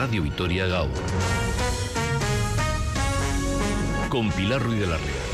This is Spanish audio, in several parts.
Radio Vitoria Gaur. Con Pilar Ruiz de la Real.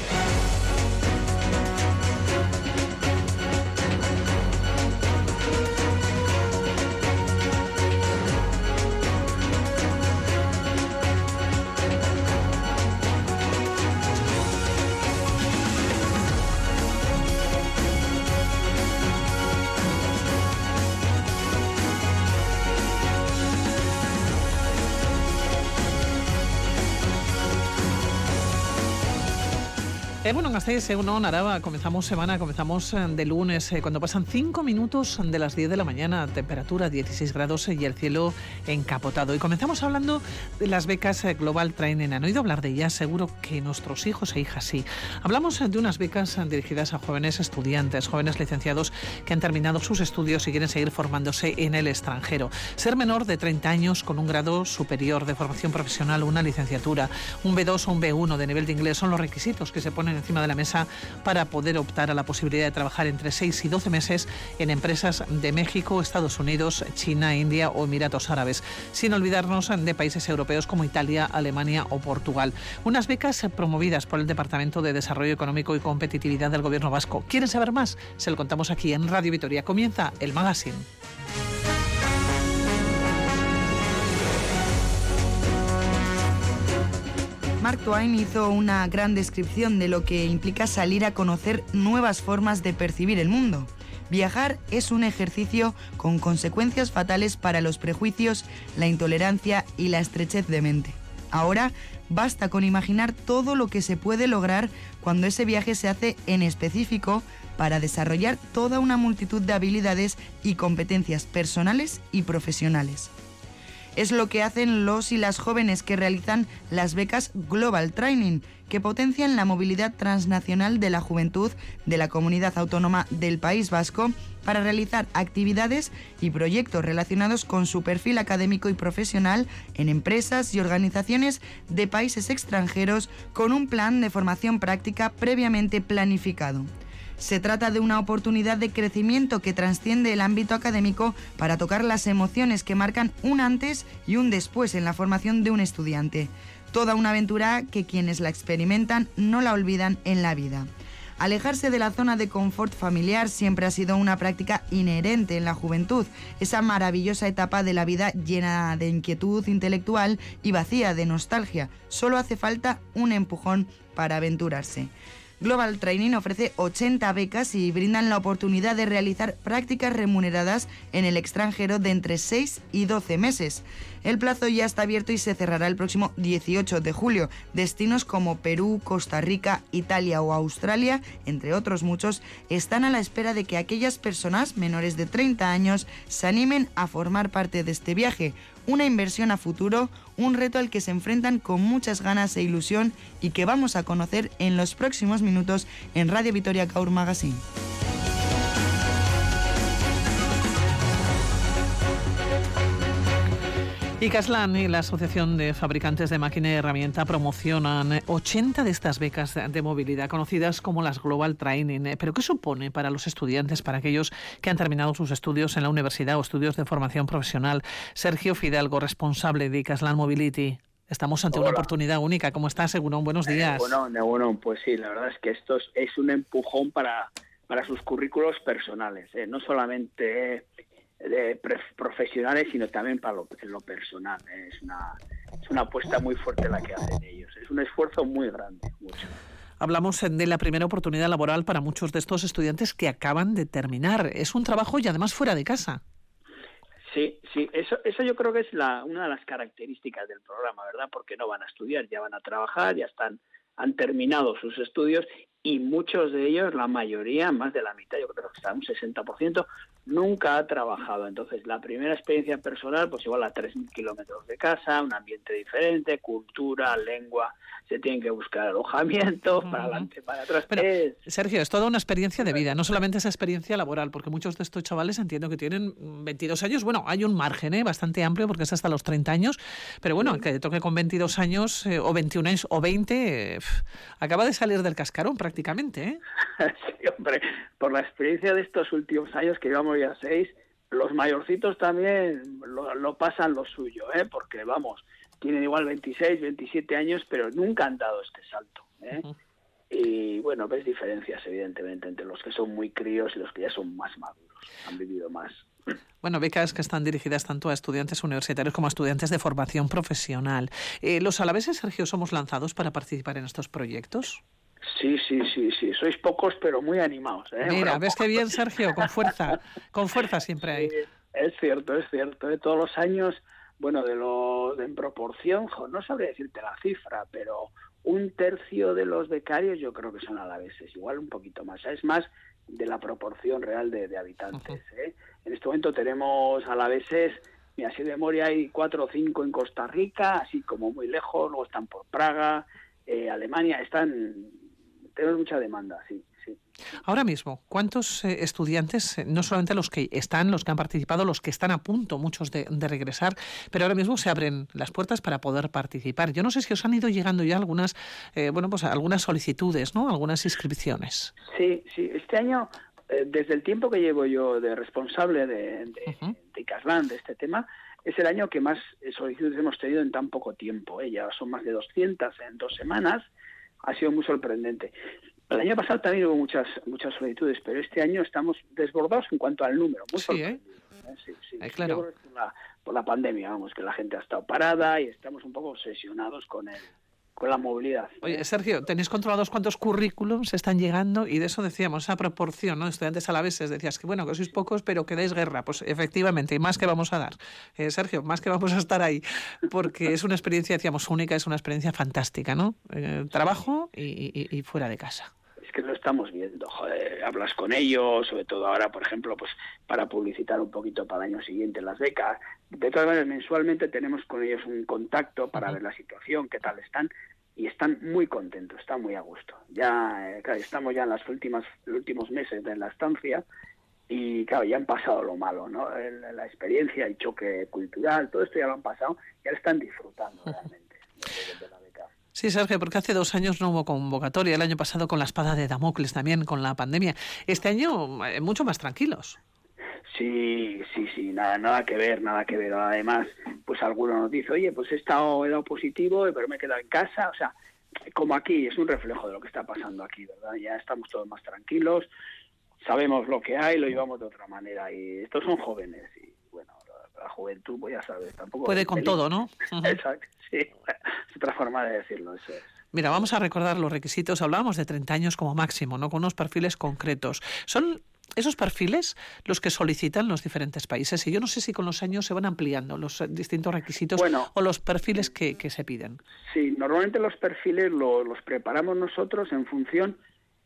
Eh, bueno, en Gasteiz, eh, uno, Narava, comenzamos semana, comenzamos eh, de lunes, eh, cuando pasan 5 minutos de las 10 de la mañana, temperatura 16 grados y el cielo encapotado. Y comenzamos hablando de las becas Global Training. ¿Han oído hablar de ellas? Seguro que nuestros hijos e hijas sí. Hablamos de unas becas dirigidas a jóvenes estudiantes, jóvenes licenciados que han terminado sus estudios y quieren seguir formándose en el extranjero. Ser menor de 30 años con un grado superior de formación profesional, una licenciatura, un B2 o un B1 de nivel de inglés son los requisitos que se ponen encima de la mesa para poder optar a la posibilidad de trabajar entre 6 y 12 meses en empresas de México, Estados Unidos, China, India o Emiratos Árabes, sin olvidarnos de países europeos como Italia, Alemania o Portugal. Unas becas promovidas por el Departamento de Desarrollo Económico y Competitividad del Gobierno Vasco. ¿Quieren saber más? Se lo contamos aquí en Radio Vitoria. Comienza el magazine. Mark Twain hizo una gran descripción de lo que implica salir a conocer nuevas formas de percibir el mundo. Viajar es un ejercicio con consecuencias fatales para los prejuicios, la intolerancia y la estrechez de mente. Ahora basta con imaginar todo lo que se puede lograr cuando ese viaje se hace en específico para desarrollar toda una multitud de habilidades y competencias personales y profesionales. Es lo que hacen los y las jóvenes que realizan las becas Global Training, que potencian la movilidad transnacional de la juventud de la comunidad autónoma del País Vasco para realizar actividades y proyectos relacionados con su perfil académico y profesional en empresas y organizaciones de países extranjeros con un plan de formación práctica previamente planificado. Se trata de una oportunidad de crecimiento que trasciende el ámbito académico para tocar las emociones que marcan un antes y un después en la formación de un estudiante. Toda una aventura que quienes la experimentan no la olvidan en la vida. Alejarse de la zona de confort familiar siempre ha sido una práctica inherente en la juventud, esa maravillosa etapa de la vida llena de inquietud intelectual y vacía de nostalgia. Solo hace falta un empujón para aventurarse. Global Training ofrece 80 becas y brindan la oportunidad de realizar prácticas remuneradas en el extranjero de entre 6 y 12 meses. El plazo ya está abierto y se cerrará el próximo 18 de julio. Destinos como Perú, Costa Rica, Italia o Australia, entre otros muchos, están a la espera de que aquellas personas menores de 30 años se animen a formar parte de este viaje. Una inversión a futuro, un reto al que se enfrentan con muchas ganas e ilusión y que vamos a conocer en los próximos minutos en Radio Vitoria Caur Magazine. Y Caslan y la Asociación de Fabricantes de Máquina y Herramienta promocionan 80 de estas becas de movilidad, conocidas como las Global Training. ¿Pero qué supone para los estudiantes, para aquellos que han terminado sus estudios en la universidad o estudios de formación profesional? Sergio Fidalgo, responsable de Caslan Mobility. Estamos ante una oportunidad única. ¿Cómo estás, Segurón? Buenos días. Bueno, bueno, pues sí, la verdad es que esto es, un empujón para, para sus currículos personales. ¿eh? No solamente profesionales, sino también para lo, lo personal. ¿eh? Es, una, es una apuesta muy fuerte la que hacen ellos. Es un esfuerzo muy grande, mucho. Hablamos de la primera oportunidad laboral para muchos de estos estudiantes que acaban de terminar. Es un trabajo y además fuera de casa. Sí, sí, eso, eso yo creo que es la, una de las características del programa, ¿verdad? Porque no van a estudiar, ya van a trabajar, ya están, han terminado sus estudios y muchos de ellos, la mayoría, más de la mitad, yo creo que está un 60%, nunca ha trabajado. Entonces, la primera experiencia personal, pues igual a 3.000 kilómetros de casa, un ambiente diferente, cultura, lengua, se tienen que buscar alojamiento, para adelante, para atrás. Pero, Sergio, es toda una experiencia de vida, no solamente esa experiencia laboral, porque muchos de estos chavales entiendo que tienen 22 años. Bueno, hay un margen ¿eh? bastante amplio porque es hasta los 30 años, pero bueno, que toque con 22 años eh, o 21 años o 20, acaba de salir del cascarón prácticamente. ¿eh? sí, hombre, por la experiencia de estos últimos años que llevamos ya seis, los mayorcitos también lo, pasan lo suyo, ¿eh? porque vamos, tienen igual 26, 27 años, pero nunca han dado este salto. ¿eh? Y bueno, ves diferencias evidentemente entre los que son muy críos y los que ya son más maduros, han vivido más. Bueno, becas que están dirigidas tanto a estudiantes universitarios como a estudiantes de formación profesional. Eh, ¿Los alaveses, Sergio, somos lanzados para participar en estos proyectos? Sí, sí, sí, sí. Sois pocos, pero muy animados. ¿eh? Mira, ves qué bien, Sergio, con fuerza, con fuerza siempre hay. es cierto, es cierto. ¿eh? Todos los años, bueno, de lo en proporción, no sabría decirte la cifra, pero un tercio de los becarios yo creo que son alaveses, igual un poquito más. Es más de la proporción real de, habitantes. ¿eh? En este momento tenemos alaveses, mira, así de memoria hay cuatro o cinco en Costa Rica, así como muy lejos, luego están por Praga, eh, Alemania, están, tenemos mucha demanda, sí. Ahora mismo, ¿cuántos eh, estudiantes, eh, no solamente los que están, los que han participado, los que están a punto, muchos de, regresar, pero ahora mismo se abren las puertas para poder participar? Yo no sé si os han ido llegando ya algunas, eh, bueno, pues algunas solicitudes, ¿no? Algunas inscripciones. Sí, sí. Este año, desde el tiempo que llevo yo de responsable de, de, de este tema, es el año que más solicitudes hemos tenido en tan poco tiempo. Ya son más de 200 en dos semanas. Ha sido muy sorprendente. El año pasado también hubo muchas muchas solicitudes, pero este año estamos desbordados en cuanto al número. Muy sí, ¿eh? Sí, sí. claro. por, la, pandemia, vamos, que la gente ha estado parada y estamos un poco obsesionados con el, con la movilidad. Oye, Sergio, ¿tenéis controlados cuántos currículums están llegando? Y de eso decíamos, esa proporción, ¿no? Estudiantes a la vez, decías que bueno, que sois pocos, pero que dais guerra. Pues efectivamente, y más que vamos a dar. Eh, Sergio, más que vamos a estar ahí, porque es una experiencia, decíamos, única, es una experiencia fantástica, ¿no? Eh, trabajo y fuera de casa que lo estamos viendo. hablas con ellos, sobre todo ahora, por ejemplo, pues para publicitar un poquito para el año siguiente las becas. De todas maneras, mensualmente tenemos con ellos un contacto para ver la situación, qué tal están, y están muy contentos, están muy a gusto. Ya, eh, estamos ya en las últimas los últimos meses de la estancia y claro, ya han pasado lo malo, ¿no? la experiencia, el choque cultural, todo esto ya lo han pasado, ya lo están disfrutando realmente. Sí, Sergio, porque hace dos años no hubo convocatoria, el año pasado con la espada de Damocles también, con la pandemia. Este año eh, mucho más tranquilos. Sí, sí, sí, nada, nada que ver, nada que ver. Además, pues alguno nos dice, oye, pues he estado, he dado positivo, pero me he quedado en casa. O sea, como aquí, es un reflejo de lo que está pasando aquí, ¿verdad? Ya estamos todos más tranquilos, sabemos lo que hay, lo llevamos de otra manera. Y estos son jóvenes y la juventud, pues ya sabes, tampoco... Puede con todo, ¿no? Exacto, sí. Es otra forma de decirlo, eso es. Mira, vamos a recordar los requisitos. Hablábamos de 30 años como máximo, ¿no? Con unos perfiles concretos. Son esos perfiles los que solicitan los diferentes países. Y yo no sé si con los años se van ampliando los distintos requisitos o los perfiles que, se piden. Sí, normalmente los perfiles los preparamos nosotros en función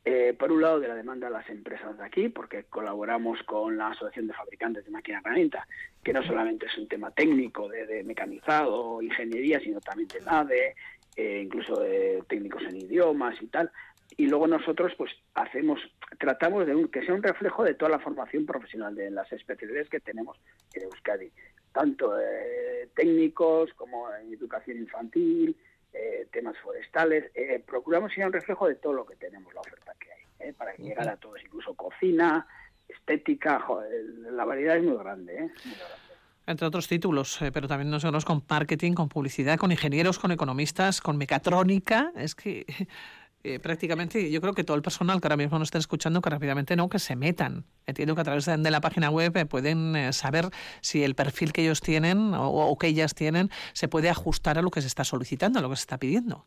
eh, por un lado, de la demanda de las empresas de aquí, porque colaboramos con la Asociación de Fabricantes de Máquina Herramienta, que no solamente es un tema técnico de, mecanizado, ingeniería, sino también de NADE, eh, incluso de técnicos en idiomas y tal. Y luego nosotros, pues, hacemos, tratamos de que sea un reflejo de toda la formación profesional, de las especialidades que tenemos en Euskadi, tanto eh, técnicos como en educación infantil, eh, temas forestales. Eh, procuramos ser un reflejo de todo lo que tenemos, la oferta que hay, eh, para llegar a todos, incluso cocina, estética, la variedad es muy grande. entre otros títulos, pero también nosotros con marketing, con publicidad, con ingenieros, con economistas, con mecatrónica. Es que eh, prácticamente yo creo que todo el personal que ahora mismo nos está escuchando que rápidamente no que se metan. Entiendo que a través de, la página web eh, pueden eh, saber si el perfil que ellos tienen o, que ellas tienen se puede ajustar a lo que se está solicitando a lo que se está pidiendo.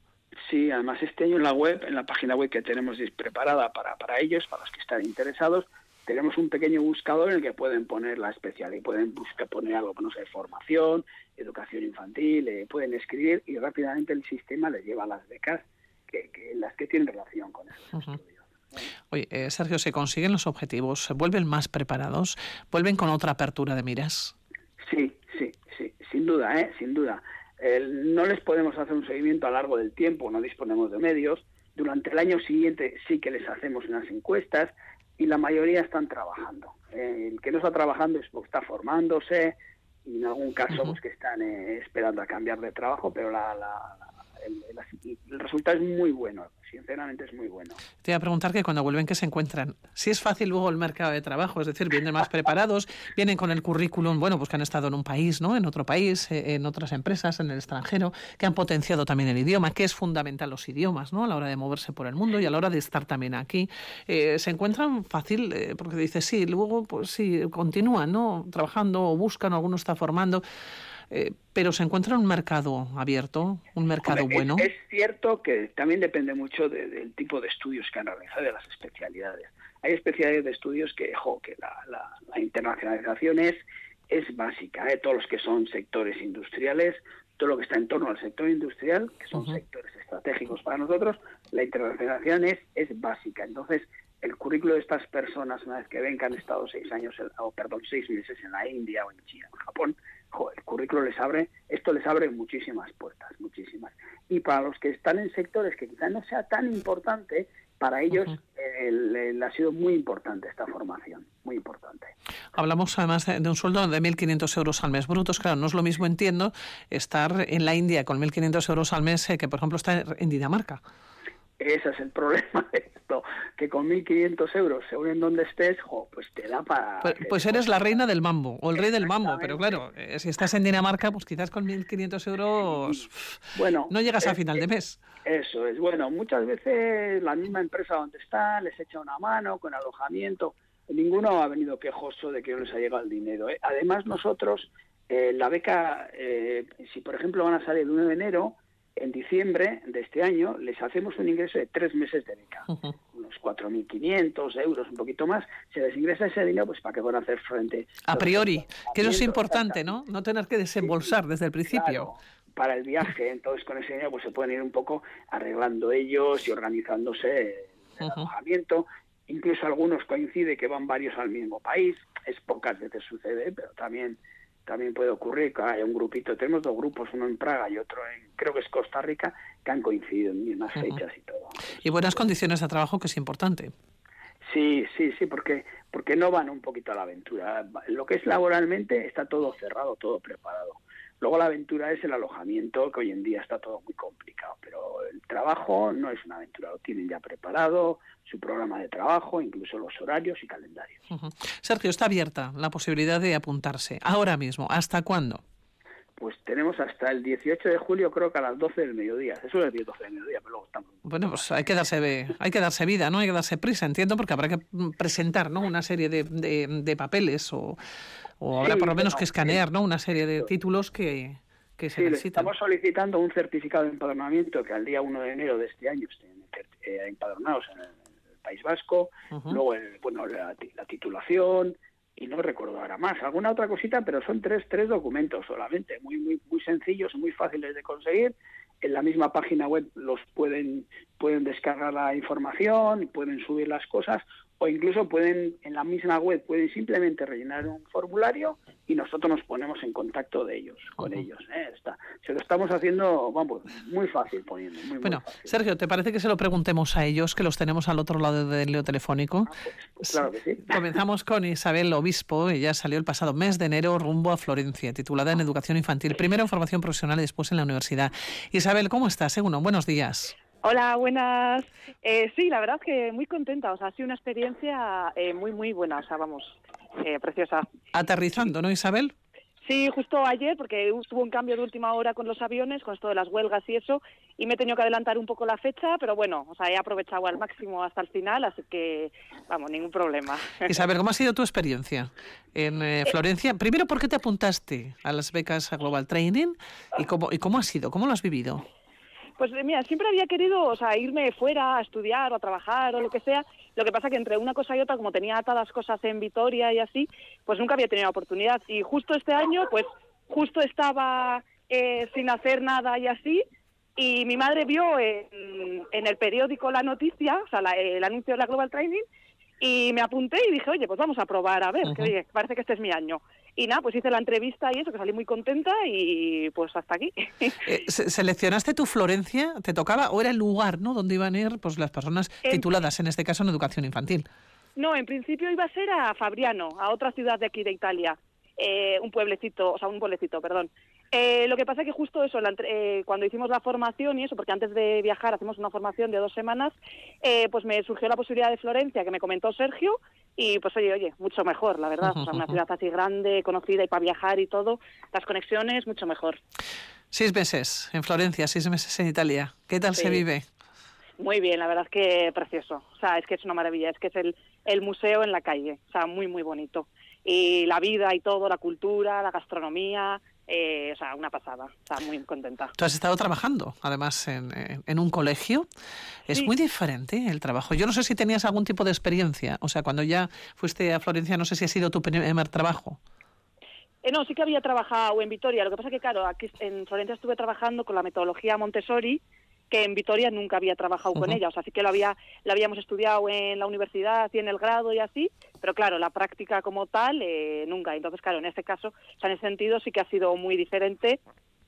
Sí además este año en la web en la página web que tenemos preparada para para ellos para los que están interesados tenemos un pequeño buscador en el que pueden poner la especial y pueden buscar poner algo no sé formación educación infantil pueden escribir y rápidamente el sistema les lleva a las becas que, las que tienen relación con esos estudios. Oye, eh, Sergio, ¿se consiguen los objetivos? ¿Se vuelven más preparados? ¿Vuelven con otra apertura de miras? Sí, sí, sí, sin duda, ¿eh? sin duda. no les podemos hacer un seguimiento a lo largo del tiempo, no disponemos de medios. Durante el año siguiente sí que les hacemos unas encuestas y la mayoría están trabajando. Eh, el que no está trabajando es porque está formándose y en algún caso pues que están eh, esperando a cambiar de trabajo, pero la, el resultado es muy bueno sinceramente es muy bueno. Te iba a preguntar que cuando vuelven, ¿qué se encuentran? Si es fácil luego el mercado de trabajo, es decir, vienen más preparados, vienen con el currículum, bueno, pues que han estado en un país, ¿no? En otro país, eh, en otras empresas, en el extranjero, que han potenciado también el idioma, que es fundamental los idiomas, ¿no? A la hora de moverse por el mundo y a la hora de estar también aquí. Eh, ¿Se encuentran fácil? Eh, porque dices, sí, luego, pues sí, continúan, ¿no? Trabajando o buscan, alguno está formando. Eh, pero se encuentra un mercado abierto, un mercado bueno. Es, cierto que también depende mucho del tipo de estudios que han realizado, de las especialidades. Hay especialidades de estudios que, que la, internacionalización es, es básica, ¿eh? todos los que son sectores industriales, todo lo que está en torno al sector industrial, que son sectores estratégicos para nosotros, la internacionalización es, es básica. Entonces, el currículo de estas personas, una vez que ven que han estado seis años, o perdón, seis meses en la India o en China o en Japón, el currículo les abre, esto les abre muchísimas puertas, muchísimas. Y para los que están en sectores que quizás no sea tan importante, para ellos ha sido muy importante esta formación, muy importante. Hablamos además de, un sueldo de 1.500 euros al mes brutos. Claro, no es lo mismo, entiendo, estar en la India con 1.500 euros al mes eh, que, por ejemplo, estar en Dinamarca. Ese es el problema de esto, que con 1.500 euros, según en donde estés, pues te da para... Pues, pues eres la reina del mambo, o el rey del mambo, pero claro, eh, si estás en Dinamarca, pues quizás con 1.500 euros bueno, no llegas a final de mes. Eso es, bueno, muchas veces la misma empresa donde está les echa una mano con alojamiento, ninguno ha venido quejoso de que no les ha llegado el dinero. ¿eh? Además nosotros, eh, la beca, si por ejemplo van a salir el 1 de enero, en diciembre de este año les hacemos un ingreso de tres meses de beca, unos 4.500 euros, un poquito más, se les ingresa ese dinero pues para que puedan hacer frente. A priori, que eso es importante, ¿no? No tener que desembolsar desde el principio. para el viaje, entonces con ese dinero pues se pueden ir un poco arreglando ellos y organizándose el alojamiento. Incluso algunos coincide que van varios al mismo país, es pocas veces sucede, pero también también puede ocurrir que haya un grupito, tenemos dos grupos, uno en Praga y otro en, creo que es Costa Rica, que han coincidido en mismas fechas y todo. Y buenas condiciones de trabajo, que es importante. Sí, sí, sí, porque, porque no van un poquito a la aventura. Lo que es laboralmente está todo cerrado, todo preparado. Luego la aventura es el alojamiento, que hoy en día está todo muy complicado, pero el trabajo no es una aventura, lo tienen ya preparado, su programa de trabajo, incluso los horarios y calendarios. Sergio, está abierta la posibilidad de apuntarse ahora mismo. ¿Hasta cuándo? Pues tenemos hasta el 18 de julio, creo que a las 12 del mediodía. Eso es el 12 del mediodía, pero luego estamos. Bueno, pues hay que darse, hay que darse vida, ¿no? Hay que darse prisa, entiendo, porque habrá que presentar, ¿no? Una serie de, de papeles o, o habrá por lo menos que escanear, ¿no? Una serie de títulos que, que se necesitan. Estamos solicitando un certificado de empadronamiento que al día 1 de enero de este año estén eh, empadronados en el, País Vasco, luego el, bueno, la, titulación, y no recuerdo ahora más, alguna otra cosita, pero son tres, tres documentos solamente, muy, muy, muy sencillos, muy fáciles de conseguir. En la misma página web los pueden, pueden descargar la información, pueden subir las cosas, o incluso pueden, en la misma web, pueden simplemente rellenar un formulario y nosotros nos ponemos en contacto de ellos, con ellos. ¿eh? Está, se lo estamos haciendo, vamos, muy fácil poniendo. Muy, bueno, Sergio, ¿te parece que se lo preguntemos a ellos, que los tenemos al otro lado del leo telefónico? Ah, pues, pues claro que sí. Comenzamos con Isabel Obispo, ella salió el pasado mes de enero rumbo a Florencia, titulada en Educación Infantil, primero en formación profesional y después en la universidad. Isabel, ¿cómo estás? Uno, buenos días. Hola, buenas. Eh, sí, la verdad es que muy contenta. O sea, ha sido una experiencia eh, muy, muy buena. O sea, vamos, eh, preciosa. Aterrizando, ¿no, Isabel? Sí, justo ayer, porque hubo un cambio de última hora con los aviones, con esto de las huelgas y eso, y me he tenido que adelantar un poco la fecha, pero bueno, o sea, he aprovechado al máximo hasta el final, así que, vamos, ningún problema. Isabel, ¿cómo ha sido tu experiencia en Florencia? Primero, ¿por qué te apuntaste a las becas Global Training y cómo, y cómo ha sido? ¿Cómo lo has vivido? Pues mira, siempre había querido, o sea, irme fuera a estudiar o a trabajar o lo que sea. Lo que pasa que entre una cosa y otra, como tenía atadas cosas en Vitoria y así, pues nunca había tenido oportunidad. Y justo este año, pues justo estaba eh, sin hacer nada y así. Y mi madre vio en, el periódico la noticia, o sea, el anuncio de la Global Training, y me apunté y dije, oye, pues vamos a probar, a ver, que oye, parece que este es mi año. Y nada, pues hice la entrevista y eso, que salí muy contenta y pues hasta aquí. Eh, ¿Seleccionaste tu Florencia? ¿Te tocaba o era el lugar ¿no? donde iban a ir pues, las personas tituladas, en este caso en educación infantil? No, en principio iba a ser a Fabriano, a otra ciudad de aquí de Italia, eh, un pueblecito, o sea, un pueblecito, perdón. Eh, lo que pasa es que justo eso, eh, cuando hicimos la formación y eso, porque antes de viajar hacemos una formación de dos semanas, eh, pues me surgió la posibilidad de Florencia, que me comentó Sergio, y pues oye, oye, mucho mejor, la verdad. O sea, una ciudad así grande, conocida y para viajar y todo, las conexiones, mucho mejor. Seis meses en Florencia, seis meses en Italia. ¿Qué tal se vive? Muy bien, la verdad es que precioso. O sea, es que es una maravilla, es que es el, el museo en la calle, o sea, muy, muy bonito. Y la vida y todo, la cultura, la gastronomía, eh, o sea, una pasada, o sea, muy contenta. Tú has estado trabajando, además, en, en un colegio. Es muy diferente el trabajo. Yo no sé si tenías algún tipo de experiencia, o sea, cuando ya fuiste a Florencia, no sé si ha sido tu primer trabajo. Eh, no, sí que había trabajado en Vitoria. Lo que pasa que, claro, aquí en Florencia estuve trabajando con la metodología Montessori, que en Vitoria nunca había trabajado con ella, o sea, sí que lo había lo habíamos estudiado en la universidad y en el grado y así, pero claro, la práctica como tal eh, nunca. Entonces, claro, en este caso, o sea, en ese sentido sí que ha sido muy diferente.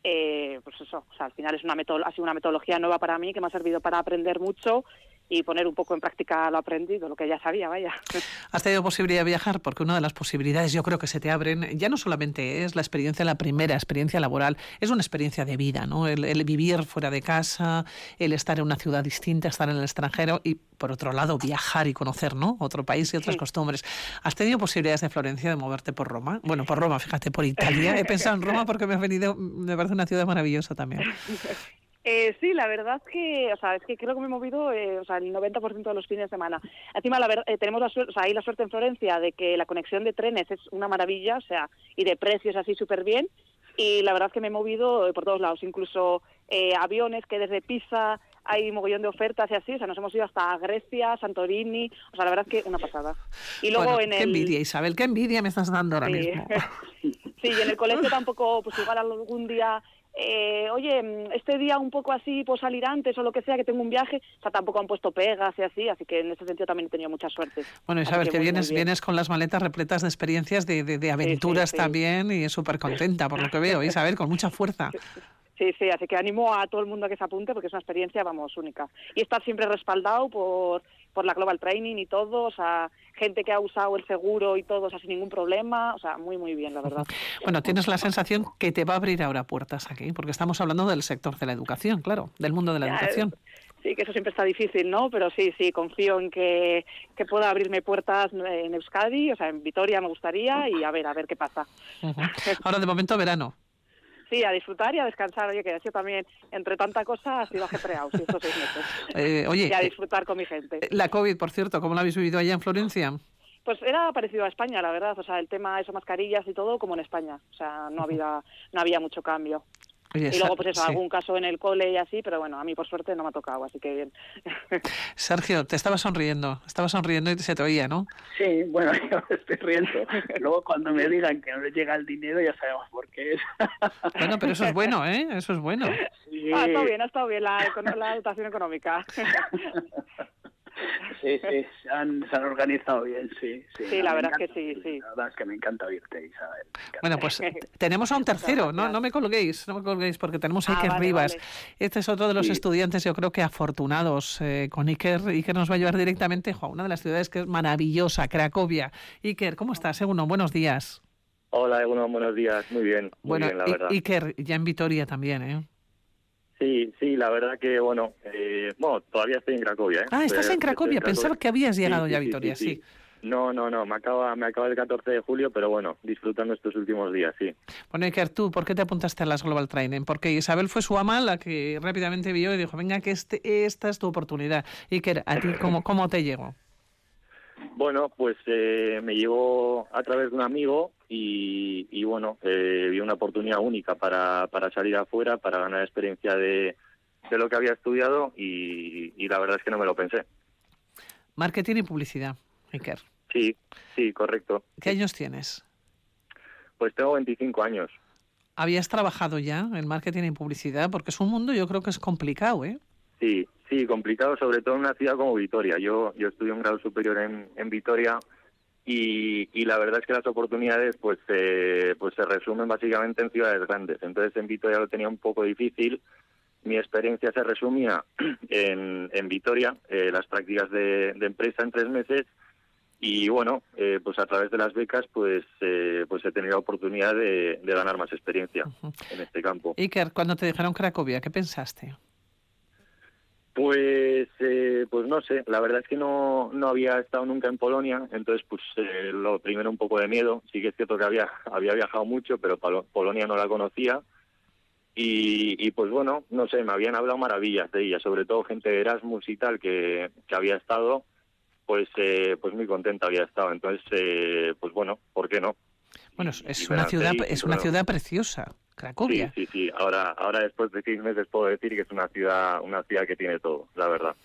Eh, pues eso, al final es una ha sido una metodología nueva para mí que me ha servido para aprender mucho y poner un poco en práctica lo aprendido, lo que ya sabía, vaya. ¿Has tenido posibilidad de viajar? Porque una de las posibilidades yo creo que se te abren, ya no solamente es la experiencia, la primera experiencia laboral, es una experiencia de vida, ¿no? El, vivir fuera de casa, el estar en una ciudad distinta, estar en el extranjero y, por otro lado, viajar y conocer, ¿no? Otro país y otras costumbres. ¿Has tenido posibilidades de Florencia de moverte por Roma? Bueno, por Roma, fíjate, por Italia. He pensado en Roma porque me ha venido, me parece una ciudad maravillosa también. Eh, sí, la verdad es que, o sea, es que creo que me he movido, eh, o sea, el 90% de los fines de semana. Encima, la eh, tenemos la suerte, o sea, hay la suerte en Florencia de que la conexión de trenes es una maravilla, o sea, y de precios así súper bien. Y la verdad es que me he movido por todos lados, incluso aviones que desde Pisa hay mogollón de ofertas y así, o sea, nos hemos ido hasta Grecia, Santorini, o sea, la verdad es que una pasada. Y luego en qué envidia, Isabel, qué envidia me estás dando ahora mismo. sí, y en el colegio tampoco, pues igual algún día eh, oye, este día un poco así, pues salir antes o lo que sea, que tengo un viaje, o sea, tampoco han puesto pegas y así, así que en ese sentido también he tenido mucha suerte. Bueno, y sabes que, vienes, vienes con las maletas repletas de experiencias, de, de, aventuras también, y es súper contenta por lo que veo, Isabel, con mucha fuerza. Sí, sí, así que animo a todo el mundo a que se apunte porque es una experiencia, vamos, única. Y estar siempre respaldado por, por la Global Training y todo, o sea, gente que ha usado el seguro y todo, o sea, sin ningún problema, o sea, muy, muy bien, la verdad. Bueno, tienes la sensación que te va a abrir ahora puertas aquí, porque estamos hablando del sector de la educación, claro, del mundo de la educación. Sí, que eso siempre está difícil, ¿no? Pero sí, sí, confío en que, que pueda abrirme puertas en Euskadi, o sea, en Vitoria me gustaría y a ver, a ver qué pasa. Ahora, de momento, verano. Sí, a disfrutar y a descansar. Oye, que ha sido también, entre tanta cosa, ha sido ajetreado sí, estos seis meses. Eh, oye, y a disfrutar con mi gente. Eh, la COVID, por cierto, ¿cómo la habéis vivido allá en Florencia? Pues era parecido a España, la verdad. O sea, el tema, eso, mascarillas y todo, como en España. O sea, no había, no había mucho cambio y luego, pues eso, algún caso en el cole y así, pero bueno, a mí por suerte no me ha tocado, así que bien. Sergio, te estaba sonriendo, estaba sonriendo y se te oía, ¿no? Sí, bueno, yo estoy riendo. Luego cuando me digan que no les llega el dinero ya sabemos por qué es. Bueno, pero eso es bueno, ¿eh? Eso es bueno. Sí. Ah, está bien, ha estado bien la, la dotación económica. Sí, sí, se han, se han organizado bien, sí. Sí, la verdad es que sí, sí. La verdad es que me encanta oírte, Isabel. Bueno, pues tenemos a un tercero, no, no me colguéis, no me colguéis, porque tenemos a ah, Iker Rivas. Este es otro de los estudiantes, yo creo que afortunados eh, con Iker. Iker nos va a llevar directamente a una de las ciudades que es maravillosa, Cracovia. Iker, ¿cómo estás? Segundo, buenos días. Hola, Eguno, buenos días. Muy bien, muy bueno, bien, la verdad. Iker, ya en Vitoria también, ¿eh? Sí, sí, la verdad que, bueno, eh, bueno, todavía estoy en Cracovia. ¿eh? Ah, estás en Cracovia, pensaba que habías llegado ya a Vitoria, sí, No, no, no, me acaba, me acaba el 14 de julio, pero bueno, disfrutando estos últimos días, sí. Bueno, Iker, tú, ¿por qué te apuntaste a las Global Training? Porque Isabel fue su ama la que rápidamente vio y dijo, venga, que este, esta es tu oportunidad. Iker, ¿a ti cómo, cómo te llegó? Bueno, pues eh, me llegó a través de un amigo y, bueno, eh, vi una oportunidad única para, para salir afuera, para ganar experiencia de, de lo que había estudiado y, la verdad es que no me lo pensé. Marketing y publicidad, Iker. Sí, sí, correcto. ¿Qué años tienes? Pues tengo 25 años. ¿Habías trabajado ya en marketing y publicidad? Porque es un mundo yo creo que es complicado, ¿eh? Sí, sí, complicado, sobre todo en una ciudad como Vitoria. Yo, yo estudié un grado superior en, en Vitoria y, y, la verdad es que las oportunidades pues, eh, pues se resumen básicamente en ciudades grandes. Entonces en Vitoria lo tenía un poco difícil. Mi experiencia se resumía en, en Vitoria, eh, las prácticas de, empresa en tres meses y bueno, eh, pues a través de las becas pues eh, pues he tenido la oportunidad de, ganar más experiencia en este campo. Iker, cuando te dejaron Cracovia, ¿qué pensaste? Pues eh, pues no sé, la verdad es que no, no había estado nunca en Polonia, entonces pues lo primero un poco de miedo, sí que es cierto que había, había viajado mucho, pero Polonia no la conocía y, y, pues bueno, no sé, me habían hablado maravillas de ella, sobre todo gente de Erasmus y tal que, que había estado pues eh, pues muy contenta había estado. Entonces, eh, pues bueno, ¿por qué no? Bueno, es, una ciudad es una ciudad preciosa. Cracovia. Sí, sí, sí. Ahora, ahora después de seis meses puedo decir que es una ciudad, una ciudad que tiene todo, la verdad.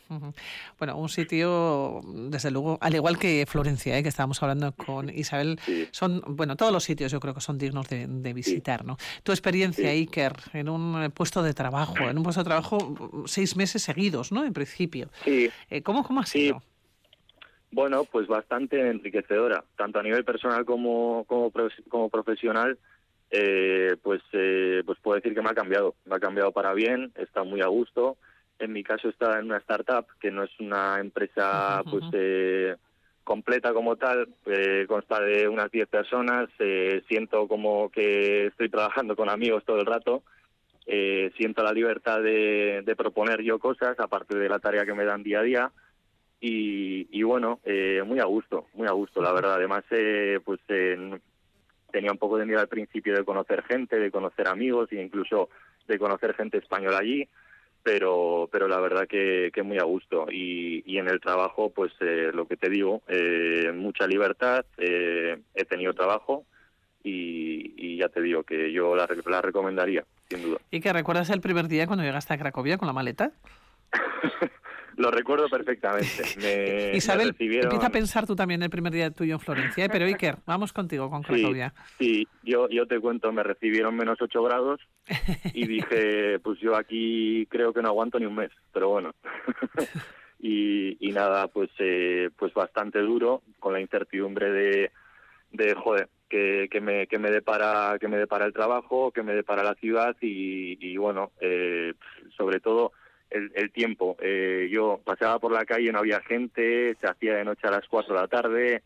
Bueno, un sitio, desde luego, al igual que Florencia, ¿eh? que estábamos hablando con Isabel, son, bueno, todos los sitios yo creo que son dignos de, visitar, ¿no? Tu experiencia, Iker, en un puesto de trabajo, en un puesto de trabajo seis meses seguidos, ¿no? En principio. Sí. ¿Cómo, cómo ha sido? Bueno, pues bastante enriquecedora, tanto a nivel personal como, como, como profesional. Eh, pues, eh, pues puedo decir que me ha cambiado, me ha cambiado para bien, está muy a gusto. En mi caso está en una startup que no es una empresa pues eh, completa como tal, eh, consta de unas 10 personas, eh, siento como que estoy trabajando con amigos todo el rato, eh, siento la libertad de, de proponer yo cosas, aparte de la tarea que me dan día a día y, bueno, eh, muy a gusto, muy a gusto, la verdad. Además, eh, pues tenía un poco de miedo al principio de conocer gente, de conocer amigos e incluso de conocer gente española allí, pero, pero la verdad que, que muy a gusto. Y, y en el trabajo, pues eh, lo que te digo, mucha libertad, he tenido trabajo y, y, ya te digo que yo la, la recomendaría, sin duda. ¿Y que recuerdas el primer día cuando llegaste a Cracovia con la maleta? Lo recuerdo perfectamente. Me, Isabel, empieza a pensar tú también el primer día tuyo en Florencia, ¿eh? pero Iker, vamos contigo con Cracovia. Sí, yo, yo te cuento, me recibieron menos 8 grados y dije, pues yo aquí creo que no aguanto ni un mes, pero bueno. y, y nada, pues, eh, pues bastante duro, con la incertidumbre de, de joder, que, que, me, que, me depara, que me depara el trabajo, que me depara la ciudad y, y bueno, eh, sobre todo el, tiempo. Eh, yo pasaba por la calle, no había gente, se hacía de noche a las 4 de la tarde,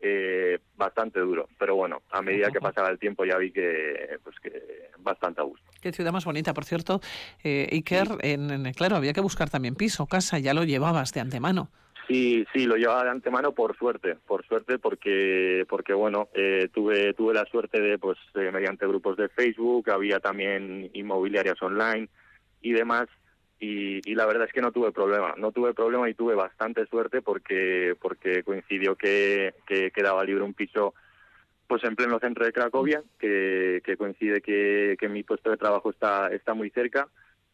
eh, bastante duro. Pero bueno, a medida que pasaba el tiempo ya vi que, pues que bastante a gusto. Qué ciudad más bonita, por cierto. Eh, Iker, en, claro, había que buscar también piso, casa, ya lo llevabas de antemano. Sí, sí, lo llevaba de antemano por suerte, por suerte porque, porque bueno, eh, tuve, tuve la suerte de, pues, mediante grupos de Facebook, había también inmobiliarias online y demás, y, la verdad es que no tuve problema, no tuve problema y tuve bastante suerte porque porque coincidió que, que quedaba libre un piso pues en pleno centro de Cracovia, que, que coincide que, que mi puesto de trabajo está está muy cerca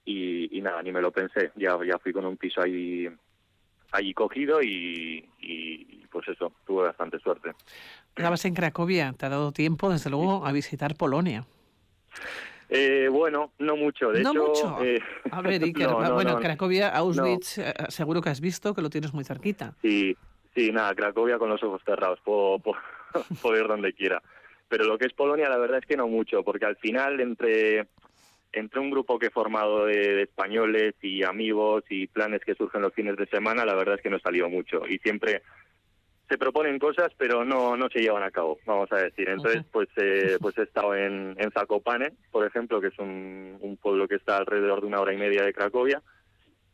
y, y nada, ni me lo pensé, ya, ya fui con un piso ahí allí cogido y, y, pues eso, tuve bastante suerte. Estabas en Cracovia, te ha dado tiempo desde luego a visitar Polonia. Eh, bueno, no mucho. De no hecho, mucho. Eh, a ver, Iker, bueno, Cracovia, Auschwitz, eh, seguro que has visto que lo tienes muy cerquita. Sí, sí, nada, Cracovia con los ojos cerrados, puedo, puedo, ir donde quiera. Pero lo que es Polonia, la verdad es que no mucho, porque al final entre entre un grupo que he formado de, españoles y amigos y planes que surgen los fines de semana, la verdad es que no he salido mucho. Y siempre se proponen cosas pero no no se llevan a cabo vamos a decir. Entonces pues eh, pues he estado en, en Zakopane por ejemplo que es un, un, pueblo que está alrededor de una hora y media de Cracovia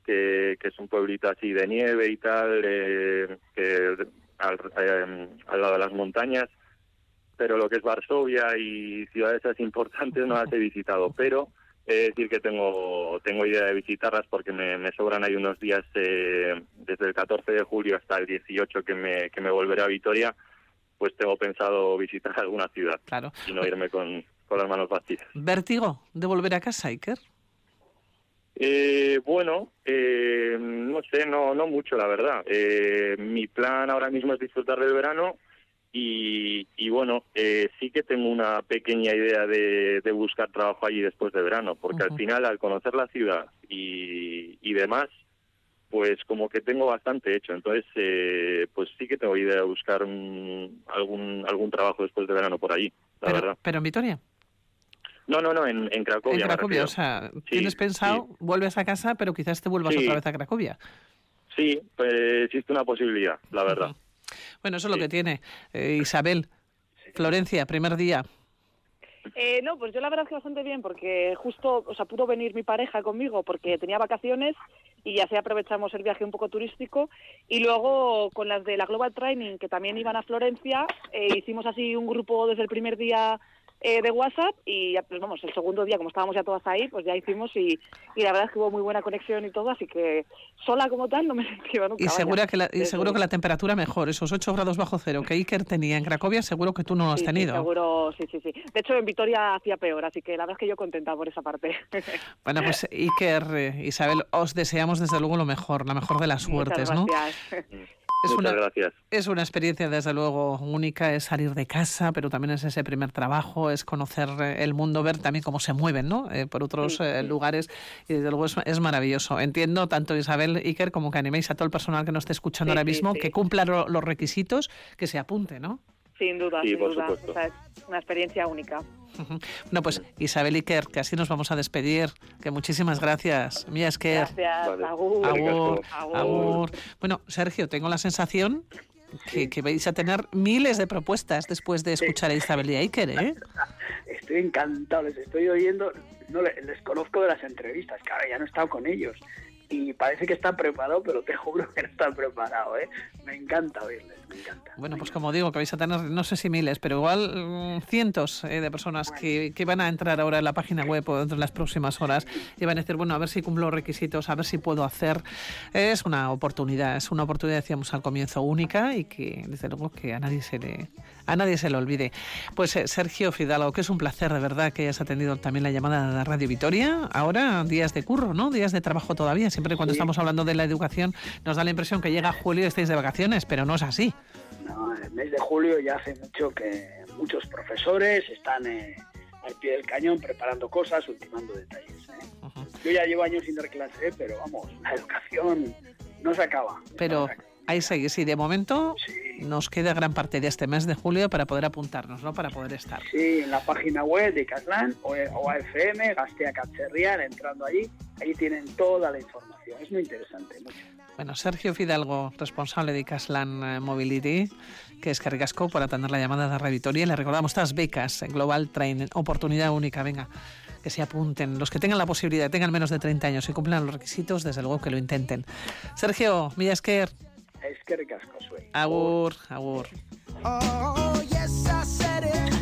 que, que es un pueblito así de nieve y tal eh, que al, eh, al lado de las montañas. Pero lo que es Varsovia y ciudades así importantes no las he visitado pero es decir que tengo tengo idea de visitarlas porque me, me sobran ahí unos días eh, desde el 14 de julio hasta el 18 que me, que me volveré a Vitoria, pues tengo pensado visitar alguna ciudad claro. y no irme con, con las manos vacías. ¿Vértigo de volver a casa, Iker? Eh, bueno, eh, no sé, no, no mucho, la verdad. Eh, mi plan ahora mismo es disfrutar del verano y, bueno, eh, sí que tengo una pequeña idea de, buscar trabajo allí después de verano, porque al final, al conocer la ciudad y, y demás, pues como que tengo bastante hecho. Entonces, eh, pues sí que tengo idea de buscar algún algún trabajo después de verano por allí, la verdad. ¿Pero en Vitoria? No, no, no, en, Cracovia. En Cracovia, o sea, tienes pensado, vuelves a casa, pero quizás te vuelvas otra vez a Cracovia. Sí, pues existe una posibilidad, la verdad. Bueno, eso es lo que tiene. Eh, Isabel, Florencia, primer día. Eh, no, pues yo la verdad es que bastante bien, porque justo, o sea, pudo venir mi pareja conmigo porque tenía vacaciones y así aprovechamos el viaje un poco turístico. Y luego con las de la Global Training, que también iban a Florencia, eh, hicimos así un grupo desde el primer día eh, de WhatsApp y ya, pues vamos, el segundo día, como estábamos ya todas ahí, pues ya hicimos y, y la verdad es que hubo muy buena conexión y todo, así que sola como tal no me sentía nunca. Y, segura que la, y seguro que la temperatura mejor, esos 8 grados bajo cero que Iker tenía en Cracovia, seguro que tú no lo has Sí, sí, tenido. seguro, sí, sí, sí. De hecho, en Vitoria hacía peor, así que la verdad es que yo contenta por esa parte. Bueno, pues Iker, eh, Isabel, os deseamos desde luego lo mejor, la mejor de las suertes, Muchas ¿no? Es Muchas una, gracias. es una experiencia desde luego única, es salir de casa, pero también es ese primer trabajo, es conocer eh, el mundo, ver también cómo se mueven ¿no? Eh, por otros eh, lugares y desde luego es, es maravilloso. Entiendo tanto Isabel Iker como que animéis a todo el personal que nos esté escuchando Sí, ahora sí, mismo sí. que cumpla lo- los requisitos, que se apunte, ¿no? Sin duda, Sí, sin por duda. supuesto. O sea, es una experiencia única. Bueno, pues Isabel Iker, que así nos vamos a despedir, que muchísimas gracias. Mía Esker. Gracias, Vale. Agur. Agur, Agur. agur. Bueno, Sergio, tengo la sensación que, que vais a tener miles de propuestas después de escuchar a Isabel y Iker, ¿eh? Estoy encantado, les estoy oyendo, no le- les conozco de las entrevistas, claro, ya no he estado con ellos y parece que están preparados, pero te juro que no están preparados, ¿eh? Me encanta oírles, me encanta. Bueno, pues como digo, que vais a tener, no sé si miles, pero igual mm, cientos eh, de personas que, que van a entrar ahora en la página web o dentro de las próximas horas y van a decir, bueno, a ver si cumplo los requisitos, a ver si puedo hacer. Es una oportunidad, es una oportunidad, decíamos al comienzo, única y que desde luego que a nadie se le, a nadie se le olvide. Pues eh, Sergio Fidalgo, que es un placer de verdad que hayas atendido también la llamada de Radio Vitoria. Ahora días de curro, ¿no? Días de trabajo todavía. Siempre cuando Sí. estamos hablando de la educación nos da la impresión que llega julio y estáis de vacaciones, pero no es así. No, el mes de julio ya hace mucho que muchos profesores están eh, al pie del cañón preparando cosas, ultimando detalles. ¿eh? Ujú. Yo ya llevo años sin dar clase, pero vamos, la educación no se acaba. Pero No se acaba. Ahí seguís y de momento Sí. nos queda gran parte de este mes de julio para poder apuntarnos, ¿no? Para poder estar. Sí, en la página web de Caslan o, o AFM, Gastea Cacherrial, entrando allí, ahí tienen toda la información. Es muy interesante, mucho. Bueno, Sergio Fidalgo, responsable de Caslan eh, Mobility, que es Carricasco, por atender la llamada de Radio Vitoria. Le recordamos estas becas en Global Training, oportunidad única, venga, que se apunten. Los que tengan la posibilidad, tengan menos de 30 años y cumplan los requisitos, desde luego que lo intenten. Sergio, Millasker, Es que ricasco soy. agur, agur. Oh, yes, I said it.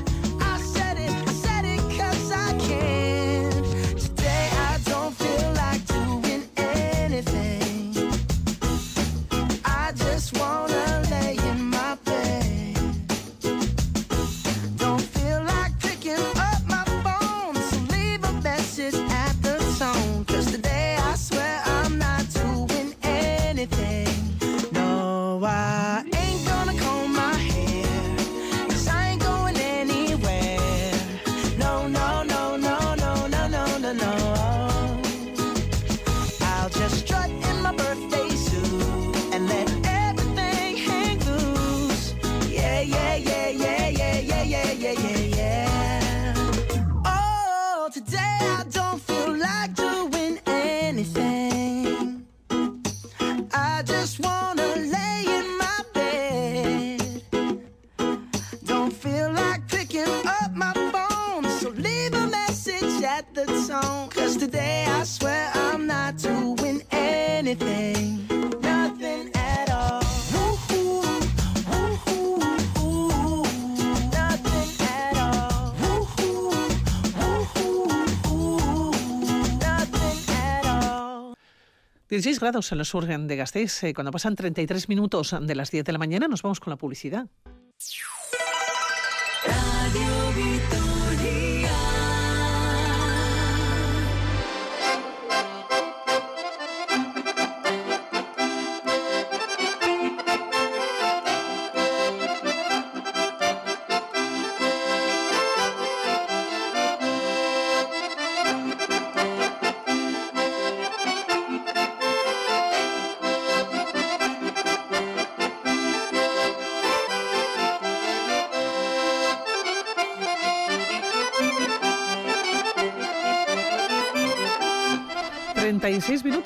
16 grados en los sur de Gasteiz. Eh, Cuando pasan 33 minutos de las 10 de la mañana, nos vamos con la publicidad.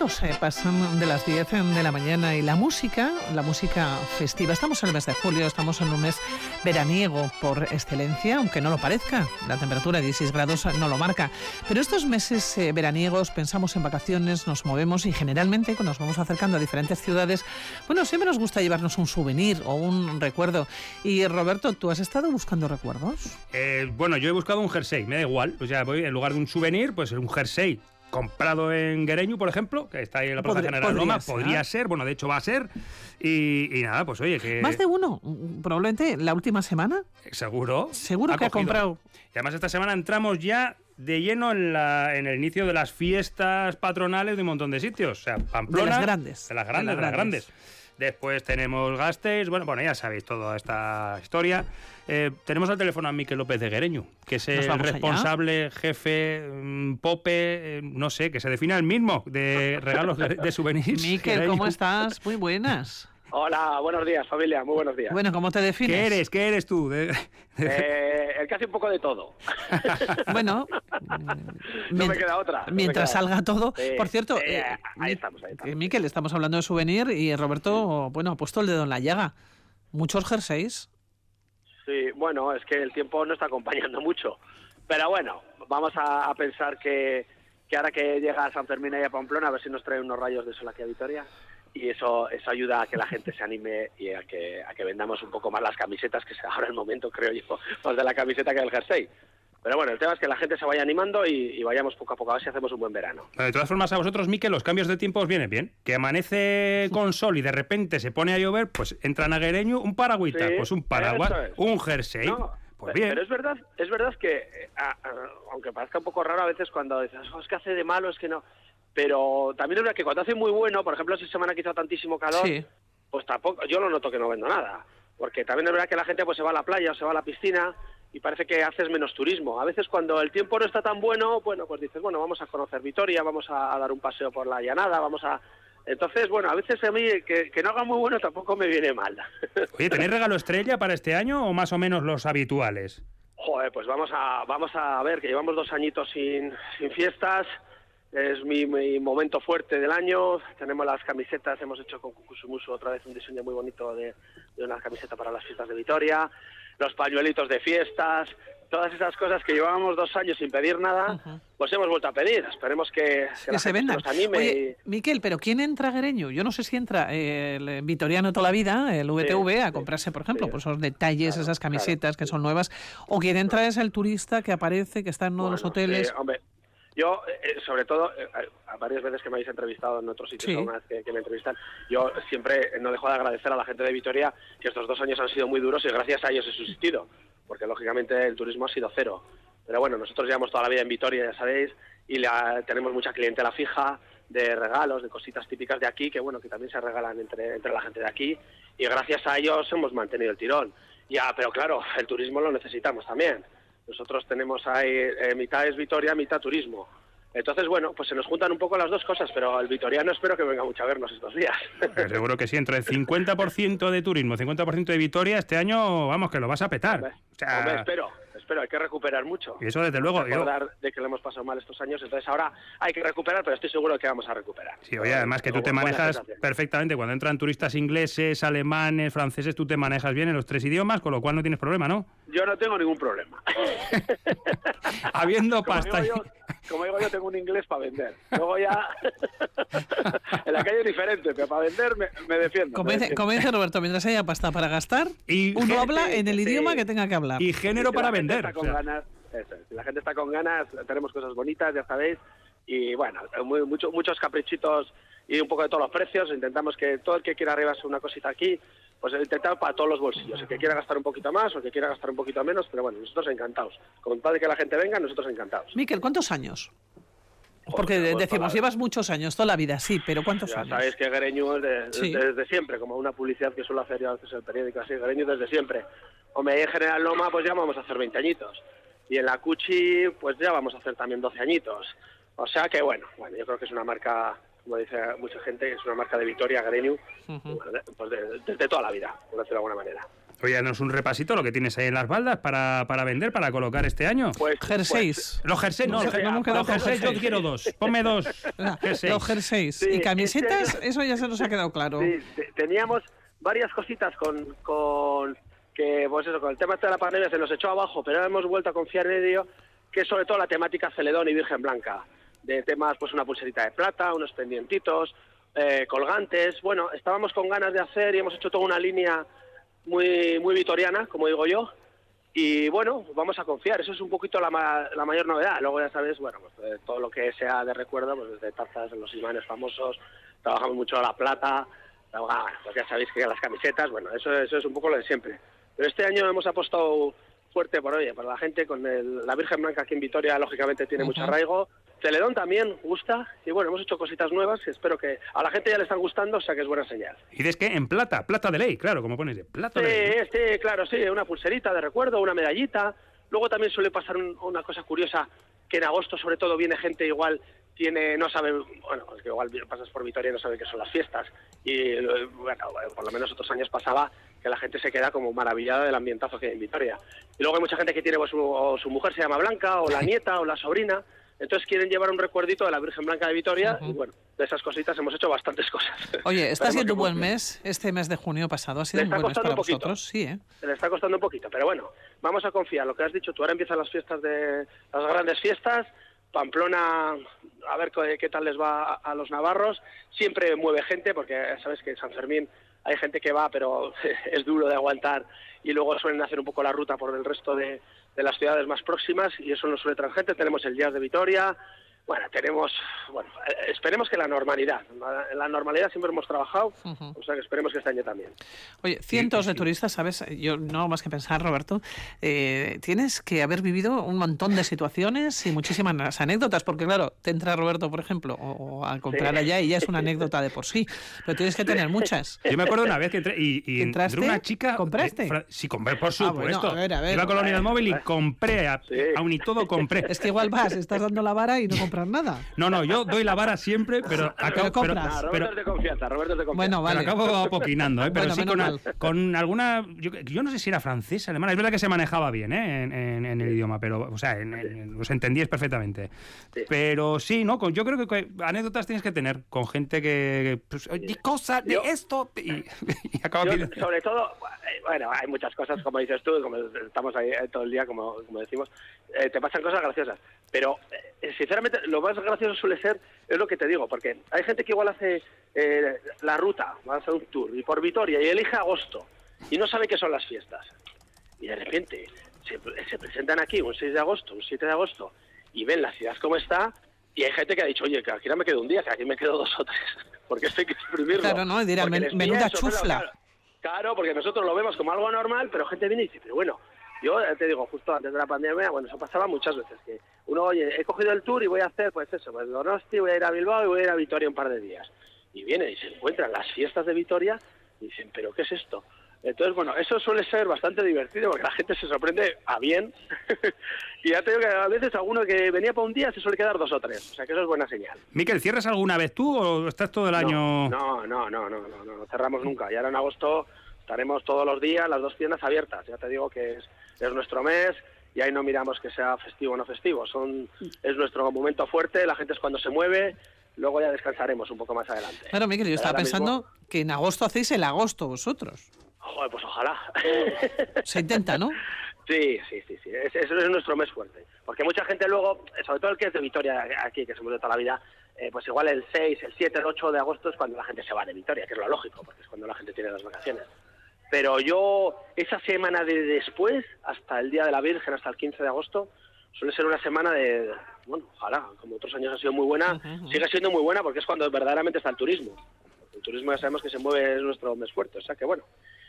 Minutos eh, pasan de las 10 de la mañana y la música, la música festiva. Estamos en el mes de julio, estamos en un mes veraniego por excelencia, aunque no lo parezca. La temperatura de 16 grados no lo marca. Pero estos meses eh, veraniegos pensamos en vacaciones, nos movemos y generalmente cuando nos vamos acercando a diferentes ciudades, bueno, siempre nos gusta llevarnos un souvenir o un recuerdo. Y Roberto, ¿tú has estado buscando recuerdos? Eh, bueno, yo he buscado un jersey, me da igual. O sea, voy en lugar de un souvenir, pues un jersey comprado en Guereñu, por ejemplo, que está ahí en la Plaza General podría Loma, ser. podría ser, bueno, de hecho va a ser. Y, y nada, pues oye, que Más de uno, probablemente la última semana. seguro. Seguro que ha cogido. comprado. Y además esta semana entramos ya de lleno en, la, en el inicio de las fiestas patronales de un montón de sitios. O sea, Pamplona. De las grandes. De las De grandes, las de las grandes. Después tenemos Gasteiz, bueno, bueno, ya sabéis toda esta historia. Eh, tenemos al teléfono a Miquel López de Guereñu, que es el allá. responsable, jefe, mm, pope, eh, no sé, que se define el mismo de regalos de, de souvenirs. Miquel. ¿cómo estás? Muy buenas. Hola, buenos días, familia, muy buenos días. Bueno, ¿cómo te defines? ¿Qué eres? ¿Qué eres tú? Eh, el que hace un poco de todo. Bueno, No me queda otra, no mientras queda salga todo. Sí, Por cierto, eh, ahí estamos, ahí estamos. eh, Miquel, estamos hablando de souvenir y Roberto, bueno, ha puesto el dedo en la llaga. Muchos jerseys. Sí, bueno, es que el tiempo no está acompañando mucho. Pero bueno, vamos a, a pensar que, que ahora que llega a San Fermín y a Pamplona, a ver si nos trae unos rayos de sol aquí a Vitoria. Y eso, eso ayuda a que la gente se anime y a que, a que vendamos un poco más las camisetas, que es ahora el momento, creo yo, más de la camiseta que del jersey. Pero bueno, el tema es que la gente se vaya animando y, y vayamos poco a poco, a ver si hacemos un buen verano. De todas formas, a vosotros, Miquel, los cambios de tiempo os vienen bien. Que amanece con sol y de repente se pone a llover, pues entran a Guereño un paragüita, Sí, pues un paraguas, es. un jersey. No, pues bien. Pero es verdad, es verdad que, eh, a- a- aunque parezca un poco raro a veces cuando dices, "Oh, es que hace de malo, es que no. Pero también es verdad que cuando hace muy bueno, por ejemplo, esta semana que hizo tantísimo calor, Sí. pues tampoco, yo lo noto que no vendo nada. Porque también es verdad que la gente pues se va a la playa o se va a la piscina y parece que haces menos turismo. A veces cuando el tiempo no está tan bueno, bueno, pues dices, bueno, vamos a conocer Vitoria, vamos a, a dar un paseo por la llanada, vamos a... Entonces, bueno, a veces a mí que, que no haga muy bueno tampoco me viene mal. Oye, ¿tenéis regalo estrella para este año o más o menos los habituales? Joder, pues vamos a, vamos a ver, que llevamos dos añitos sin, sin fiestas, es mi, mi momento fuerte del año, tenemos las camisetas, hemos hecho con Kukusumusu otra vez un diseño muy bonito de, de una camiseta para las fiestas de Vitoria, los pañuelitos de fiestas, todas esas cosas que llevábamos dos años sin pedir nada, pues hemos vuelto a pedir, esperemos que, que la que se vendan. nos anime Oye, Miquel, pero ¿quién entra a Guereño? Yo no sé si entra eh, el vitoriano toda la vida, el VTV, a comprarse, por ejemplo, pues esos detalles, Claro, esas camisetas claro, que son nuevas. O quien entra es el turista que aparece, que está en uno de los hoteles. sí, hombre, yo, eh, sobre todo, eh, a varias veces que me habéis entrevistado en otros sitios, Sí. que, que me entrevistan, yo siempre no dejo de agradecer a la gente de Vitoria que estos dos años han sido muy duros y gracias a ellos he subsistido, porque lógicamente el turismo ha sido cero. Pero bueno, nosotros llevamos toda la vida en Vitoria, ya sabéis, y la- tenemos mucha clientela fija de regalos, de cositas típicas de aquí, que bueno, que también se regalan entre, entre la gente de aquí, y gracias a ellos hemos mantenido el tirón. Ya, pero claro, el turismo lo necesitamos también. Nosotros tenemos ahí eh, mitad es Vitoria, mitad turismo. Entonces, bueno, pues se nos juntan un poco las dos cosas, pero el vitoriano espero que venga mucho a vernos estos días. Pues seguro que sí, entre el 50% de turismo, 50% de Vitoria, este año, vamos, que lo vas a petar. Hombre, O sea, hombre, espero, espero, hay que recuperar mucho. y eso desde luego. yo- de que lo hemos pasado mal estos años, entonces ahora hay que recuperar, pero estoy seguro que vamos a recuperar. Sí, oye, además que tú te manejas perfectamente. Cuando entran turistas ingleses, alemanes, franceses, tú te manejas bien en los tres idiomas, con lo cual no tienes problema, ¿no? Yo no tengo ningún problema. Habiendo Como pasta. digo, yo, como digo yo, tengo un inglés para vender. Luego ya... en la calle es diferente, pero para vender me, me defiendo. Como como dice Roberto, mientras haya pasta para gastar, Y uno gente- habla en el sí. idioma que tenga que hablar. Y género Si para vender. está o con sea. ganas, eso si la gente está con ganas, tenemos cosas bonitas, ya sabéis. Y bueno, muy- mucho- muchos caprichitos y un poco de todos los precios. Intentamos que todo el que quiera arribarse una cosita aquí, pues intentamos para todos los bolsillos. El que quiera gastar un poquito más o el que quiera gastar un poquito menos, pero bueno, nosotros encantados. Con tal de que la gente venga, nosotros encantados. Miquel, ¿cuántos años? Porque Joder, pues, decimos, llevas muchos años, toda la vida, sí, pero ¿cuántos Ya años? sabéis que Gereñu es de- Sí. desde siempre, como una publicidad que suele hacer a veces el periódico así, Gereñu desde siempre. Hombre, en General Loma pues ya vamos a hacer 20 añitos. Y en la Cuchi pues ya vamos a hacer también 12 añitos. O sea que bueno, bueno, yo creo que es una marca, como dice mucha gente, es una marca de Vitoria, Gereñu, Ujú. bueno, de- pues de- desde toda la vida, por decirlo de alguna manera. Oye, danos un repasito lo que tienes ahí en las baldas para, para vender, para colocar este año. Pues, Jerseys. Los jerseys, no, No, quedado los jerseys yo quiero dos. Ponme dos jerseys. Los jerseys. Sí, y camisetas, este eso ya se nos ha quedado claro. Sí, te- teníamos varias cositas con, con que, pues eso, con el tema este de la pandemia se nos echó abajo, pero ahora hemos vuelto a confiar en ello, que es sobre todo la temática Celedón y Virgen Blanca, de temas, pues una pulserita de plata, unos pendientitos, eh, colgantes, bueno, estábamos con ganas de hacer y hemos hecho toda una línea muy, muy vitoriana, como digo yo, y bueno, vamos a confiar, eso es un poquito la, ma- la mayor novedad. Luego ya sabes, bueno, pues eh, todo lo que sea de recuerdo, pues desde tazas, los imanes famosos, trabajamos mucho la plata, trabaja- pues ya sabéis que las camisetas, bueno, eso, eso es un poco lo de siempre. Pero este año hemos apostado fuerte por, oye, para la gente con el- la Virgen Blanca aquí en Vitoria, lógicamente tiene mucho Ujú. arraigo. Celedón también gusta, y bueno, hemos hecho cositas nuevas que espero que a la gente ya le están gustando, o sea que es buena señal. Y dices que en plata, plata de ley, claro, como pones de plata Sí, de ley. sí, claro, sí, una pulserita de recuerdo, una medallita. Luego también suele pasar un- una cosa curiosa, que en agosto sobre todo viene gente igual, tiene, no sabe, bueno, es que igual pasas por Vitoria y no sabe qué son las fiestas. Y eh, bueno, por lo menos otros años pasaba que la gente se queda como maravillada del ambientazo que hay en Vitoria. Y luego hay mucha gente que tiene, pues, su, o su mujer se llama Blanca, o la nieta, o la sobrina. Entonces quieren llevar un recuerdito de la Virgen Blanca de Vitoria y bueno, de esas cositas hemos hecho bastantes cosas. Oye, está siendo un buen mes. Este mes de junio pasado ha sido un buen mes para poquito. vosotros. Sí, ¿eh? Se le está costando un poquito, pero bueno, vamos a confiar. Lo que has dicho tú, ahora empiezan las fiestas de las grandes fiestas. Pamplona, a ver qué, qué tal les va a, a los navarros. Siempre mueve gente, porque sabes que San Fermín hay gente que va, pero es duro de aguantar. Y luego suelen hacer un poco la ruta por el resto de, las ciudades más próximas, y eso nos suele traer gente. Tenemos el Jazz de Vitoria. Bueno, tenemos, bueno, eh, esperemos que la normalidad. En la normalidad siempre hemos trabajado, Ujú. o sea que esperemos que este año también. Oye, cientos de turistas, ¿sabes? Yo no hago más que pensar, Roberto, eh, tienes que haber vivido un montón de situaciones y muchísimas anécdotas, porque claro, te entra Roberto, por ejemplo, o, o a comprar Sí. allá y ya es una anécdota de por sí, pero tienes que tener muchas. Yo me acuerdo una vez que entré y, y ¿Entraste? entró una chica. ¿Compraste? Fra- sí, compré, por Ah, bueno, supuesto. a ver, a ver. Iba con la unidad móvil y compré, a- Sí. aún y todo compré. Es que igual vas, estás dando la vara y no compras nada. No, no, yo doy la vara siempre, pero acabo. compras. Ah, Roberto pero- es de confianza, Roberto es de confianza. Bueno, vale. Pero acabo apopinando, ¿eh? Pero Bueno, sí con, con alguna. Yo, yo no sé si era francesa, alemana. Es verdad que se manejaba bien, ¿eh? En, en- en el idioma, pero. O sea, en- en- os entendíais perfectamente. Sí. Pero sí, ¿no? Con, yo creo que, anécdotas tienes que tener con gente que. Pues, oye, cosas de Yo- esto. Y, y acaba Yo, pidiendo- sobre todo, eh, bueno, hay muchas cosas, como dices tú, como estamos ahí eh, todo el día, como, como decimos, eh, te pasan cosas graciosas. Pero, eh, sinceramente, lo más gracioso suele ser, es lo que te digo, porque hay gente que igual hace eh, la ruta, va a hacer un tour, y por Vitoria, y elige agosto, y no sabe qué son las fiestas. Y de repente se, se presentan aquí un 6 de agosto, un 7 de agosto, y ven la ciudad como está, y hay gente que ha dicho, oye, que aquí no me quedo un día, que aquí me quedo dos o tres, porque esto hay que exprimirlo. Claro, ¿no? Y dirán, Porque "Men- les pilla menuda chufla". claro. Claro, porque nosotros lo vemos como algo normal, pero gente viene y dice, pero bueno, yo te digo, justo antes de la pandemia, bueno, eso pasaba muchas veces, que uno, oye, he cogido el tour y voy a hacer, pues eso, pues Donosti, voy a ir a Bilbao y voy a ir a Vitoria un par de días. Y viene y se encuentran las fiestas de Vitoria y dicen, pero ¿qué es esto? Entonces, bueno, eso suele ser bastante divertido porque la gente se sorprende a bien. y ya te digo que a veces alguno que venía para un día se suele quedar dos o tres. O sea que eso es buena señal. Miquel, ¿cierras alguna vez tú o estás todo el año.? No, no, no, no, no, no, no cerramos nunca. Y ahora en agosto estaremos todos los días las dos tiendas abiertas. Ya te digo que es, es nuestro mes y ahí no miramos que sea festivo o no festivo. Son, es nuestro momento fuerte, la gente es cuando se mueve, luego ya descansaremos un poco más adelante. Claro, Miguel, yo Pero estaba mismo- pensando que en agosto hacéis el agosto vosotros. Joder, pues ojalá. Se intenta, ¿no? Sí, sí, sí, sí. Es- Eso es nuestro mes fuerte. Porque mucha gente luego, sobre todo el que es de Vitoria aquí, que somos de toda la vida, eh, pues igual el 6, el 7, el 8 de agosto es cuando la gente se va de Vitoria, que es lo lógico, porque es cuando la gente tiene las vacaciones. Pero yo, esa semana de después, hasta el Día de la Virgen, hasta el 15 de agosto, suele ser una semana de, bueno, ojalá, como otros años ha sido muy buena, sigue siendo muy buena porque es cuando verdaderamente está el turismo. El turismo ya sabemos que se mueve, es nuestro mes fuerte, o sea que bueno,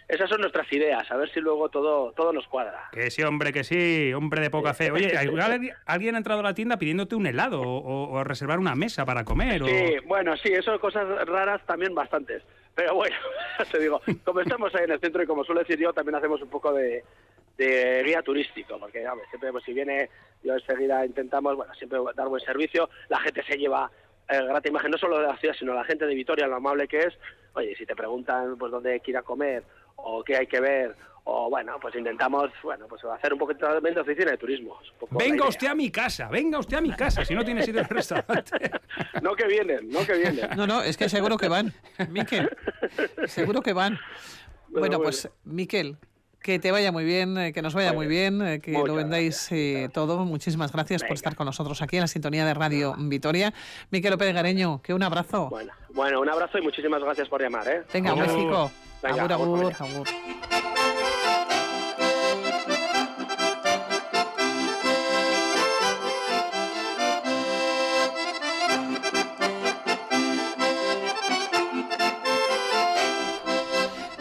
esas son nuestras ideas, a ver si luego todo, todo nos cuadra. Que sí, hombre, que sí, hombre de poca fe. Oye, ¿alguien, ha entrado a la tienda pidiéndote un helado o, o reservar una mesa para comer? o- Sí, bueno, sí, eso cosas raras también bastantes. Pero bueno, te digo, como estamos ahí en el centro y como suelo decir yo, también hacemos un poco de, guía turístico, porque hombre, siempre pues, si viene, yo enseguida intentamos, bueno, siempre dar buen servicio, la gente se lleva eh, grata imagen, no solo de la ciudad, sino la gente de Vitoria, lo amable que es. Oye, si te preguntan pues dónde hay que ir a comer o qué hay que ver, o bueno, pues intentamos, bueno, pues hacer un poquito también de oficina de turismo. Venga usted a mi casa, venga usted a mi casa, si no tiene sitio en el restaurante. No que vienen, no que vienen. No, no, es que seguro que van. Miquel, seguro que van. Bueno, Bueno, pues, Miquel, que te vaya muy bien, eh, que nos vaya muy bien, eh, que Muchas lo vendáis eh, todo. Muchísimas gracias por estar con nosotros aquí en la sintonía de Radio Vitoria. Miquel López Gareño, que un abrazo. Bueno, bueno, un abrazo y muchísimas gracias por llamar, ¿eh? Venga, un Agur. Venga, Agur, agur, agur,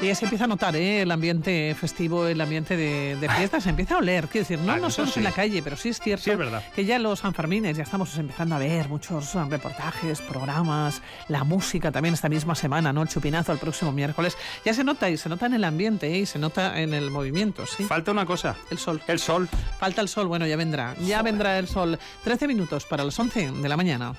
ya se empieza a notar ¿eh? el ambiente festivo, el ambiente de, de fiesta, se empieza a oler. Quiero decir, no Ah, nosotros sí. en la calle, pero sí es cierto Sí, es verdad. que ya los Sanfermines ya estamos empezando a ver muchos eh, reportajes, programas, la música también esta misma semana, ¿no? El chupinazo el próximo miércoles. Ya se nota y se nota en el ambiente ¿eh? y se nota en el movimiento, ¿sí? Falta una cosa, El sol. el sol. Falta el sol, bueno, ya vendrá. Ya vendrá el sol. 13 minutos para las 11 de la mañana.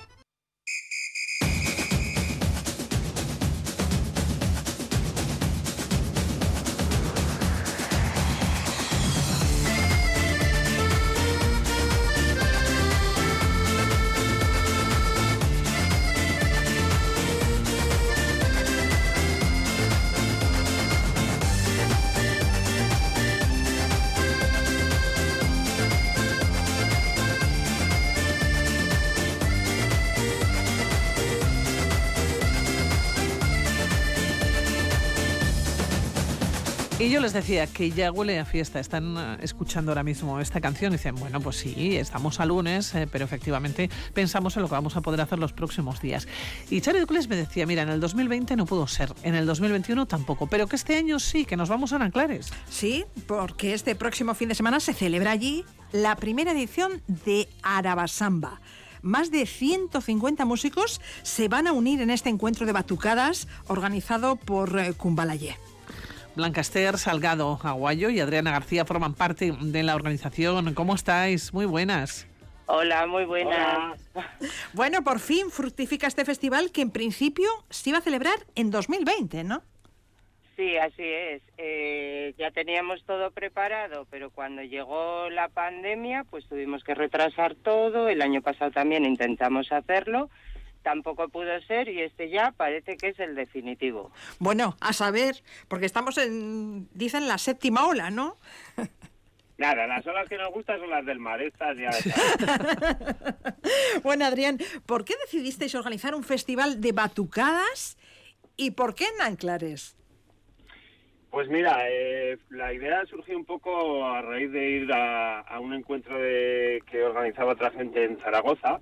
Decía que ya huele a fiesta. Están eh, escuchando ahora mismo esta canción y dicen, bueno, pues sí, estamos a lunes, eh, pero efectivamente pensamos en lo que vamos a poder hacer los próximos días. Y Charo Ducles me decía, mira, en el 2020 no pudo ser, en el 2021 tampoco, pero que este año sí, que nos vamos a Nanclares. Sí, porque este próximo fin de semana se celebra allí la primera edición de Arabasamba. Más de 150 músicos se van a unir en este encuentro de batucadas organizado por eh, Cumbalayé. Blanca Esther, Salgado Aguayo y Adriana García forman parte de la organización. ¿Cómo estáis? Muy buenas. Hola, muy buenas. Bueno, por fin fructifica este festival que en principio se iba a celebrar en 2020, ¿no? Sí, así es. Eh, ya teníamos todo preparado, pero cuando llegó la pandemia, pues tuvimos que retrasar todo. El año pasado también intentamos hacerlo. Tampoco pudo ser y este ya parece que es el definitivo. Bueno, a saber, porque estamos en, dicen, la séptima ola, ¿no? Nada, las olas que nos gustan son las del mar, estas ya. Bueno, Adrián, ¿por qué decidisteis organizar un festival de batucadas y por qué en Anclares? Pues mira, eh, la idea surgió un poco a raíz de ir a, a un encuentro de, que organizaba otra gente en Zaragoza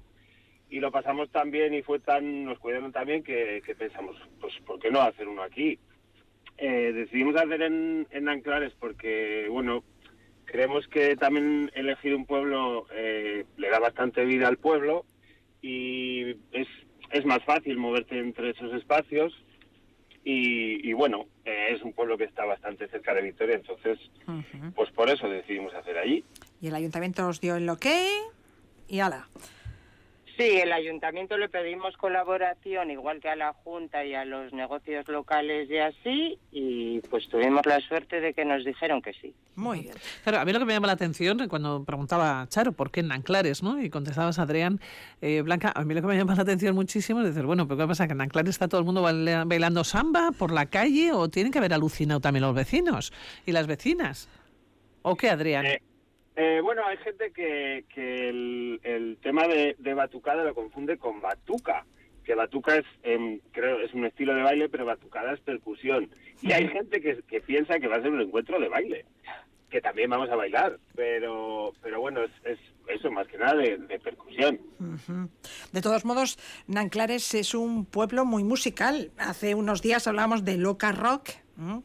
y lo pasamos tan bien y fue tan, nos cuidaron tan bien que, que pensamos, pues ¿por qué no hacer uno aquí? Eh, decidimos hacer en, en Anclares porque, bueno, creemos que también elegir un pueblo eh, le da bastante vida al pueblo y es, es más fácil moverte entre esos espacios y, y bueno, eh, es un pueblo que está bastante cerca de Vitoria, entonces pues por eso decidimos hacer allí. Y el ayuntamiento os dio el ok y ala. Sí, el ayuntamiento le pedimos colaboración, igual que a la Junta y a los negocios locales y así, y pues tuvimos la suerte de que nos dijeron que sí. Muy bien. Claro, a mí lo que me llama la atención eh, cuando preguntaba Charo, ¿por qué en Anclares? ¿no? Y contestabas Adrián, eh, Blanca, a mí lo que me llama la atención muchísimo es decir, bueno, pero ¿qué pasa? ¿Que en Anclares está todo el mundo baila- bailando samba por la calle o tienen que haber alucinado también los vecinos y las vecinas? ¿O qué, Adrián? Eh, eh, bueno, hay gente que, que el, el tema de, de batucada lo confunde con batuca, que batuca es, em, creo, es un estilo de baile, pero batucada es percusión. Y hay gente que, que piensa que va a ser un encuentro de baile, que también vamos a bailar, pero, pero bueno, es, es eso más que nada de, de percusión. De todos modos, Nanclares es un pueblo muy musical. Hace unos días hablábamos de Loca Rock,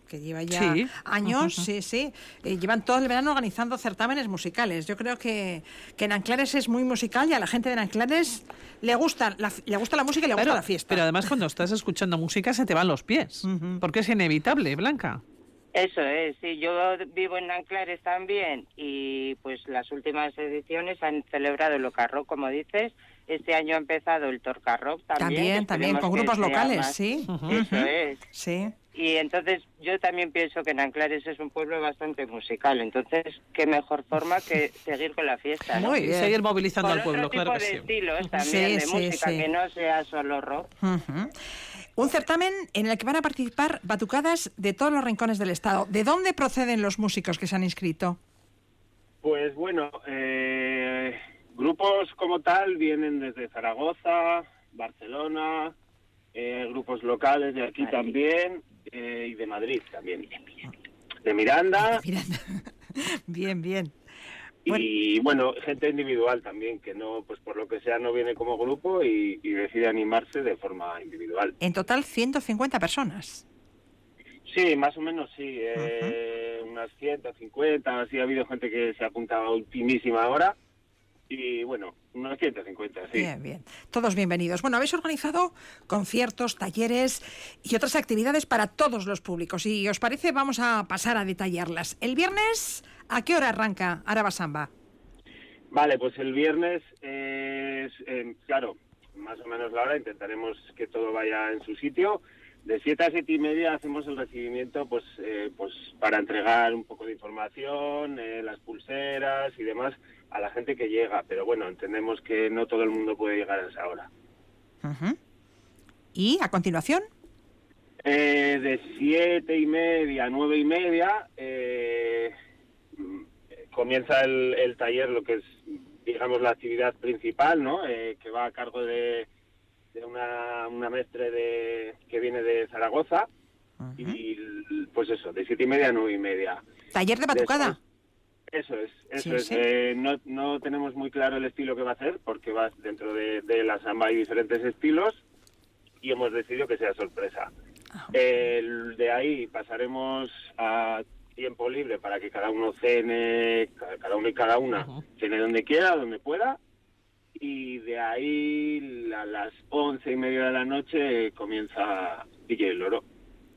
que lleva ya Sí. años, sí, sí. Eh, llevan todo el verano organizando certámenes musicales. Yo creo que, que Nanclares es muy musical y a la gente de Nanclares le gusta la, le gusta la música y le gusta la fiesta. Pero además cuando estás escuchando música se te van los pies, porque es inevitable, Blanca. Eso es, sí, yo vivo en Anclares también y pues las últimas ediciones han celebrado el Locarrock, como dices. Este año ha empezado el Torcarrock también. También, también, con grupos locales, más. sí. Eso es. Sí. Y entonces yo también pienso que Nanclares es un pueblo bastante musical, entonces qué mejor forma que seguir con la fiesta. ¿no? Muy bien. Seguir movilizando Con al pueblo, otro tipo que de sí. estilos también, Sí, de sí, música, sí. que no sea solo rock. Un certamen en el que van a participar batucadas de todos los rincones del Estado. ¿De dónde proceden los músicos que se han inscrito? Pues bueno, eh, grupos como tal vienen desde Zaragoza, Barcelona, eh, grupos locales de aquí también eh, y de Madrid también. De Miranda Bien, bien. y bueno, gente individual también que no, pues por lo que sea no viene como grupo y, y decide animarse de forma individual. En total, 150 personas. Sí, más o menos sí, eh, unas 150, sí ha habido gente que se ha apuntado a ultimísima hora y bueno, unos 150, sí. Bien, bien. Todos bienvenidos. Bueno, habéis organizado conciertos, talleres y otras actividades para todos los públicos. Y os parece, vamos a pasar a detallarlas. El viernes, ¿a qué hora arranca Araba Samba? Vale, pues el viernes es, eh, claro, más o menos la hora, intentaremos que todo vaya en su sitio. De 7 a 7 y media hacemos el recibimiento pues, eh, pues para entregar un poco de información, eh, las pulseras y demás a la gente que llega. Pero bueno, entendemos que no todo el mundo puede llegar a esa hora. Y a continuación, Eh, de siete y media a nueve y media eh, comienza el, el taller, lo que es, digamos, la actividad principal, ¿no? Eh, que va a cargo de, de una, una mestre de, que viene de Zaragoza. Y pues eso, de siete y media a nueve y media. taller de batucada. Eso es, eso Sí, es. sí. Eh, no, no tenemos muy claro el estilo que va a hacer, porque va dentro de, de la samba hay diferentes estilos y hemos decidido que sea sorpresa. El- de ahí pasaremos a tiempo libre para que cada uno cene, ca- cada uno y cada una cene donde quiera, donde pueda. Y de ahí a las once y media de la noche comienza DJ Loro,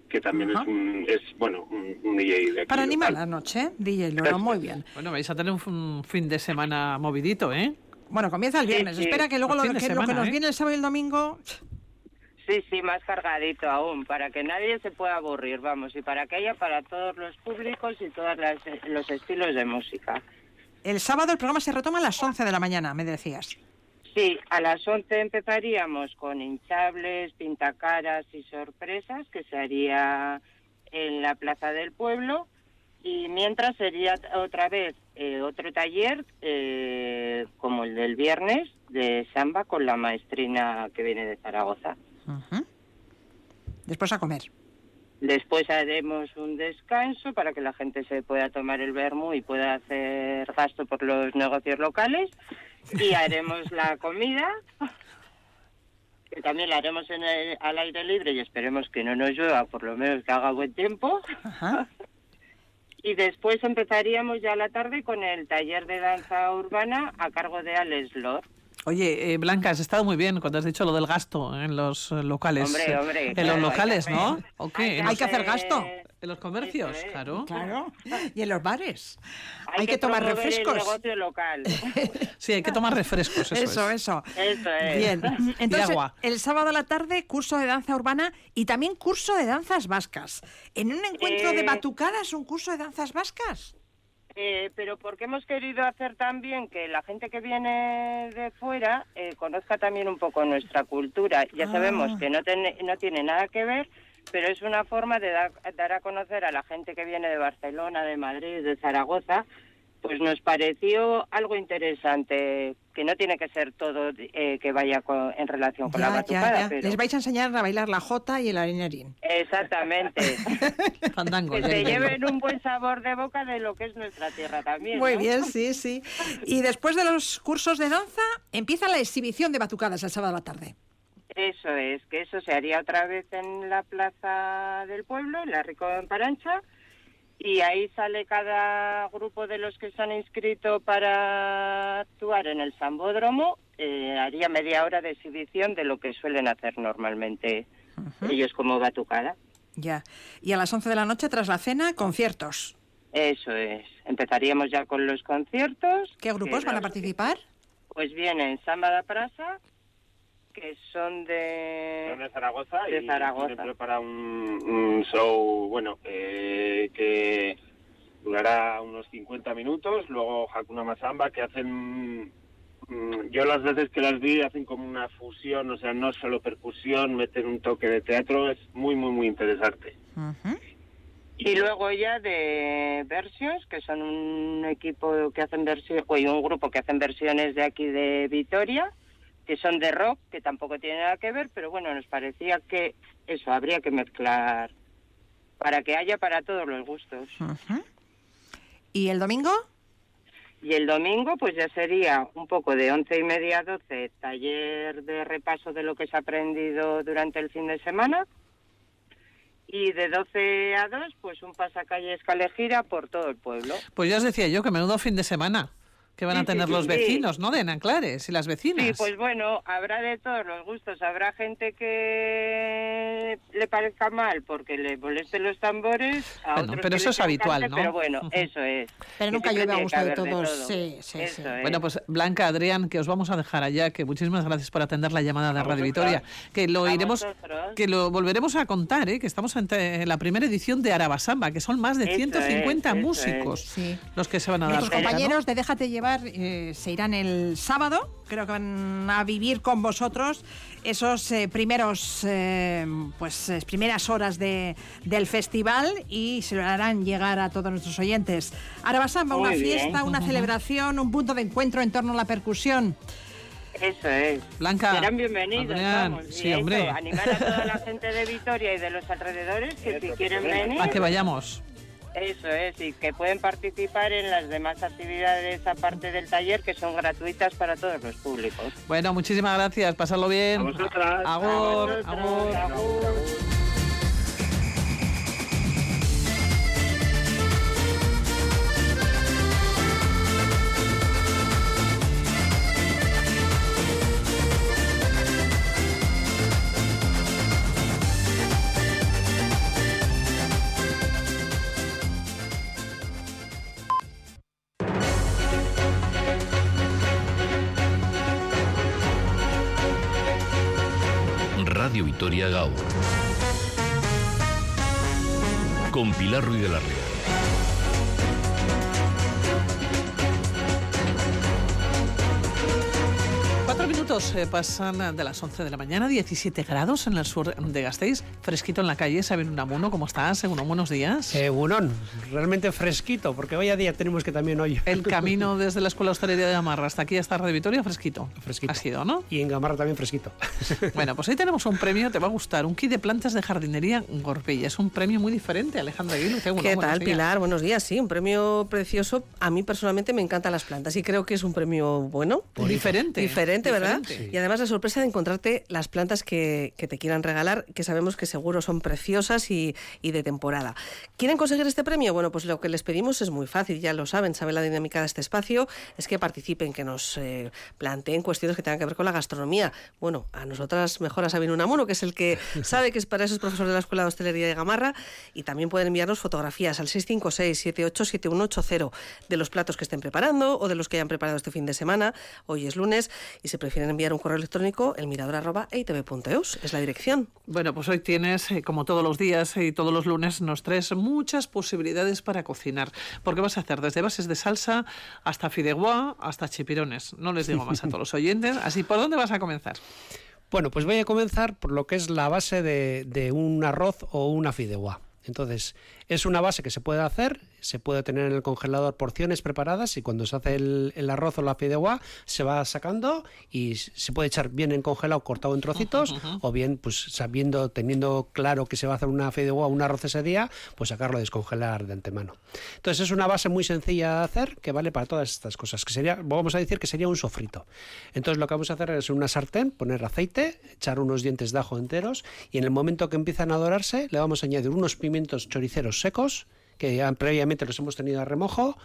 que también es un, es bueno un, un DJ de aquí Para animar la noche, DJ Loro, muy bien. Bueno, vais a tener un, un fin de semana movidito, ¿eh? Bueno, comienza el viernes. sí. Espera que luego lo, que, lo que semana, nos ¿eh? viene el sábado y el domingo... Sí, sí, más cargadito aún, para que nadie se pueda aburrir, vamos, y para que haya para todos los públicos y todos los estilos de música. El sábado el programa se retoma a las 11 de la mañana, me decías. Sí, a las 11 empezaríamos con hinchables, pintacaras y sorpresas, que se haría en la Plaza del Pueblo. Y mientras sería otra vez eh, otro taller, eh, como el del viernes, de samba con la maestrina que viene de Zaragoza. Después a comer. Después haremos un descanso para que la gente se pueda tomar el vermú y pueda hacer gasto por los negocios locales. Y haremos la comida, que también la haremos en el- al aire libre y esperemos que no nos llueva, por lo menos que haga buen tiempo. Ajá. Y después empezaríamos ya la tarde con el taller de danza urbana a cargo de Alex Lor. Oye, eh, Blanca, has estado muy bien cuando has dicho lo del gasto en los eh, locales. Hombre, hombre, En claro, los locales, hacer- ¿no? ¿O qué? Hay que hacer gasto. En los comercios, es. claro. Claro. Y en los bares. Hay, Hay que tomar refrescos. El negocio local. Sí, hay que tomar refrescos, eso, Eso, es. eso. Eso es. Bien. Entonces, agua. el sábado a la tarde, curso de danza urbana y también curso de danzas vascas. En un encuentro de Eh, batucadas, un curso de danzas vascas. Eh, pero porque hemos querido hacer también que la gente que viene de fuera eh, conozca también un poco nuestra cultura. Ya Ah. sabemos que no, tiene no tiene nada que ver, pero es una forma de dar, dar a conocer a la gente que viene de Barcelona, de Madrid, de Zaragoza. Pues nos pareció algo interesante, que no tiene que ser todo eh, que vaya con- en relación con la Ya, ya, batucada. ya. pero- Les vais a enseñar a bailar la jota y el arenerín. Exactamente. Fandango. que se lleven un buen sabor de boca de lo que es nuestra tierra también. Muy ¿no? bien, sí, sí. Y después de los cursos de danza, empieza la exhibición de batucadas el sábado a la tarde. Eso es, que eso se haría otra vez en la plaza del pueblo, en la Rico en Parancha, y ahí sale cada grupo de los que se han inscrito para actuar en el Sambódromo, eh, haría media hora de exhibición de lo que suelen hacer normalmente ellos como batucada. Ya. Y a las 11 de la noche, tras la cena, conciertos. Eso es, empezaríamos ya con los conciertos. ¿Qué grupos van a participar? Pues vienen Samba da Prasa, que son de... Son de Zaragoza De y Zaragoza. tienen preparado un, un show, bueno, eh, que durará unos 50 minutos. Luego Hakuna Masamba, que hacen... mm, Yo las veces que las vi hacen como una fusión, o sea, no solo percusión, meten un toque de teatro, es muy, muy, muy interesante. Y luego ya de Versions, que son un equipo que hacen versiones, o un grupo que hacen versiones de aquí de Vitoria, que son de rock, que tampoco tiene nada que ver, pero bueno, nos parecía que eso habría que mezclar para que haya para todos los gustos. ¿Y el domingo? Y el domingo, pues ya sería un poco de once y media a doce, taller de repaso de lo que se ha aprendido durante el fin de semana. Y de 12 a 2, pues un pasacalle escalegira por todo el pueblo. Pues ya os decía yo que menudo fin de semana que van Sí, a sí, tener sí, los sí. vecinos, ¿no? De Enanclares y las vecinas. Sí, pues bueno, habrá de todos los gustos. Habrá gente que le parezca mal porque le molesten los tambores. A Bueno, otros pero eso es habitual, ¿no? Pero bueno, eso es. Pero nunca llueve a gusto de todos. todo. Sí, sí, Eso sí. es. Bueno, pues Blanca, Adrián, que os vamos a dejar allá, que muchísimas gracias por atender la llamada de A Radio. Vitoria, que lo A iremos, vosotros. que lo volveremos a contar, ¿eh? que estamos ante- en la primera edición de Arabasamba, que son más de Eso 150 es, eso músicos Sí. los que se van a dar. Nuestros cita, ¿no? compañeros de Déjate Llevar eh, se irán el sábado. Creo que van a vivir con vosotros esos eh, primeros, eh, pues, eh, primeras horas de, del festival y se lo harán llegar a todos nuestros oyentes. Arabasamba, una bien. fiesta, una celebración, un punto de encuentro en torno a la percusión. Eso es. Blanca, Serán bienvenidos, Adrián, vamos. y sí, eso, hombre. animar a toda la gente de Vitoria y de los alrededores que si quieren venir, A que vayamos. Eso es, y que pueden participar en las demás actividades aparte del taller que son gratuitas para todos los públicos. Bueno, muchísimas gracias, pasarlo bien. A vosotras. Agur, agur. agur. Con Pilar Ruiz de la Rea. Minutos eh, pasan de las 11 de la mañana, 17 grados en el sur de Gasteiz, fresquito en la calle, Saben Unamuno, ¿cómo estás? Segundo, buenos días. Eh, Bunón, realmente fresquito, porque hoy a día tenemos que también hoy. El camino desde la Escuela de Hostelería de Gamarra hasta aquí hasta Radio Vitoria, fresquito. Fresquito. Ha sido, ¿no? Y en Gamarra también fresquito. Bueno, pues ahí tenemos un premio, te va a gustar, un kit de plantas de jardinería Gorpilla. Es un premio muy diferente, Alejandra Aguilu. Qué, bueno, ¿Qué buenos tal, días. Pilar? Buenos días. Sí, un premio precioso. A mí personalmente me encantan las plantas y creo que es un premio bueno. Diferente. Diferente, ¿verdad? Diferente. Y además la sorpresa de encontrarte las plantas que, que te quieran regalar, que sabemos que seguro son preciosas y, y de temporada. ¿Quieren conseguir este premio? Bueno, pues lo que les pedimos es muy fácil, ya lo saben, saben la dinámica de este espacio, es que participen, que nos eh, planteen cuestiones que tengan que ver con la gastronomía. Bueno, a nosotras mejor a Sabino Unamuno, que es el que sabe que es para eso es profesor de la Escuela de Hostelería de Gamarra, y también pueden enviarnos fotografías al 656-787180 de los platos que estén preparando o de los que hayan preparado este fin de semana. Hoy es lunes y si prefieren enviar un correo electrónico, elmirador.eitv.eus es la dirección. Bueno, pues hoy tienes, eh, como todos los días y todos los lunes, nos traes muchas posibilidades para cocinar. Porque vas a hacer desde bases de salsa hasta fideuá, hasta chipirones. No les digo más a todos los oyentes. Así, ¿por dónde vas a comenzar? Bueno, pues voy a comenzar por lo que es la base de, de un arroz o una fideuá. Entonces, es una base que se puede hacer, se puede tener en el congelador porciones preparadas y cuando se hace el, el arroz o la fideuá se va sacando y se puede echar bien en congelado, cortado en trocitos, o bien, pues sabiendo, teniendo claro que se va a hacer una fideuá o un arroz ese día, pues sacarlo a descongelar de antemano. Entonces, es una base muy sencilla de hacer que vale para todas estas cosas, que sería, vamos a decir que sería un sofrito. Entonces, lo que vamos a hacer es en una sartén, poner aceite, echar unos dientes de ajo enteros y en el momento que empiezan a dorarse, le vamos a añadir unos pimientos choriceros secos, que previamente los hemos tenido a remojo,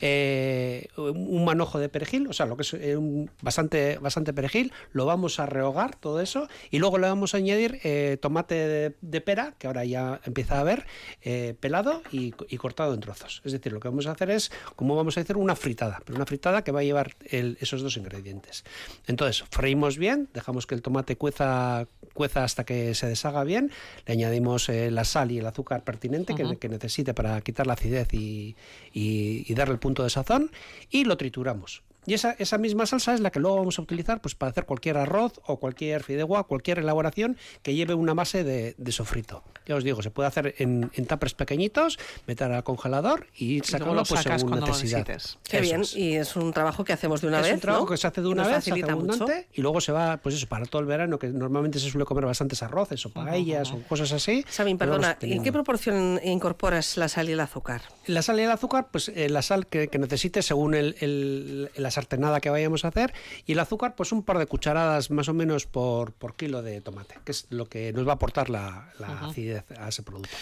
eh, un manojo de perejil, o sea, lo que es eh, un- bastante, bastante perejil, lo vamos a rehogar todo eso y luego le vamos a añadir eh, tomate de, de pera, que ahora ya empieza a ver, eh, pelado y, y cortado en trozos. Es decir, lo que vamos a hacer es, como vamos a hacer, una fritada, pero una fritada que va a llevar el- esos dos ingredientes. Entonces, freímos bien, dejamos que el tomate cueza, cueza hasta que se deshaga bien, le añadimos la sal y el azúcar pertinente que- que, necesite para quitar la acidez y, y- y darle el punto de sazón y lo trituramos. Y esa, esa misma salsa es la que luego vamos a utilizar pues, para hacer cualquier arroz o cualquier fideuá, cualquier elaboración que lleve una base de, de sofrito. Ya os digo, se puede hacer en, en tuppers pequeñitos, meter al congelador y luego sacarlo lo pues, según necesidad. necesites. Qué Eso bien, es. y es un trabajo que hacemos de una es vez. un trabajo ¿no? que se hace de Y una nos vez, se hace mucho. abundante y luego se va, pues eso, para todo el verano, que normalmente se suele comer bastantes arroces o paellas o cosas así. Sabin, perdona, ¿en qué proporción incorporas la sal y el azúcar? La sal y el azúcar, pues eh, la sal que, que necesite según el, el- la sartenada que vayamos a hacer y el azúcar, pues un par de cucharadas más o menos por, por kilo de tomate, que es lo que nos va a aportar la, la acidez a ese producto.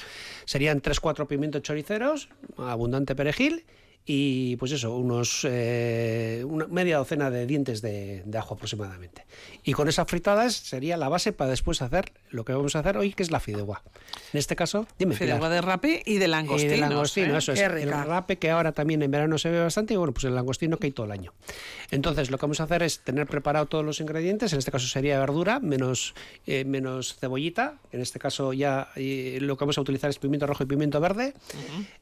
Serían 3-4 pimientos choriceros, abundante perejil y pues eso, unos eh, una media docena de dientes de, de ajo aproximadamente. Y con esas fritadas sería la base para después hacer lo que vamos a hacer hoy, que es la fideuá. En este caso, dime. Pilar. Fideuá de rape y de langostinos. Y de langostino, ¿eh? eso es. El rape que ahora también en verano se ve bastante y bueno, pues el langostino que hay todo el año. Entonces lo que vamos a hacer es tener preparado todos los ingredientes, en este caso sería verdura, menos, eh, menos cebollita, en este caso ya lo que vamos a utilizar es pimiento rojo y pimiento verde,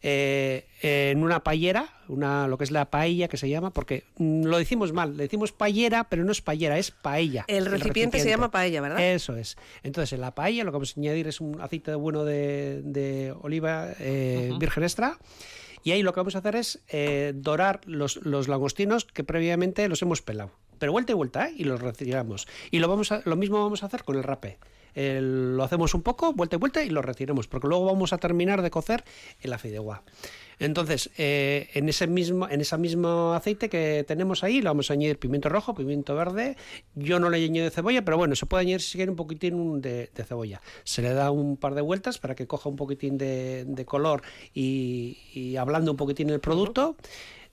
en una paellera, una, lo que es la paella que se llama, porque mm, lo decimos mal, le decimos paellera, pero no es paellera, es paella. El recipiente se llama paella, ¿verdad? Eso es. Entonces, en la paella lo que vamos a añadir es un aceite bueno de, de oliva eh, virgen extra. Y ahí lo que vamos a hacer es eh, dorar los, los langostinos que previamente los hemos pelado. Pero vuelta y vuelta, ¿eh? Y los retiramos. Y lo, vamos a- lo mismo vamos a hacer con el rape. El- lo hacemos un poco, vuelta y vuelta, y lo retiramos. Porque luego vamos a terminar de cocer en la fideuá. Entonces, eh, en ese mismo, en ese mismo aceite que tenemos ahí, le vamos a añadir pimiento rojo, pimiento verde. Yo no le añadido cebolla, pero bueno, se puede añadir si quiere un poquitín de, de cebolla. Se le da un par de vueltas para que coja un poquitín de, de color y, y ablande un poquitín el producto.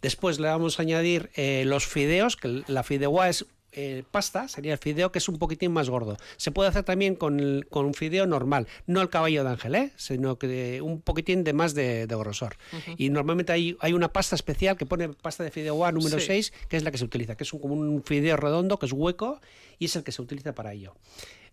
Después le vamos a añadir eh, los fideos, que la fideuá es eh, pasta, sería el fideo que es un poquitín más gordo. Se puede hacer también con, el- con un fideo normal, no el caballo de ángel, ¿eh? sino que un poquitín de más de, de grosor. Y normalmente hay, hay una pasta especial que pone pasta de fideuá número Sí. 6, que es la que se utiliza, que es un- como un fideo redondo, que es hueco, y es el que se utiliza para ello.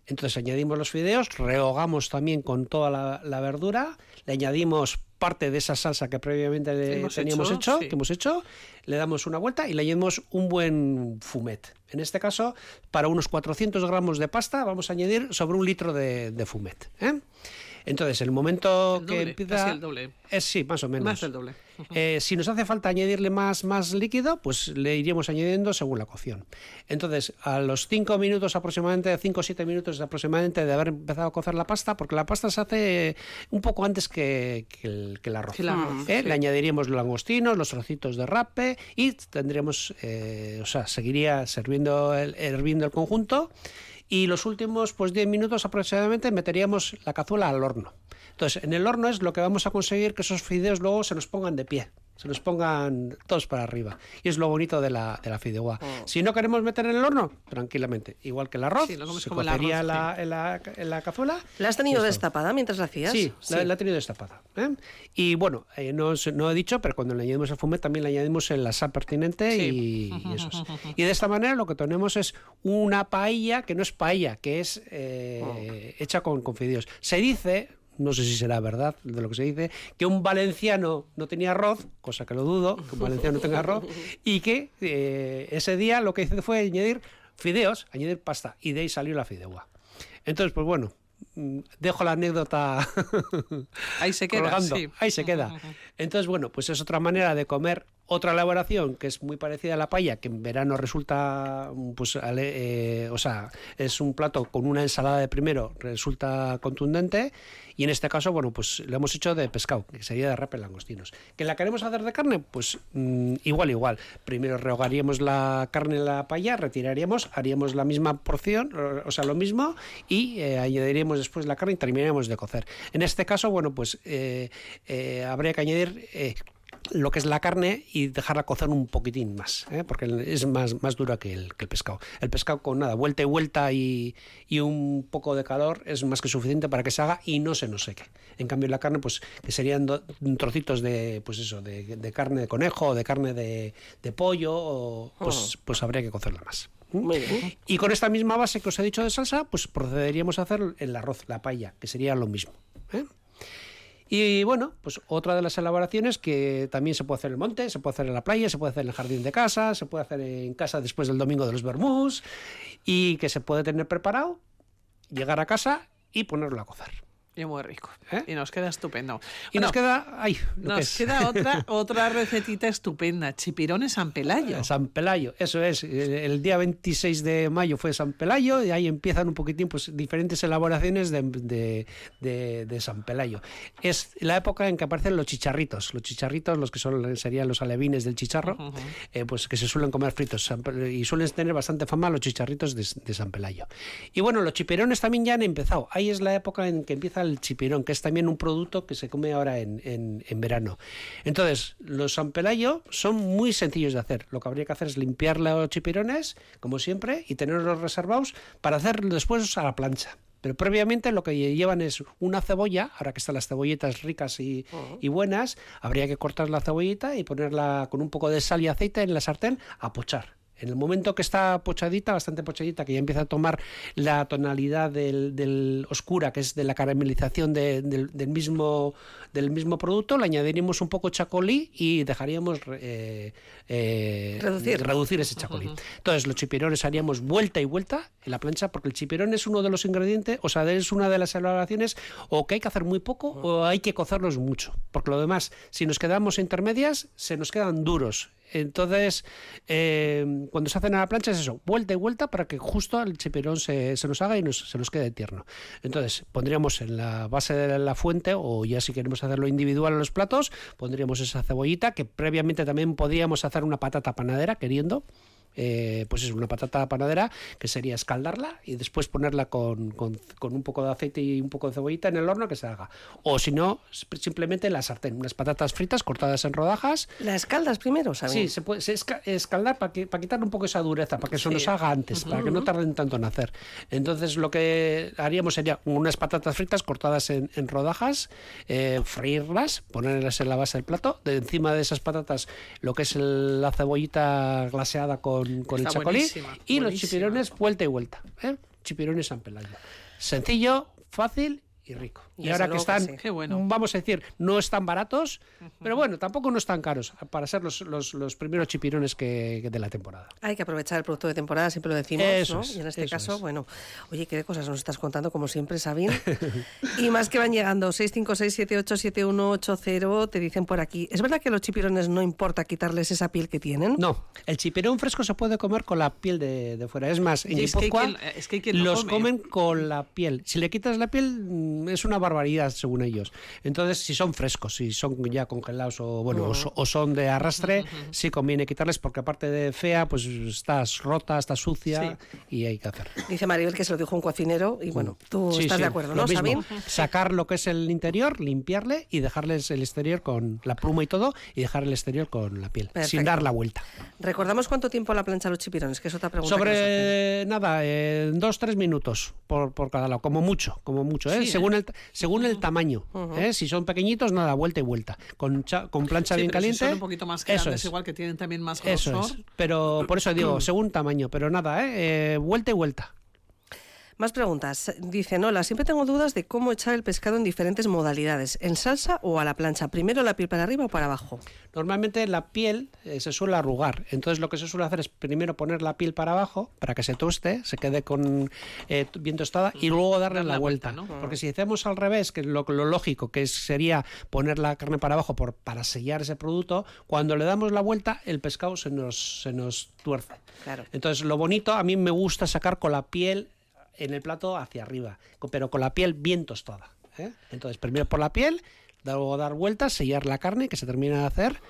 Entonces añadimos los fideos, rehogamos también con toda la, la verdura, le añadimos parte de esa salsa que previamente le Hemos teníamos hecho, hecho, sí. que hemos hecho, le damos una vuelta y le añadimos un buen fumet. En este caso, para unos 400 gramos de pasta vamos a añadir sobre un litro de, de fumet. ¿eh? Entonces, el momento El que empieza... casi el doble. Es, sí, más o menos. Más del doble. Eh, si nos hace falta añadirle más, más líquido, pues le iríamos añadiendo según la cocción. Entonces, a los 5 minutos aproximadamente, 5 o 7 minutos aproximadamente de haber empezado a cocer la pasta, porque la pasta se hace un poco antes que, que el, que el arroz. Que el arroz, ¿eh? sí. Le añadiríamos los langostinos, los trocitos de rape y tendríamos, eh, o sea, seguiría serviendo el, hirviendo el conjunto. Y los últimos pues 10 minutos aproximadamente meteríamos la cazuela al horno. Entonces, en el horno es lo que vamos a conseguir que esos fideos luego se nos pongan de pie, se nos pongan todos para arriba. Y es lo bonito de la, de la fideuá. Si no queremos meter en el horno, tranquilamente. Igual que el arroz, Sí, lo comes se como el arroz, la- en, la, en la cazuela. ¿La has tenido destapada mientras la hacías? Sí, La, la he tenido destapada. ¿eh? Y bueno, eh, no, no he dicho, pero cuando le añadimos el fumet también le añadimos la sal pertinente y, y eso es. Y de esta manera lo que tenemos es una paella que no es paella, que es eh, hecha con, con fideos. Se dice, no sé si será verdad de lo que se dice, que un valenciano no tenía arroz, cosa que lo dudo, que un valenciano no tenga arroz, y que eh, ese día lo que hice fue añadir fideos, añadir pasta, y de ahí salió la fideuá. Entonces, pues bueno, mm, dejo la anécdota Ahí se queda, sí. Ahí se queda. Entonces, bueno, pues es otra manera de comer otra elaboración que es muy parecida a la paella, que en verano resulta, mm, pues, eh, o sea, es un plato con una ensalada de primero, resulta contundente, y en este caso, bueno, pues lo hemos hecho de pescado, que sería de rape langostinos. ¿Que la queremos hacer de carne? Pues mm, igual, igual. Primero rehogaríamos la carne en la paella, retiraríamos, haríamos la misma porción, o sea, lo mismo, y eh, añadiríamos después la carne y terminaríamos de cocer. En este caso, bueno, pues eh, habría que añadir... lo que es la carne y dejarla cocer un poquitín más, ¿eh? porque es más, más dura que el, que el pescado. El pescado con nada, vuelta y vuelta y, y un poco de calor es más que suficiente para que se haga y no se nos seque. En cambio la carne, pues que serían do- trocitos de, pues eso, de, de carne de conejo o de carne de, de pollo, o, pues, pues habría que cocerla más. Muy bien. Y con esta misma base que os he dicho de salsa, pues procederíamos a hacer el arroz, la paella, que sería lo mismo. ¿eh? Y bueno, pues otra de las elaboraciones que también se puede hacer en el monte, se puede hacer en la playa, se puede hacer en el jardín de casa, se puede hacer en casa después del domingo de los Bermús y que se puede tener preparado, llegar a casa y ponerlo a cocer. Y muy rico. Y nos queda estupendo. ¿Eh? Y nos queda, ay, lo nos que es. queda otra, otra recetita estupenda, chipirones San Pelayo. San Pelayo, eso es. El, el día 26 de mayo fue San Pelayo y ahí empiezan un poquitín pues, diferentes elaboraciones de, de- de- de San Pelayo. Es la época en que aparecen los chicharritos. Los chicharritos, los que son serían los alevines del chicharro, eh, pues que se suelen comer fritos y suelen tener bastante fama los chicharritos de, de San Pelayo. Y bueno, los chipirones también ya han empezado. Ahí es la época en que empieza el chipirón, que es también un producto que se come ahora en, en- en verano. Entonces, los San Pelayo son muy sencillos de hacer. Lo que habría que hacer es limpiar los chipirones, como siempre, y tenerlos reservados para hacerlos después a la plancha. Pero previamente lo que llevan es una cebolla, ahora que están las cebolletas ricas y, y buenas, habría que cortar la cebollita y ponerla con un poco de sal y aceite en la sartén a pochar. En el momento que está pochadita, bastante pochadita, que ya empieza a tomar la tonalidad del, del oscura, que es de la caramelización de- del, del mismo, del mismo producto, le añadiríamos un poco chacolí y dejaríamos eh, eh, Reducir. reducir ese chacolí. Entonces, los chipirones haríamos vuelta y vuelta en la plancha, porque el chipirón es uno de los ingredientes, o sea, es una de las elaboraciones, o que hay que hacer muy poco, o hay que cocerlos mucho. Porque lo demás, si nos quedamos intermedias, se nos quedan duros. Entonces, eh, cuando se hacen a la plancha es eso, vuelta y vuelta para que justo el chipirón se, se nos haga y nos- se nos quede tierno. Entonces, pondríamos en la base de la fuente, o ya si queremos hacerlo individual en los platos, pondríamos esa cebollita, que previamente también podríamos hacer una patata panadera, queriendo. Eh, pues es una patata panadera que sería escaldarla y después ponerla con, con- con un poco de aceite y un poco de cebollita en el horno que se haga. O si no, simplemente en la sartén, unas patatas fritas cortadas en rodajas. ¿La escaldas primero, Sabine? Sí, se puede se esca- escaldar para, que, para quitar un poco esa dureza, para que se Sí. nos haga antes, para que no tarden tanto en hacer. Entonces lo que haríamos sería unas patatas fritas cortadas en, en rodajas, eh, freírlas, ponerlas en la base del plato, de encima de esas patatas lo que es el- la cebollita glaseada con, con el chacolí buenísima, y los chipirones vuelta y vuelta. ¿eh? Chipirones San Pelayo. Sencillo, fácil y rico. Y ahora que luego que están, sí. Bueno. vamos a decir, no están baratos, pero bueno, tampoco no están caros para ser los, los, los primeros chipirones que, que de la temporada. Hay que aprovechar el producto de temporada, siempre lo decimos, Eso ¿no? es, y en este caso, es. bueno, oye, qué cosas nos estás contando, como siempre, Sabín. y más que van llegando, 656-787180, te dicen por aquí. ¿Es verdad que a los chipirones no importa quitarles esa piel que tienen? No, el chipirón fresco se puede comer con la piel de, de fuera. Es más, en es que hay Guipúzcoa quien- es que hay quien lo los come. comen con la piel. Si le quitas la piel, mm, es una barbaridad, según ellos. Entonces, si son frescos, si son ya congelados o bueno o, o son de arrastre, sí conviene quitarles porque aparte de fea, pues estás rota, estás sucia y hay que hacer. Dice Maribel que se lo dijo un cocinero y bueno, tú Sí, estás sí, de acuerdo, lo ¿no, mismo. Sacar lo que es el interior, limpiarle y dejarles el exterior con la pluma y todo y dejar el exterior con la piel, sin dar la vuelta. Recordamos cuánto tiempo la plancha los chipirones, que es otra pregunta. Sobre nada, eh, dos, tres minutos por, por cada lado, como mucho, como mucho, ¿eh? Sí, ¿eh? según, El, según el tamaño. ¿eh? Si son pequeñitos, nada, vuelta y vuelta. Con, cha- con plancha Sí, bien pero si caliente. son un poquito más eso grandes, es. igual que tienen también más Eso grosor. es. Pero por eso digo, según tamaño, pero nada, ¿eh? Eh, vuelta y vuelta. Más preguntas. Dice Nola, siempre tengo dudas de cómo echar el pescado en diferentes modalidades, en salsa o a la plancha. Primero la piel para arriba o para abajo. Normalmente la piel eh, se suele arrugar, entonces lo que se suele hacer es primero poner la piel para abajo para que se toste, se quede con eh, bien tostada y luego darle la, vuelta. Porque si hacemos al revés, que es lo, lo lógico que es- sería poner la carne para abajo por, para sellar ese producto, cuando le damos la vuelta el pescado se nos, se nos tuerce. Claro. Entonces lo bonito, a mí me gusta sacar con la piel en el plato hacia arriba, pero con la piel bien tostada. ¿eh? Entonces primero por la piel, luego dar vueltas, sellar la carne que se termina de hacer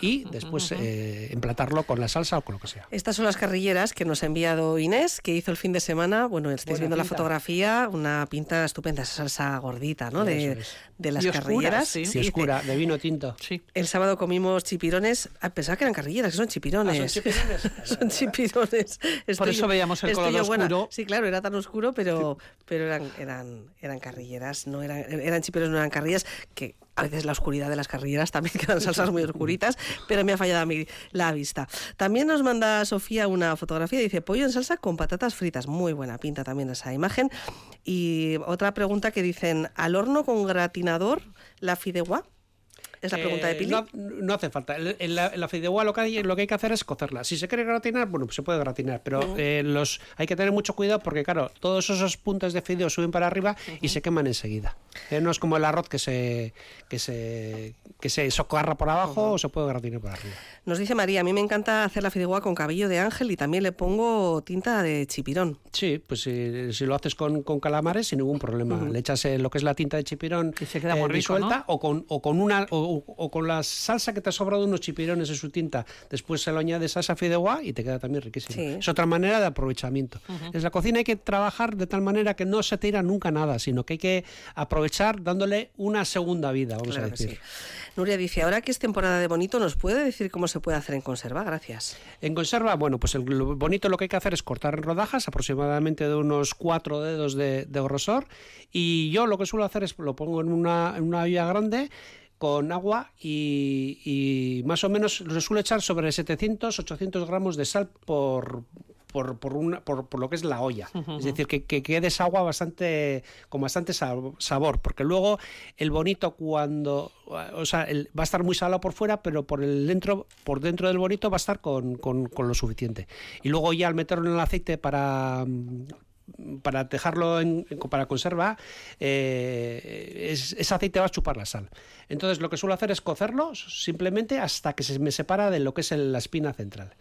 y después eh, emplatarlo con la salsa o con lo que sea. Estas son las carrilleras que nos ha enviado Inés, que hizo el fin de semana. Bueno, estáis Buena viendo la fotografía, una pinta estupenda, esa salsa gordita, ¿no? De, es. de las Y oscura, carrilleras. sí. Y oscura, de vino tinto. El sábado comimos chipirones. Ah, pensaba que eran carrilleras, que son chipirones. Ah, son chipirones. son chipirones. Por eso veíamos el color yo buena. oscuro. Sí, claro, era tan oscuro, pero, pero eran, eran, eran carrilleras, no eran, eran chipirones, no eran carrillas, que a veces la oscuridad de las carrilleras también quedan salsas muy oscuritas, pero me ha fallado a mí la vista. También nos manda Sofía una fotografía, dice pollo en salsa con patatas fritas, muy buena pinta también esa imagen. Y otra pregunta que dicen, ¿al horno con gratinador la fideuá? Es la pregunta de Eh, Pili. No, no hace falta. En la, en la fideuá lo que, hay, lo que hay que hacer es cocerla. Si se quiere gratinar, bueno, pues se puede gratinar, pero Ujú. eh, los hay que tener mucho cuidado porque, claro, todos esos puntos de fideo suben para arriba y se queman enseguida. Eh, no es como el arroz que se que se que se socarra por abajo o se puede gratinar por arriba. Nos dice María, a mí me encanta hacer la fideuá con cabello de ángel y también le pongo tinta de chipirón. Sí, pues si, si lo haces con, con calamares, sin ningún problema. Le echas eh, lo que es la tinta de chipirón se queda muy rico, disuelta ¿no? o, con, o con una o, o con la salsa que te ha sobrado de unos chipirones en su tinta. Después se lo añades a esa fideuá y te queda también riquísimo. Sí. Es otra manera de aprovechamiento. En la cocina hay que trabajar de tal manera que no se tira nunca nada, sino que hay que aprovechar dándole una segunda vida, vamos Claro a decir. sí. Nuria dice, ahora que es temporada de bonito, ¿nos puede decir cómo se puede hacer en conserva? Gracias. En conserva, bueno, pues el, bonito lo que hay que hacer es cortar en rodajas, aproximadamente de unos cuatro dedos de, de grosor. Y yo lo que suelo hacer es lo pongo en una, en una olla grande con agua y, y más o menos lo suelo echar sobre 700, 800 gramos de sal por, por, por, una- por, por lo que es la olla. Es decir, que, que quede esa agua bastante, con bastante sab- sabor, porque luego el bonito cuando, o sea, el- va a estar muy salado por fuera, pero por el dentro, por dentro del bonito va a estar con, con- con lo suficiente. Y luego ya al meterlo en el aceite para para dejarlo en, para conserva, eh, es- ese aceite va a chupar la sal. Entonces lo que suelo hacer es cocerlo simplemente hasta que se me separa de lo que es la espina central.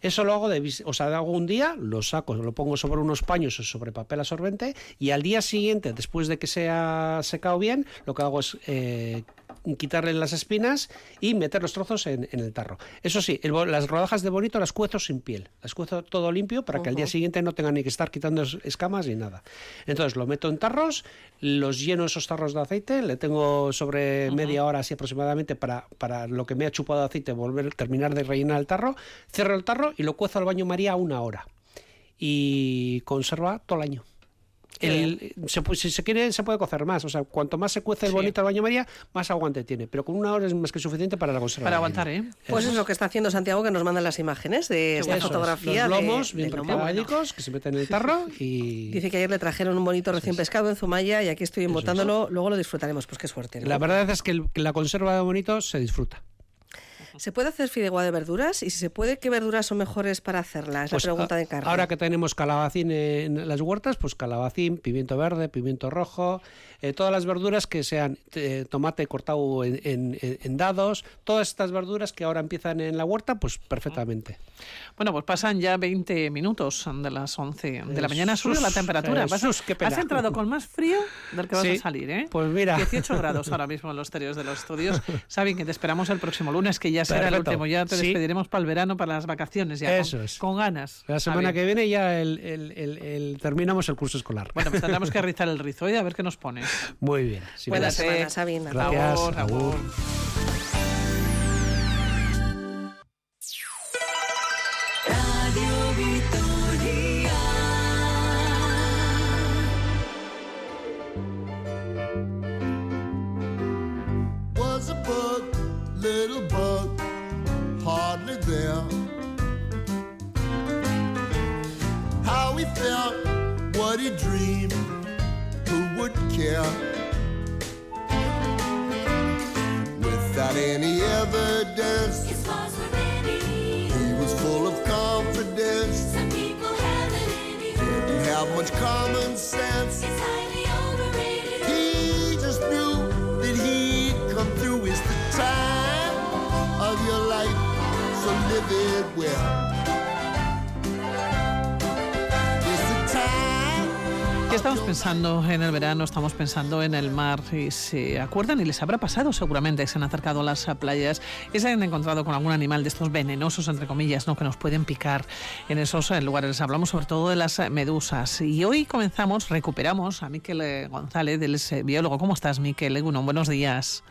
Eso lo hago de, o sea, hago un día, lo saco, lo pongo sobre unos paños o sobre papel absorbente y al día siguiente, después de que se ha secado bien, lo que hago es eh, quitarle las espinas y meter los trozos en, en el tarro. Eso sí, el las rodajas de bonito las cuezo sin piel, las cuezo todo limpio para que al día siguiente no tengan ni que estar quitando es- escamas ni nada. Entonces lo meto en tarros, los lleno esos tarros de aceite, le tengo sobre media hora así aproximadamente para, para lo que me ha chupado de aceite volver terminar de rellenar el tarro, cierro el tarro y lo cuezo al baño María una hora y conserva todo el año. El- se si se quiere, se puede cocer más. O sea, cuanto más se cuece el Sí. bonito al baño María, más aguante tiene. Pero con una hora es más que suficiente para la conserva. Para aguantar. ¿eh? Pues es lo que está haciendo Santiago, que nos manda las imágenes de esta Eso es, fotografía. Los de- lomos bien que se meten en el tarro y... Dice que ayer le trajeron un bonito recién pescado en Zumaya y aquí estoy embotándolo, luego lo disfrutaremos, pues qué suerte. ¿no? La verdad es que, el- que la conserva de bonito se disfruta. ¿Se puede hacer fideuá de verduras? Y si se puede, ¿qué verduras son mejores para hacerla? Es Pues, la pregunta de Carmen. Ahora que tenemos calabacín en las huertas, pues calabacín, pimiento verde, pimiento rojo, eh, todas las verduras que sean eh, tomate cortado en, en- en- dados, todas estas verduras que ahora empiezan en la huerta, pues perfectamente. Bueno, pues pasan ya 20 minutos de las 11 de la mañana. Sube la temperatura. Vas- Jesús, qué pena. Has entrado con más frío del que vas Sí, a salir, ¿eh? pues mira. 18 grados ahora mismo en los exteriores de los estudios. Saben que te esperamos el próximo lunes, que ya será el Perfecto. último. Ya te Sí. despediremos para el verano, para las vacaciones. Ya Eso con, es. con ganas. La semana que viene ya el- el- el- el- terminamos el curso escolar. Bueno, pues tendremos que rizar el rizo y a ver qué nos pones. Muy bien. sí, Buena gracias. semana, Sabina. Gracias. Agur, estamos pensando en el verano, estamos pensando en el mar y se acuerdan y les habrá pasado seguramente, se han acercado a las playas y se han encontrado con algún animal de estos venenosos, entre comillas, ¿no? que nos pueden picar en esos eh, lugares. Hablamos sobre todo de las eh, medusas y hoy comenzamos, recuperamos a Miquel eh, González, del biólogo. ¿Cómo estás, Miquel? Bueno, buenos días.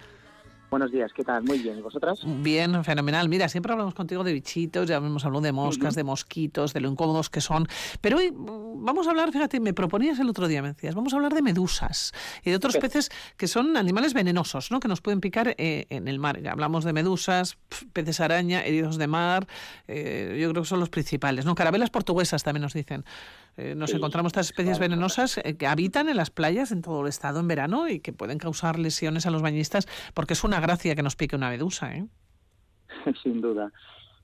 Buenos días, ¿qué tal? Muy bien, ¿y vosotras? Bien, fenomenal. Mira, siempre hablamos contigo de bichitos, ya hemos hablado de moscas, de mosquitos, de lo incómodos que son, pero hoy mm, vamos a hablar, fíjate, me proponías el otro día, me decías, vamos a hablar de medusas y de otros peces que son animales venenosos, ¿no? Que nos pueden picar eh, en el mar. Hablamos de medusas, peces araña, heridos de mar, eh, yo creo que son los principales, ¿no? Carabelas portuguesas también nos dicen. Eh, nos Sí, encontramos estas especies claro, venenosas eh, que habitan en las playas en todo el estado en verano y que pueden causar lesiones a los bañistas porque es una gracia que nos pique una medusa, ¿eh? Sin duda.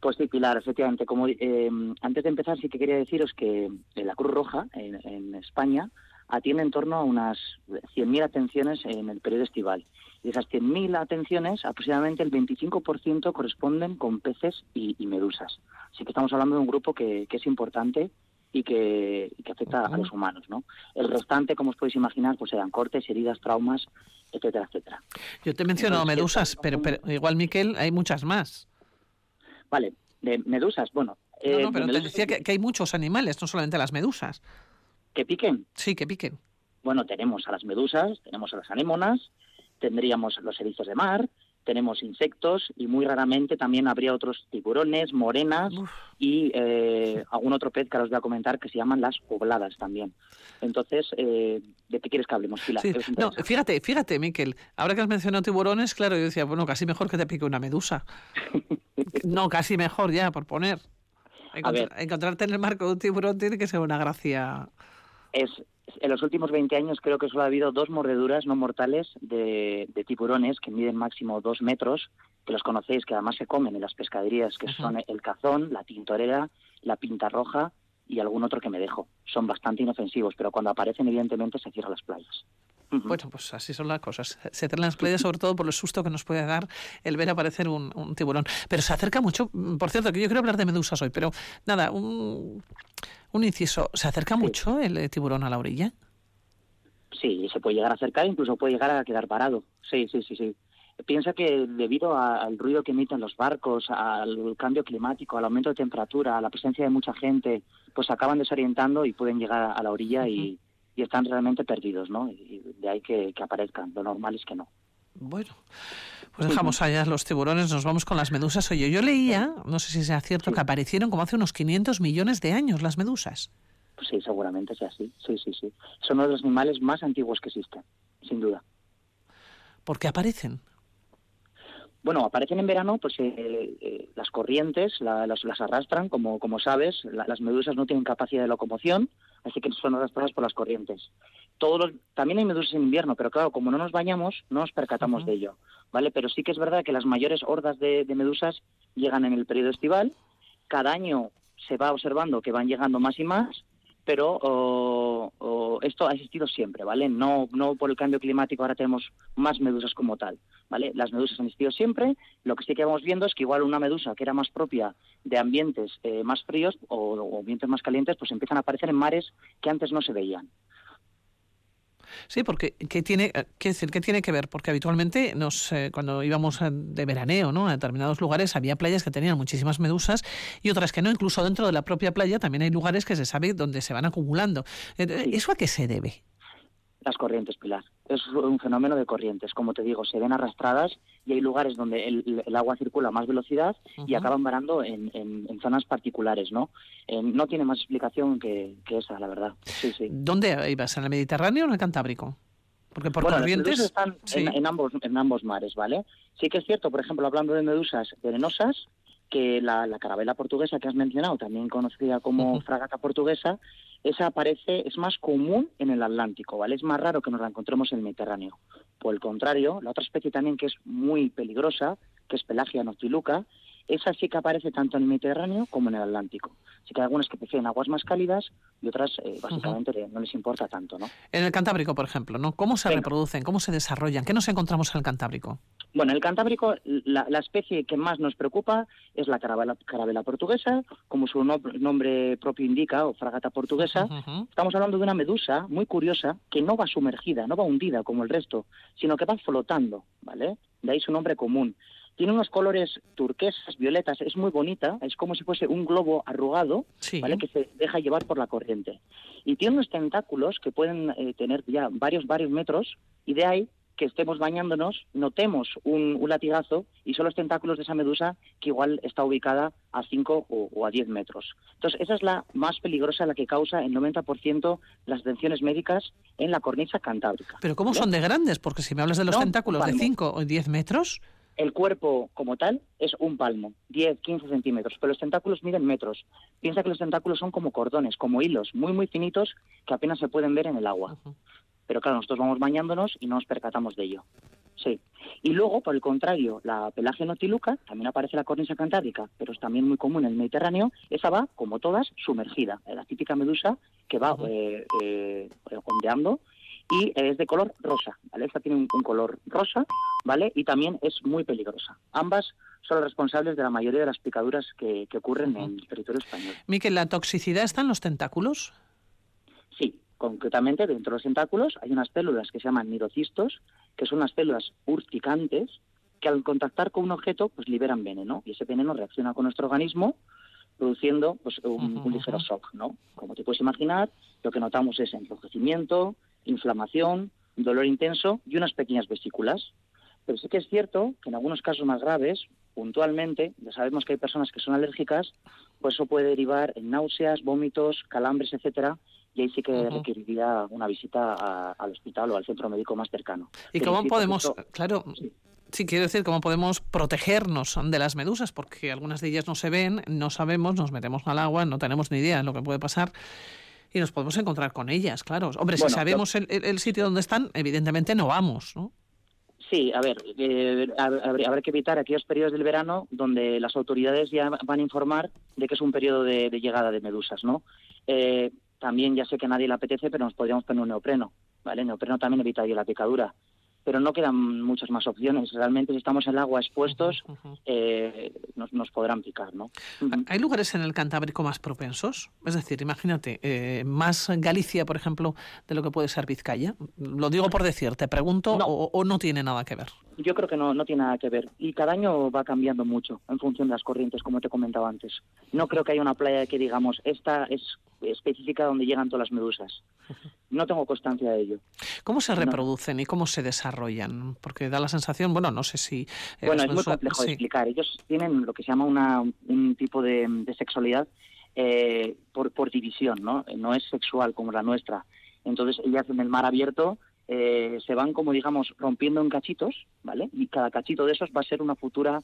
Pues sí, Pilar, efectivamente. Como eh, antes de empezar, sí que quería deciros que la Cruz Roja en, en España atiende en torno a unas 100.000 atenciones en el periodo estival. Y de esas 100.000 atenciones, aproximadamente el 25% corresponden con peces y, y medusas. Así que estamos hablando de un grupo que, que es importante y que, y que afecta a los humanos, ¿no? El restante, como os podéis imaginar, pues serán cortes, heridas, traumas, etcétera, etcétera. Yo te he mencionado Entonces, medusas, pero, pero igual, Miquel, hay muchas más. Vale, de medusas, bueno. No, eh, no, pero de te decía que, que hay muchos animales, no solamente las medusas. ¿Que piquen? Sí, que piquen. Bueno, tenemos a las medusas, tenemos a las anémonas, tendríamos los erizos de mar, tenemos insectos y muy raramente también habría otros tiburones, morenas y eh, algún otro pez que ahora os voy a comentar que se llaman las obladas también. Entonces, eh, ¿de qué quieres que hablemos, Pilar? Sí, ¿Qué os No, fíjate, fíjate, Miquel, ahora que has mencionado tiburones, claro, yo decía, bueno, casi mejor que te pique una medusa. no, casi mejor ya, por poner. A ver. Encontr- encontrarte en el marco de un tiburón tiene que ser una gracia. Es en los últimos 20 años creo que solo ha habido dos mordeduras no mortales de, de tiburones que miden máximo dos metros, que los conocéis, que además se comen en las pescaderías, que son el cazón, la tintorera, la pinta roja y algún otro que me dejo. Son bastante inofensivos, pero cuando aparecen evidentemente se cierran las playas. Bueno, pues así son las cosas. Se traen las playas sobre todo por el susto que nos puede dar el ver aparecer un, un tiburón. Pero se acerca mucho, mm, por cierto, que yo quiero hablar de medusas hoy, pero nada, un, un inciso. ¿Se acerca mucho el eh, tiburón a la orilla? Sí, se puede llegar a acercar, incluso puede llegar a quedar parado. Sí, sí, sí, sí. Piensa que debido a- al ruido que emiten los barcos, al cambio climático, al aumento de temperatura, a la presencia de mucha gente, pues acaban desorientando y pueden llegar a la orilla y, y están realmente perdidos, ¿no? Y de ahí que, que aparezcan. Lo normal es que no. Bueno, pues dejamos allá los tiburones, nos vamos con las medusas. Oye, yo leía, no sé si sea cierto, que aparecieron como hace unos 500 millones de años las medusas. Pues sí, seguramente sea así. Sí, sí, sí. Son uno de los animales más antiguos que existen, sin duda. ¿Por qué aparecen? Bueno, aparecen en verano, pues eh, eh, las corrientes la- las, las arrastran, como, como sabes, la- las medusas no tienen capacidad de locomoción, así que son arrastradas por las corrientes. Todos los- también hay medusas en invierno, pero claro, como no nos bañamos, no nos percatamos de ello, ¿vale? Pero sí que es verdad que las mayores hordas de, de medusas llegan en el periodo estival, cada año se va observando que van llegando más y más, pero esto ha existido siempre, ¿vale? No, no por el cambio climático ahora tenemos más medusas como tal, ¿vale? Las medusas han existido siempre, lo que sí que vamos viendo es que igual una medusa que era más propia de ambientes eh, más fríos o, o ambientes más calientes, pues empiezan a aparecer en mares que antes no se veían. Sí, porque ¿qué tiene, eh, qué decir, ¿qué tiene que ver? Porque habitualmente nos, eh, cuando íbamos eh, de veraneo ¿no? a determinados lugares había playas que tenían muchísimas medusas y otras que no. Incluso dentro de la propia playa también hay lugares que se sabe dónde se van acumulando. ¿Eso a qué se debe? Las corrientes, Pilar. Es un fenómeno de corrientes. Como te digo, se ven arrastradas y hay lugares donde el, el agua circula a más velocidad y acaban varando en, en- en zonas particulares, ¿no? Eh, no tiene más explicación que, que esa, la verdad. Sí, sí. ¿Dónde ibas? ¿En el Mediterráneo o en el Cantábrico? Porque por bueno, las corrientes... medusas están sí. en, en ambos, en ambos mares, ¿vale? Sí que es cierto, por ejemplo, hablando de medusas venenosas, que la, la carabela portuguesa que has mencionado, también conocida como fragata portuguesa, esa aparece, es más común en el Atlántico, ¿vale? Es más raro que nos la encontremos en el Mediterráneo. Por el contrario, la otra especie también que es muy peligrosa, que es Pelagia noctiluca, esa sí que aparece tanto en el Mediterráneo como en el Atlántico. Así que hay algunas que prefieren aguas más cálidas y otras eh, básicamente no les importa tanto, ¿no? En el Cantábrico, por ejemplo, ¿no? ¿Cómo se reproducen? ¿Cómo se desarrollan? ¿Qué nos encontramos en el Cantábrico? Bueno, en el Cantábrico la, la especie que más nos preocupa es la carabela, carabela portuguesa, como su no- nombre propio indica, o fragata portuguesa. Estamos hablando de una medusa muy curiosa que no va sumergida, no va hundida como el resto, sino que va flotando, ¿vale? De ahí su nombre común. Tiene unos colores turquesas, violetas, es muy bonita, es como si fuese un globo arrugado, ¿vale? Que se deja llevar por la corriente. Y tiene unos tentáculos que pueden eh, tener ya varios, varios metros, y de ahí que estemos bañándonos, notemos un, un latigazo y son los tentáculos de esa medusa que igual está ubicada a 5 o, o a 10 metros. Entonces, esa es la más peligrosa, la que causa el 90% de las atenciones médicas en la cornisa cantábrica. ¿Pero cómo ¿Vale? son de grandes? Porque si me hablas de los No, tentáculos de palmo. 5 o 10 metros, El cuerpo como tal es un palmo, 10, 15 centímetros, pero los tentáculos miden metros. Piensa que los tentáculos son como cordones, como hilos, muy, muy finitos que apenas se pueden ver en el agua. Pero claro, nosotros vamos bañándonos y no nos percatamos de ello. Sí. Y luego, por el contrario, la pelagia notiluca, también aparece la cornisa cantábrica, pero es también muy común en el Mediterráneo, esa va, como todas, sumergida. La típica medusa que va eh, eh, ondeando y es de color rosa, ¿vale? Esta tiene un, un color rosa, ¿vale? Y también es muy peligrosa. Ambas son las responsables de la mayoría de las picaduras que, que ocurren en el territorio español. Miquel, ¿la toxicidad está en los tentáculos? Sí, concretamente dentro de los tentáculos hay unas células que se llaman nidocistos, que son unas células urticantes que al contactar con un objeto pues liberan veneno y ese veneno reacciona con nuestro organismo produciendo pues, un, un ligero shock, ¿no? Como te puedes imaginar, lo que notamos es enrojecimiento, inflamación, dolor intenso y unas pequeñas vesículas. Pero sí que es cierto que en algunos casos más graves, puntualmente, ya sabemos que hay personas que son alérgicas, pues eso puede derivar en náuseas, vómitos, calambres, etcétera, y ahí sí que Ujú. requeriría una visita a- al hospital o al centro médico más cercano. ¿Y cómo sí, podemos, claro, sí. quiero decir, cómo podemos protegernos de las medusas? Porque algunas de ellas no se ven, no sabemos, nos metemos al agua, no tenemos ni idea de lo que puede pasar. Y nos podemos encontrar con ellas, claro. Hombre, si sabemos el, el- el sitio donde están, evidentemente no vamos, ¿no? Sí, a ver, eh, habrá que evitar aquellos periodos del verano donde las autoridades ya van a informar de que es un periodo de, de llegada de medusas, ¿no? Eh, también ya sé que a nadie le apetece, pero nos podríamos poner un neopreno, ¿vale? El neopreno también evitaría la picadura. Pero no quedan muchas más opciones. Realmente, si estamos en el agua expuestos, eh, nos, nos podrán picar, ¿no? ¿Hay lugares en el Cantábrico más propensos? Es decir, imagínate, eh, más Galicia, por ejemplo, de lo que puede ser Vizcaya. Lo digo por decir, te pregunto, O, o no tiene nada que ver? Yo creo que no, no tiene nada que ver. Y cada año va cambiando mucho en función de las corrientes, como te comentaba antes. No creo que haya una playa que digamos, esta es específica donde llegan todas las medusas. No tengo constancia de ello. ¿Cómo se No. reproducen y cómo se desarrollan? Porque da la sensación, bueno, no sé si... eh, Bueno, es muy complejo de explicar. Ellos tienen lo que se llama una, un tipo de, de sexualidad eh, por, por división, ¿no? No es sexual como la nuestra. Entonces, ellas en el mar abierto eh, se van, como digamos, rompiendo en cachitos, ¿vale? Y cada cachito de esos va a ser una futura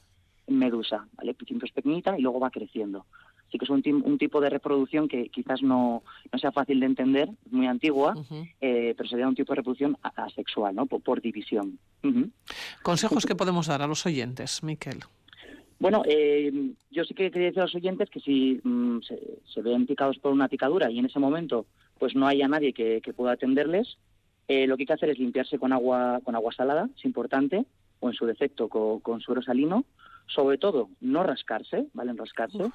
medusa, ¿vale? Siempre es pequeñita y luego va creciendo. Así que es un, un tipo de reproducción que quizás no, no sea fácil de entender, muy antigua, eh, pero sería un tipo de reproducción asexual, ¿no? Por, por división. Ujú. Consejos que podemos dar a los oyentes, Miquel. Bueno, eh, yo sí que quería decir a los oyentes que si mm, se, se ven picados por una picadura y en ese momento pues no haya nadie que, que pueda atenderles, eh, lo que hay que hacer es limpiarse con agua, con agua salada, es importante, o en su defecto con, con suero salino. Sobre todo, no rascarse, ¿vale? En rascarse.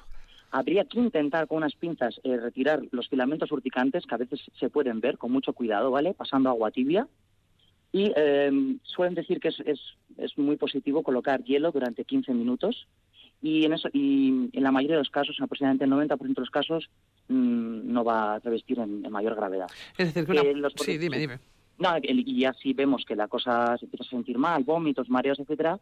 Habría que intentar con unas pinzas eh, retirar los filamentos urticantes que a veces se pueden ver con mucho cuidado, ¿vale? Pasando agua tibia. Y eh, suelen decir que es, es, es muy positivo colocar hielo durante 15 minutos y en eso y en la mayoría de los casos, en aproximadamente el 90% de los casos, mm, no va a revestir en, en mayor gravedad. Es decir, que una... Eh, los- Sí, dime, dime. No, y ya si vemos que la cosa se empieza a sentir mal, vómitos, mareos, etcétera,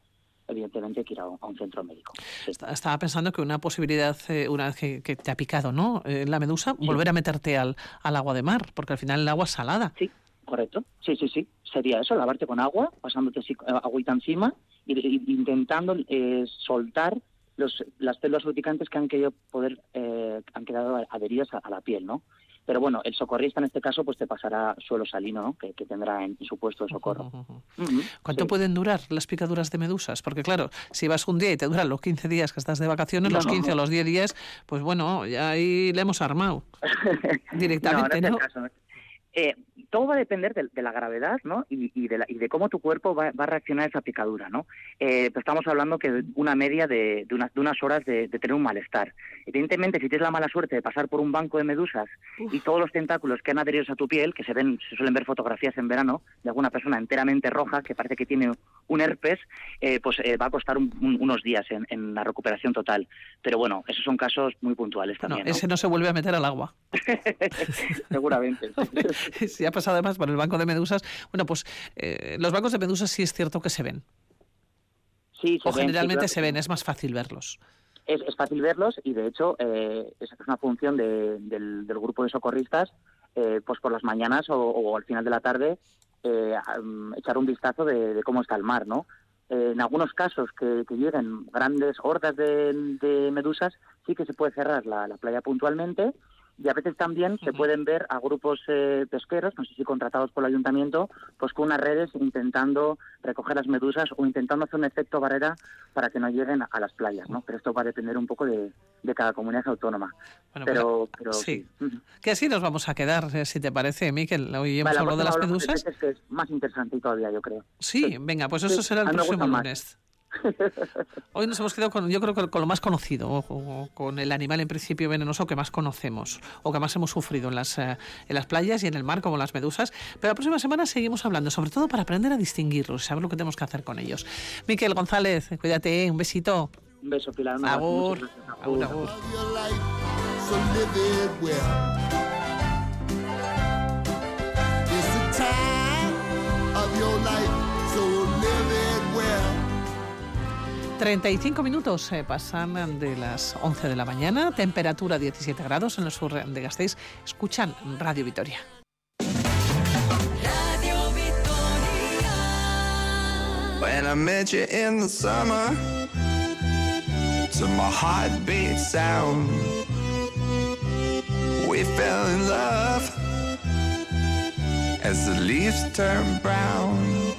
evidentemente hay que ir a un, a un centro médico. Est- Estaba pensando que una posibilidad, eh, una vez que, que te ha picado, ¿no? Eh, la medusa, volver a meterte al, al agua de mar, porque al final el agua es salada. Sí, correcto. Sí, sí, sí. Sería eso, lavarte con agua, pasándote así, eh, agüita encima y, y- intentando eh, soltar los, las células urticantes que han querido poder, eh, han quedado adheridas a, a la piel, ¿no? Pero bueno, el socorrista en este caso pues te pasará suelo salino, ¿no? que, que tendrá en, su puesto de socorro. ¿Cuánto sí. pueden durar las picaduras de medusas? Porque claro, si vas un día y te duran los 15 días que estás de vacaciones, los No. 15 o los 10 días, pues bueno, ya ahí le hemos armado directamente, no, ¿no? no caso. Eh, todo va a depender de, de la gravedad ¿no? y, y de la- y de cómo tu cuerpo va, va a reaccionar a esa picadura. ¿no? Eh, pues estamos hablando que de una media de, de unas, de unas horas de, tener un malestar. Evidentemente, si tienes la mala suerte de pasar por un banco de medusas y todos los tentáculos que han adheridos a tu piel, que se ven, se suelen ver fotografías en verano de alguna persona enteramente roja que parece que tiene un herpes, eh, pues eh, va a costar un- un- unos días en, en la recuperación total. Pero bueno, esos son casos muy puntuales también. ¿no? ese no se vuelve a meter al agua. Seguramente. si ha pasado además por el banco de medusas, bueno, pues eh, los bancos de medusas sí es cierto que se ven. Sí, se o ven, sí, generalmente claro se ven, es más fácil verlos. es, es fácil verlos y de hecho eh, es, es una función de- del, del grupo de socorristas eh, pues por las mañanas o, o al final de la tarde eh, am, echar un vistazo de, de cómo está el mar no Eh, en algunos casos que, que lleguen grandes hordas de, de medusas sí que se puede cerrar la, la playa puntualmente y a veces también se pueden ver a grupos eh, pesqueros, no sé si contratados por el ayuntamiento, pues con unas redes intentando recoger las medusas o intentando hacer un efecto barrera para que no lleguen a, las playas, ¿no? Pero esto va a depender un poco de, de cada comunidad autónoma. Bueno, pero, pero sí. Ujú. Que así nos vamos a quedar, eh, si te parece, Miquel. Hoy hemos Vale, la hablado de las medusas. peces, que es más interesante todavía, yo creo. Sí, venga, pues eso Sí, será el próximo lunes. Hoy nos hemos quedado con, yo creo que con lo más conocido, o- o con el animal en principio venenoso que más conocemos, o que más hemos sufrido en las, eh, en las playas y en el mar, como las medusas. Pero la próxima semana seguimos hablando, sobre todo para aprender a distinguirlos, saber lo que tenemos que hacer con ellos. Miquel González, cuídate, un besito. Un beso, Pilar. un abrazo, Agur. Agur, agur. 35 minutos eh, pasan de las 11 de la mañana, temperatura 17 grados en el sur de Gasteiz. Escuchan Radio Vitoria. When I met you in the summer, to my heartbeat sound, we fell in love as the leaves turn brown,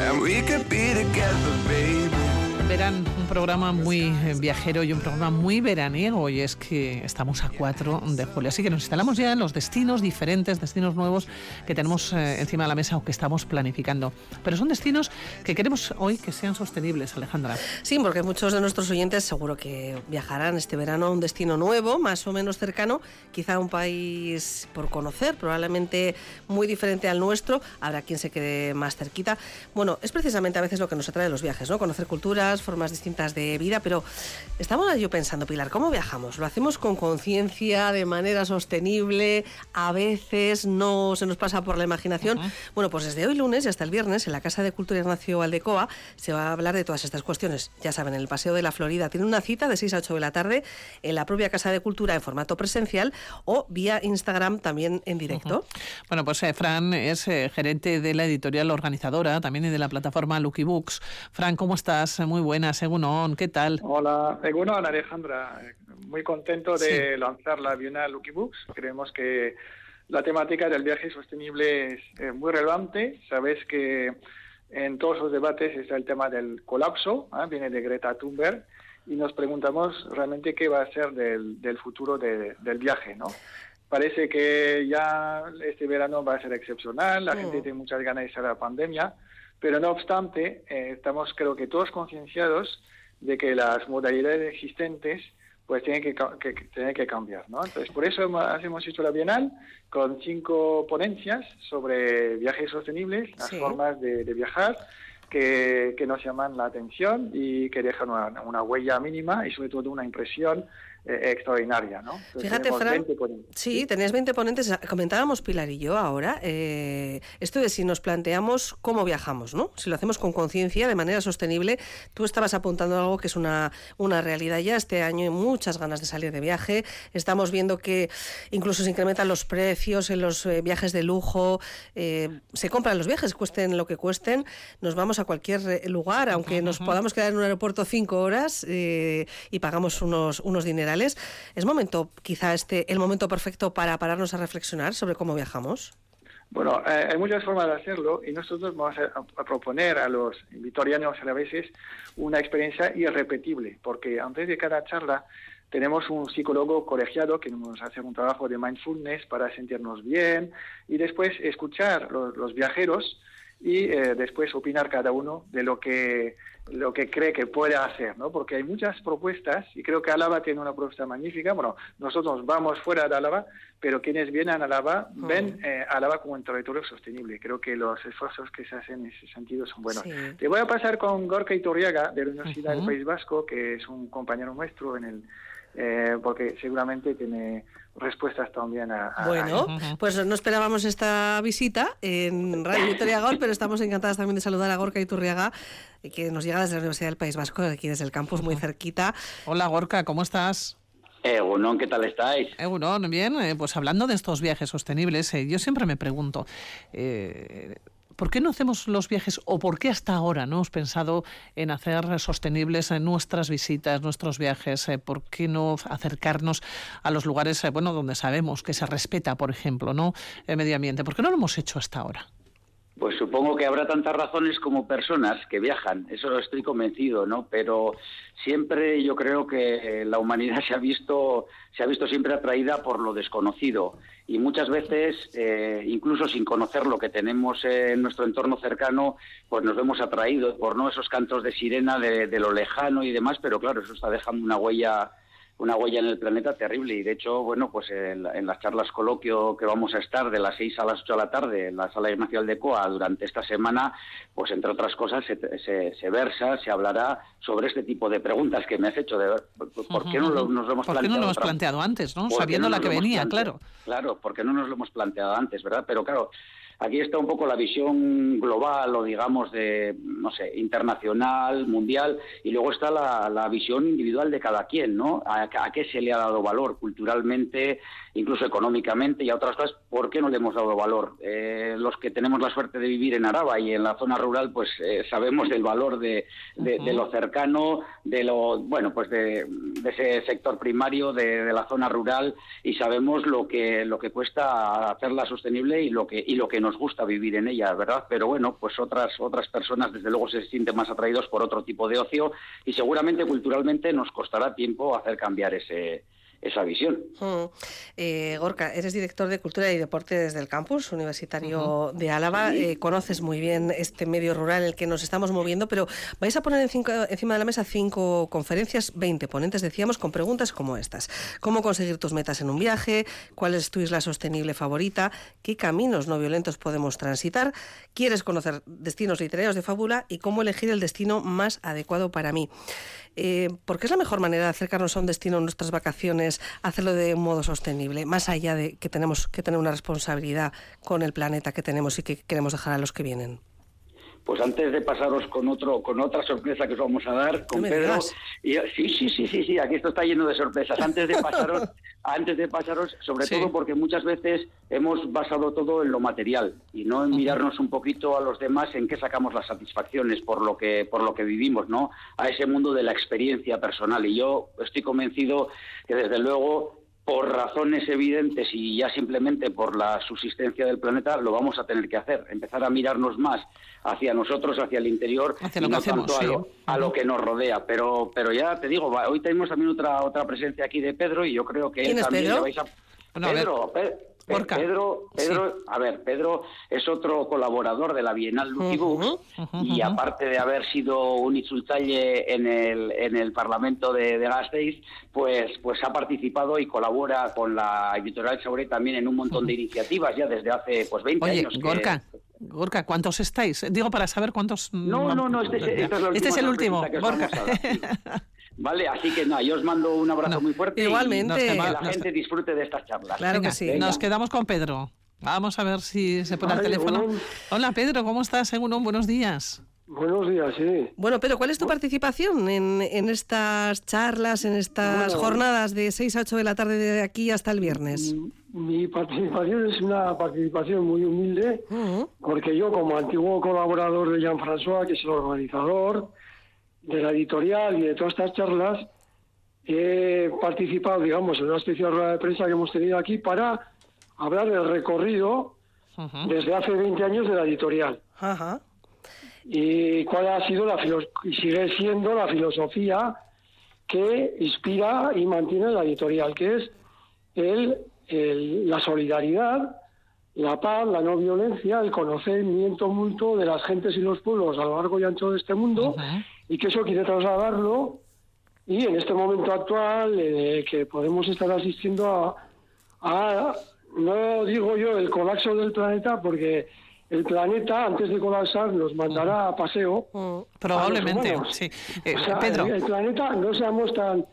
and we could be together, baby. Verán, un programa muy eh, viajero y un programa muy veraniego y es que estamos a 4 de julio. Así que nos instalamos ya en los destinos diferentes, destinos nuevos que tenemos eh, encima de la mesa o que estamos planificando. Pero son destinos que queremos hoy que sean sostenibles, Alejandra. Sí, porque muchos de nuestros oyentes seguro que viajarán este verano a un destino nuevo, más o menos cercano, quizá un país por conocer, probablemente muy diferente al nuestro, habrá quien se quede más cerquita. Bueno, es precisamente a veces lo que nos atrae los viajes, ¿no? Conocer culturas, formas distintas de vida, pero estamos yo pensando, Pilar, ¿cómo viajamos? ¿Lo hacemos con conciencia, de manera sostenible? A veces no se nos pasa por la imaginación. Bueno, pues desde hoy lunes y hasta el viernes en la Casa de Cultura Ignacio Aldecoa se va a hablar de todas estas cuestiones. Ya saben, en el Paseo de la Florida tiene una cita de 6 a 8 de la tarde en la propia Casa de Cultura en formato presencial o vía Instagram también en directo. Bueno, pues eh, Fran es eh, gerente de la editorial organizadora, también y de la plataforma Lucky Books. Fran, ¿cómo estás? Muy buenas, Egunon, ¿qué tal? Hola, Egunon, Alejandra. Muy contento de Sí. lanzar la Bienal Lucky Books. Creemos que la temática del viaje sostenible es eh, muy relevante. Sabes que en todos los debates está el tema del colapso, ¿ah? viene de Greta Thunberg, y nos preguntamos realmente qué va a ser del, del futuro de- del viaje, ¿no? Parece que ya este verano va a ser excepcional, la gente tiene muchas ganas de salir a la pandemia, pero no obstante, eh, estamos creo que todos concienciados de que las modalidades existentes pues tienen que, que- que- tienen que cambiar, ¿no? Entonces, por eso hemos, hemos hecho la Bienal con cinco ponencias sobre viajes sostenibles, las Sí. formas de, de viajar, que, que nos llaman la atención y que dejan una, una huella mínima y sobre todo una impresión eh, extraordinaria, ¿no? Entonces, Fíjate, Fran, 20 ponencias. Sí, tenéis 20 ponentes. Comentábamos Pilar y yo ahora eh, esto de si nos planteamos cómo viajamos, ¿no? Si lo hacemos con conciencia, de manera sostenible. Tú estabas apuntando algo que es una, una realidad ya. Este año hay muchas ganas de salir de viaje. Estamos viendo que incluso se incrementan los precios en los eh, viajes de lujo. eh, se compran los viajes, cuesten lo que cuesten. Nos vamos a cualquier eh, lugar, aunque nos podamos quedar en un aeropuerto cinco horas eh, y pagamos unos, unos dinerales. Primaverales. ¿Es momento, quizá este, el momento perfecto para pararnos a reflexionar sobre cómo viajamos? Bueno, eh, hay muchas formas de hacerlo y nosotros vamos a, a proponer a los vitorianos a veces una experiencia irrepetible, porque antes de cada charla tenemos un psicólogo colegiado que nos hace un trabajo de mindfulness para sentirnos bien y después escuchar los, los viajeros y eh, después opinar cada uno de lo que lo que cree que puede hacer, ¿no? Porque hay muchas propuestas y creo que Álava tiene una propuesta magnífica. Bueno, nosotros vamos fuera de Álava, pero quienes vienen a Álava ven eh, Álava como un territorio sostenible. Creo que los esfuerzos que se hacen en ese sentido son buenos. Sí. Te voy a pasar con Gorka Iturriaga de la Universidad del País Vasco, que es un compañero nuestro en el eh, porque seguramente tiene respuestas también a, a- Bueno, a- pues no esperábamos esta visita en Radio Victoria Gaur, pero estamos encantadas también de saludar a Gorka Iturriaga, que nos llega desde la Universidad del País Vasco, aquí desde el campus, muy cerquita. Hola Gorka, ¿cómo estás? Egunon, ¿qué tal estáis? Egunon, bien, eh, pues hablando de estos viajes sostenibles, eh, yo siempre me pregunto, eh, ¿por qué no hacemos los viajes o por qué hasta ahora no hemos pensado en hacer sostenibles eh, nuestras visitas, nuestros viajes? eh, ¿Por qué no acercarnos a los lugares, eh, bueno, donde sabemos que se respeta, por ejemplo, no el medio ambiente? ¿Por qué no lo hemos hecho hasta ahora? Pues supongo que habrá tantas razones como personas que viajan, eso estoy convencido, ¿no? Pero siempre yo creo que la humanidad se ha visto, se ha visto siempre atraída por lo desconocido y muchas veces, eh, incluso sin conocer lo que tenemos en nuestro entorno cercano, pues nos vemos atraídos por no esos cantos de sirena de, de lo lejano y demás, pero claro, eso está dejando una huella una huella en el planeta terrible y de hecho, bueno, pues en, en las charlas coloquio que vamos a estar de las 6 a las 8 de la tarde en la sala Ignacio Aldecoa durante esta semana, pues entre otras cosas se, se- se versa, se hablará sobre este tipo de preguntas que me has hecho de ver, ¿por qué no lo- nos lo hemos ¿Por qué no lo hemos planteado antes, no? ¿Por qué Sabiendo no la que venía, claro. Claro, porque no nos lo hemos planteado antes, ¿verdad? Pero claro, aquí está un poco la visión global o digamos de, no sé, internacional, mundial, y luego está la, visión individual de cada quien, ¿no? A, a qué se le ha dado valor culturalmente, incluso económicamente y a otras cosas, ¿por qué no le hemos dado valor? Eh, los que tenemos la suerte de vivir en Araba y en la zona rural, pues eh, sabemos del valor de, de- de lo cercano, de lo, bueno, pues de, de ese sector primario, de, de la zona rural, y sabemos lo que, lo que cuesta hacerla sostenible y lo que, y lo que nos gusta vivir en ella, ¿verdad? Pero bueno, pues otras, otras personas desde luego se sienten más atraídos por otro tipo de ocio y seguramente culturalmente nos costará tiempo hacer cambiar ese, esa visión. Mm. Eh, Gorka, eres director de Cultura y Deporte desde el campus universitario de Álava. Sí. Eh, conoces muy bien este medio rural en el que nos estamos moviendo, pero vais a poner en cinco- encima de la mesa cinco conferencias, 20 ponentes, decíamos, con preguntas como estas. ¿Cómo conseguir tus metas en un viaje? ¿Cuál es tu isla sostenible favorita? ¿Qué caminos no violentos podemos transitar? ¿Quieres conocer destinos literarios de fábula? ¿Y cómo elegir el destino más adecuado para mí? Eh, ¿Por qué es la mejor manera de acercarnos a un destino en nuestras vacaciones, hacerlo de un modo sostenible, más allá de que tenemos que tener una responsabilidad con el planeta que tenemos y que queremos dejar a los que vienen? Pues antes de pasaros con otro, con otra sorpresa que os vamos a dar con Pedro. Y, sí, sí, sí, sí, sí, aquí esto está lleno de sorpresas. Antes de pasaros, antes de pasaros, sobre Sí. todo porque muchas veces hemos basado todo en lo material y no en mirarnos un poquito a los demás en qué sacamos las satisfacciones por lo que, por lo que vivimos, ¿no? A ese mundo de la experiencia personal. Y yo estoy convencido que desde luego por razones evidentes y ya simplemente por la subsistencia del planeta, lo vamos a tener que hacer. Empezar a mirarnos más hacia nosotros, hacia el interior, Hacia y lo que no hacemos, tanto a, sí. lo, a lo que nos rodea. Pero, pero ya te digo, hoy tenemos también otra otra presencia aquí de Pedro y yo creo que él ¿Quién es también Pedro? le vais a... Bueno, a Pedro, Pe- Pe- Gorka. Pedro, a ver, Pedro es otro colaborador de la Bienal Books y aparte de haber sido un insultalle en el, en el Parlamento de, de Gasteiz, pues, pues ha participado y colabora con la editorial Sauré también en un montón de iniciativas ya desde hace pues 20 Oye, años. que- Gorka, Gorka, ¿cuántos estáis? Digo para saber cuántos... No, no, no, este, es- esta es la Este es el último, que os Gorka. Vale, así que nada, yo os mando un abrazo muy fuerte Igualmente. y que Nos la queda- gente disfrute de estas charlas. Claro Venga, que sí. Venga. Nos quedamos con Pedro. Vamos a ver si se pone Ay, teléfono. Egunon. Hola Pedro, ¿cómo estás? Egunon, buenos días. Buenos días, sí. Bueno, pero ¿cuál es tu participación en, en estas charlas, en estas Bueno. jornadas de 6 a 8 de la tarde de aquí hasta el viernes? Mi participación es una participación muy humilde, porque yo como antiguo colaborador de Jean-François, que es el organizador de la editorial y de todas estas charlas, he participado, digamos, en una especie de rueda de prensa que hemos tenido aquí para hablar del recorrido desde hace 20 años de la editorial. Ajá. Y cuál ha sido la y sigue siendo la filosofía que inspira y mantiene la editorial, que es el, el- la solidaridad, la paz, la no violencia, el conocimiento mutuo de las gentes y los pueblos a lo largo y ancho de este mundo, y que eso quiere trasladarlo y en este momento actual eh, que podemos estar asistiendo a, a, no digo yo el colapso del planeta porque el planeta antes de colapsar nos mandará a paseo Probablemente, a los humanos. sí. Eh, O sea, Pedro. el, el planeta no seamos tan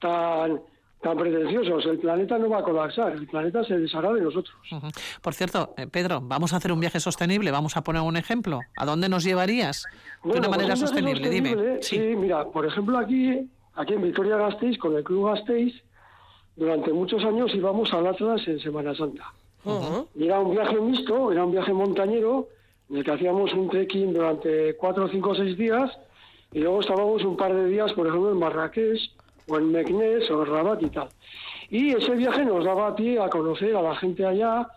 tan tan pretenciosos el planeta no va a colapsar el planeta se deshará de nosotros. Por cierto, eh, Pedro, vamos a hacer un viaje sostenible, vamos a poner un ejemplo. ¿A dónde nos llevarías? de Bueno, una pues manera sostenible, dime. sostenible, Sí. mira, por ejemplo aquí, aquí en Vitoria Gasteiz, con el Club Gasteiz, durante muchos años íbamos al Atlas en Semana Santa. Y era un viaje mixto, era un viaje montañero, en el que hacíamos un trekking durante cuatro, cinco o seis días, y luego estábamos un par de días, por ejemplo, en Marrakech, o en Meknès, o en Rabat y tal. Y ese viaje nos daba pie a conocer a la gente allá,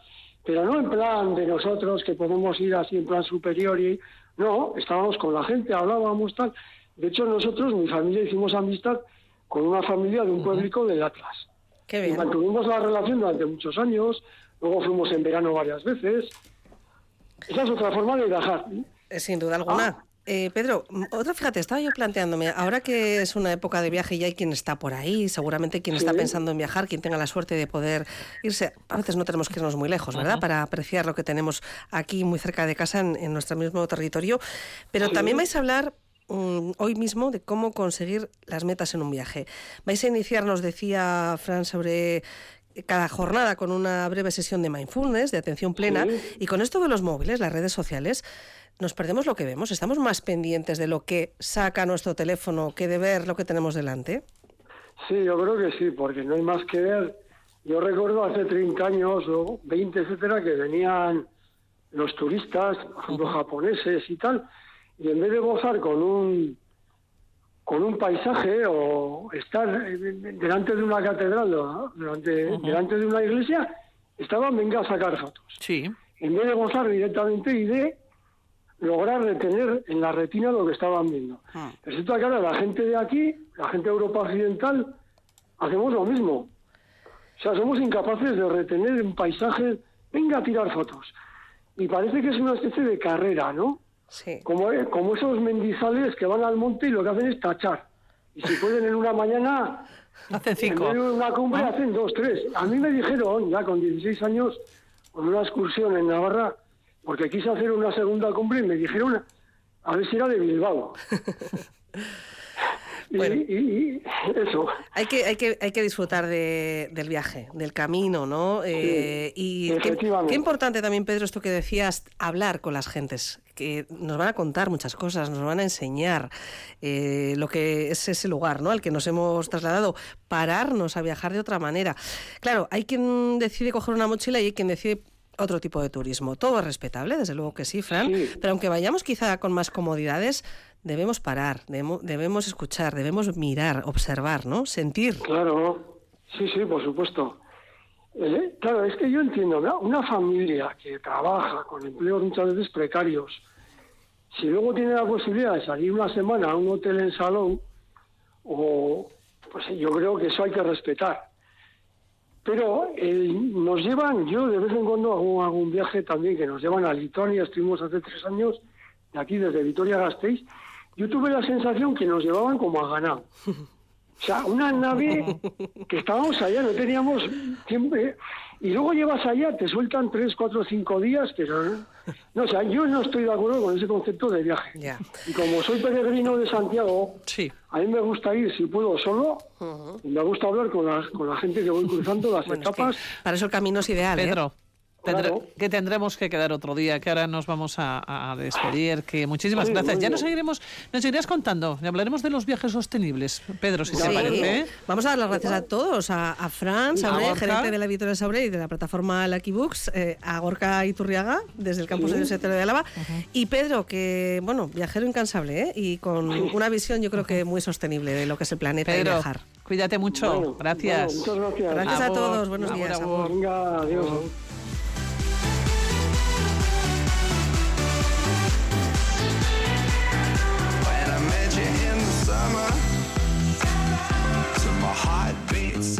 pero no en plan de nosotros que podemos ir así en plan superior y no, estábamos con la gente, hablábamos tal. De hecho, nosotros, mi familia, hicimos amistad con una familia de un pueblico del Atlas. Qué Y mantuvimos la relación durante muchos años, luego fuimos en verano varias veces. Esa es otra forma de viajar. Eh, Sin duda alguna. Ah. Eh, Pedro, mm, otra, fíjate, estaba yo planteándome, ahora que es una época de viaje y hay quien está por ahí, seguramente quien está pensando en viajar, quien tenga la suerte de poder irse, a veces no tenemos que irnos muy lejos, ¿verdad? Para apreciar lo que tenemos aquí muy cerca de casa, en, en nuestro mismo territorio. Pero Sí. también vais a hablar mm, hoy mismo de cómo conseguir las metas en un viaje. Vais a iniciar, nos decía Fran, sobre cada jornada con una breve sesión de mindfulness, de atención plena, Sí. y con esto de los móviles, las redes sociales, nos perdemos lo que vemos, estamos más pendientes de lo que saca nuestro teléfono que de ver lo que tenemos delante. Sí, yo creo que sí, porque no hay más que ver. Yo recuerdo hace 30 años o 20, etcétera, que venían los turistas, por ejemplo, japoneses y tal, y en vez de gozar con un con un paisaje o estar eh, delante de una catedral o delante, delante de una iglesia, estaban venga a sacar fotos. Sí. En vez de gozar directamente y de lograr retener en la retina lo que estaban viendo. Resulta que ahora la gente de aquí, la gente de Europa Occidental, hacemos lo mismo. O sea, somos incapaces de retener un paisaje, venga a tirar fotos. Y parece que es una especie de carrera, ¿no? Sí. Como, eh, como esos mendizales que van al monte y lo que hacen es tachar. Y si pueden en una mañana, Hacen cinco. en una cumbre ¿No? hacen dos, tres. A mí me dijeron, ya con 16 años, con una excursión en Navarra, porque quise hacer una segunda cumbre y me dijeron a ver si era de Bilbao. y, y- y eso. Hay que, hay que, hay que disfrutar de- del viaje, del camino, ¿no? Eh, y qué, qué importante también, Pedro, esto que decías, hablar con las gentes, que nos van a contar muchas cosas, nos van a enseñar eh, lo que es ese lugar, ¿no? Al que nos hemos trasladado, pararnos a viajar de otra manera. Claro, hay quien decide coger una mochila y hay quien decide otro tipo de turismo. Todo es respetable, desde luego que sí, Fran, pero aunque vayamos quizá con más comodidades, debemos parar, debemos, debemos escuchar, debemos mirar, observar, ¿no? Sentir. Claro, sí, sí, por supuesto. Eh, claro, es que yo entiendo, ¿no? una familia que trabaja con empleos muchas veces precarios, si luego tiene la posibilidad de salir una semana a un hotel en salón, o pues yo creo que eso hay que respetar. Pero eh, nos llevan, yo de vez en cuando hago, un viaje también que nos llevan a Lituania, estuvimos hace tres años, de aquí desde Vitoria-Gasteiz, yo tuve la sensación que nos llevaban como a ganado. O sea, una nave que estábamos allá, no teníamos tiempo. ¿eh? Y luego llevas allá, te sueltan tres, cuatro, cinco días, pero no, no, o sea, yo no estoy de acuerdo con ese concepto de viaje. Y como soy peregrino de Santiago, a mí me gusta ir, si puedo, solo, y me gusta hablar con la, con la gente que voy cruzando las Bueno, es que etapas. para eso el camino es ideal. ¿eh? Pedro, Claro. que tendremos que quedar otro día, que ahora nos vamos a, a despedir. Que muchísimas Sí, gracias. Ya nos seguiremos, nos seguirás contando. y Hablaremos de los viajes sostenibles. Pedro, si te Sí. parece. ¿eh? Vamos a dar las gracias a todos, a, a Fran gerente de la editorial Sauré y de la plataforma Lucky Books, eh, a Gorka Iturriaga, desde el campus Sí. universitario de Álava, y Pedro, que, bueno, viajero incansable, ¿eh? y con una visión yo creo que muy sostenible de lo que es el planeta y Pedro, viajar. Cuídate mucho. Bueno, gracias. bueno, muchas gracias. Gracias a todos, buenos días. Venga, adiós.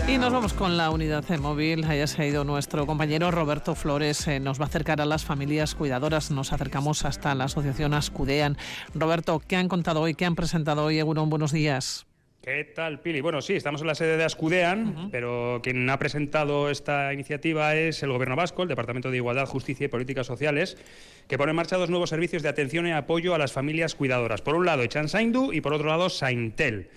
Y nos vamos con la unidad de móvil. Ahí se ha ido nuestro compañero Roberto Flores. eh, nos va a acercar a las familias cuidadoras. Nos acercamos hasta la asociación Ascudean. Roberto, ¿qué han contado hoy? ¿Qué han presentado hoy? Egunon, buenos días. ¿Qué tal, Pili? Bueno, sí, estamos en la sede de Ascudean, pero quien ha presentado esta iniciativa es el Gobierno Vasco, el Departamento de Igualdad, Justicia y Políticas Sociales, que pone en marcha dos nuevos servicios de atención y apoyo a las familias cuidadoras. Por un lado, Echan Saindu y por otro lado, Saintel.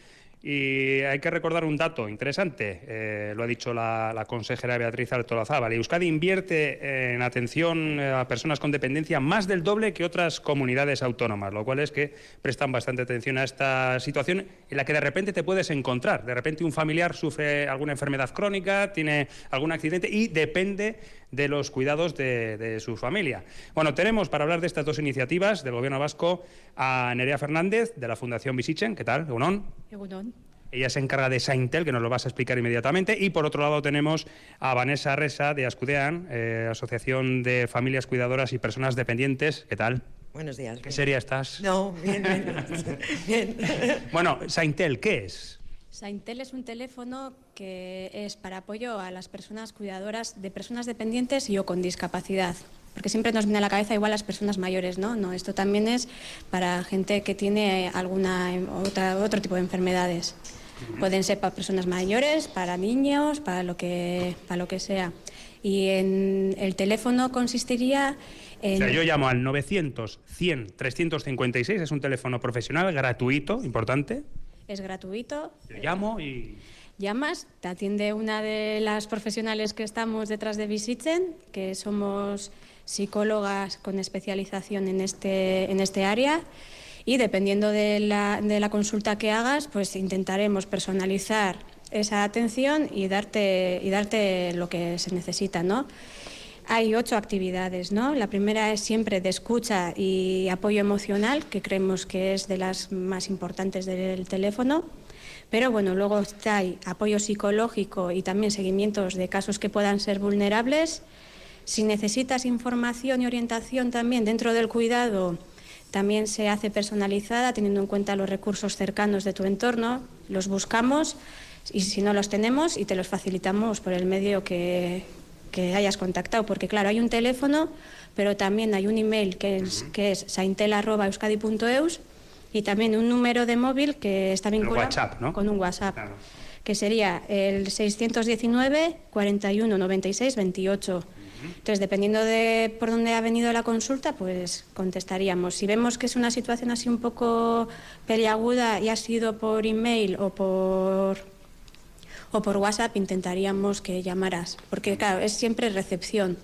Y hay que recordar un dato interesante, eh, lo ha dicho la, consejera Beatriz Artolazábal. Euskadi invierte en atención eh, a personas con dependencia más del doble que otras comunidades autónomas, lo cual es que prestan bastante atención a esta situación en la que de repente te puedes encontrar. De repente un familiar sufre alguna enfermedad crónica, tiene algún accidente y depende de los cuidados de, de su familia. Bueno, tenemos para hablar de estas dos iniciativas del Gobierno vasco a Nerea Fernández de la Fundación Visichen. ¿Qué tal? Egunon. Egunon. Ella se encarga de Saintel, que nos lo vas a explicar inmediatamente. Y por otro lado tenemos a Vanessa Resa de Ascudean, eh, Asociación de Familias Cuidadoras y Personas Dependientes. ¿Qué tal? Buenos días. ¿Qué bien. seria estás? No, bien, bien. bien. Bueno, Saintel, ¿qué es? Saintel es un teléfono que es para apoyo a las personas cuidadoras de personas dependientes y o con discapacidad. Porque siempre nos viene a la cabeza igual las personas mayores, ¿no? No, esto también es para gente que tiene alguna otra, otro tipo de enfermedades. Pueden ser para personas mayores, para niños, para lo que, para lo que sea. Y en el teléfono consistiría en... O sea, yo llamo al 900 100 356, es un teléfono profesional, gratuito, importante. Es gratuito, Yo llamo y... llamas, te atiende una de las profesionales que estamos detrás de Visiten, que somos psicólogas con especialización en este, en este área. Y dependiendo de la, de la consulta que hagas, pues intentaremos personalizar esa atención y darte, y darte lo que se necesita, ¿no? Hay ocho actividades, ¿no? La primera es siempre de escucha y apoyo emocional, que creemos que es de las más importantes del teléfono. Pero bueno, luego está apoyo psicológico y también seguimientos de casos que puedan ser vulnerables. Si necesitas información y orientación también dentro del cuidado, también se hace personalizada teniendo en cuenta los recursos cercanos de tu entorno. Los buscamos y si no los tenemos y te los facilitamos por el medio que, que hayas contactado. Porque claro, hay un teléfono, pero también hay un email que es, que es saintel.euskadi.eus y también un número de móvil que está vinculado WhatsApp, ¿no? con un WhatsApp, que sería el 619 41 96 28. Entonces, dependiendo de por dónde ha venido la consulta, pues contestaríamos. Si vemos que es una situación así un poco peliaguda y ha sido por email o por o por WhatsApp, intentaríamos que llamaras, porque claro, es siempre recepción.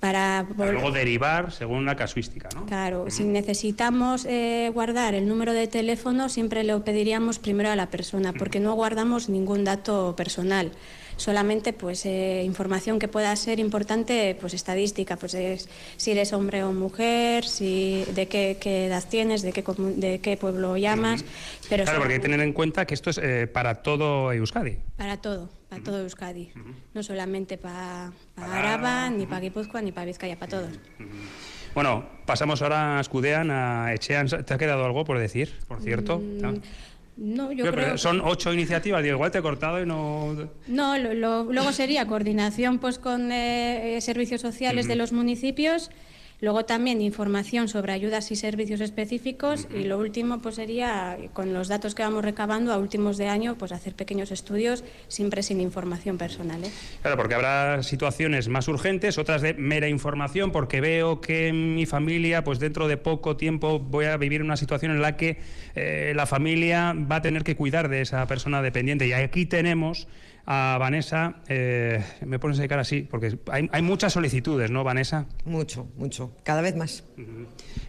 Para Para luego derivar según la casuística, ¿no? Claro, si necesitamos eh, guardar el número de teléfono, siempre lo pediríamos primero a la persona, porque no guardamos ningún dato personal. Solamente pues eh, información que pueda ser importante, pues estadística, pues es si eres hombre o mujer, si de qué, qué edad tienes, de qué de qué pueblo llamas, pero claro, porque hay que tener en cuenta que esto es eh, para todo Euskadi. para todo, para todo Euskadi, no solamente para Araba, ni para Guipúzcoa, ni para Vizcaya, para todos. Bueno, pasamos ahora a Escudean, a Echean. ¿Te ha quedado algo por decir, por cierto? ¿No? No, yo Pero creo Son ocho iniciativas, digo, igual te he cortado y no... No, lo- lo- luego sería coordinación pues con eh, eh, servicios sociales de los municipios, luego también información sobre ayudas y servicios específicos y lo último pues sería con los datos que vamos recabando a últimos de año pues hacer pequeños estudios siempre sin información personal. ¿eh? Claro, porque habrá situaciones más urgentes, otras de mera información, porque veo que en mi familia, pues dentro de poco tiempo voy a vivir una situación en la que eh, la familia va a tener que cuidar de esa persona dependiente. Y aquí tenemos a Vanessa, eh, me pones de cara así, porque hay, hay muchas solicitudes, ¿no, Vanessa? Mucho, mucho. Cada vez más.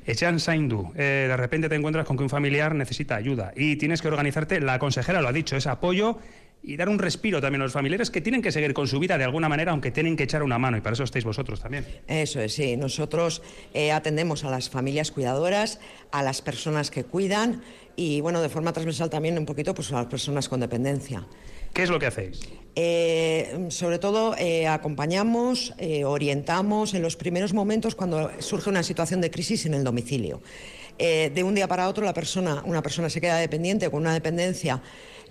Echan Saindu, eh, de repente te encuentras con que un familiar necesita ayuda y tienes que organizarte, la consejera lo ha dicho, es apoyo y dar un respiro también a los familiares que tienen que seguir con su vida de alguna manera, aunque tienen que echar una mano, y para eso estáis vosotros también. Eso es, sí. Nosotros eh, atendemos a las familias cuidadoras, a las personas que cuidan y, bueno, de forma transversal también un poquito pues, a las personas con dependencia. ¿Qué es lo que hacéis? Eh, sobre todo eh, acompañamos, eh, orientamos en los primeros momentos cuando surge una situación de crisis en el domicilio. De un día para otro la persona, una persona se queda dependiente con una dependencia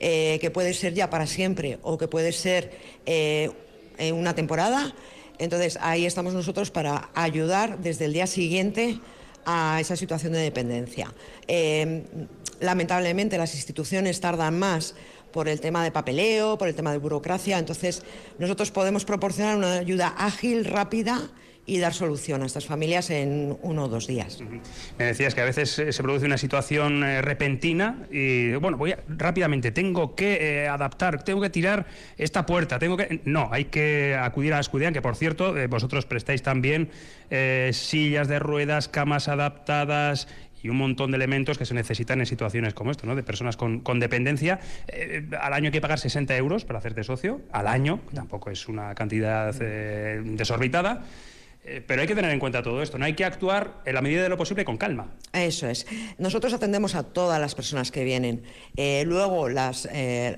que puede ser ya para siempre o que puede ser una temporada. Entonces ahí estamos nosotros para ayudar desde el día siguiente a esa situación de dependencia. Lamentablemente las instituciones tardan más por el tema de papeleo, por el tema de burocracia, entonces nosotros podemos proporcionar una ayuda ágil, rápida y dar solución a estas familias en uno o dos días. Me decías que a veces eh, se produce una situación eh, repentina y, bueno, voy rápidamente, tengo que eh, adaptar, tengo que tirar esta puerta, tengo que... No, hay que acudir a Ascudean, que por cierto, vosotros prestáis también sillas de ruedas, camas adaptadas y un montón de elementos que se necesitan en situaciones como esto, ¿no? De personas con, dependencia. Eh, al año hay que pagar 60 euros para hacerte socio, al año, tampoco es una cantidad eh, desorbitada. Eh, pero hay que tener en cuenta todo esto, no hay que actuar en la medida de lo posible con calma. Eso es. Nosotros atendemos a todas las personas que vienen. Luego, las,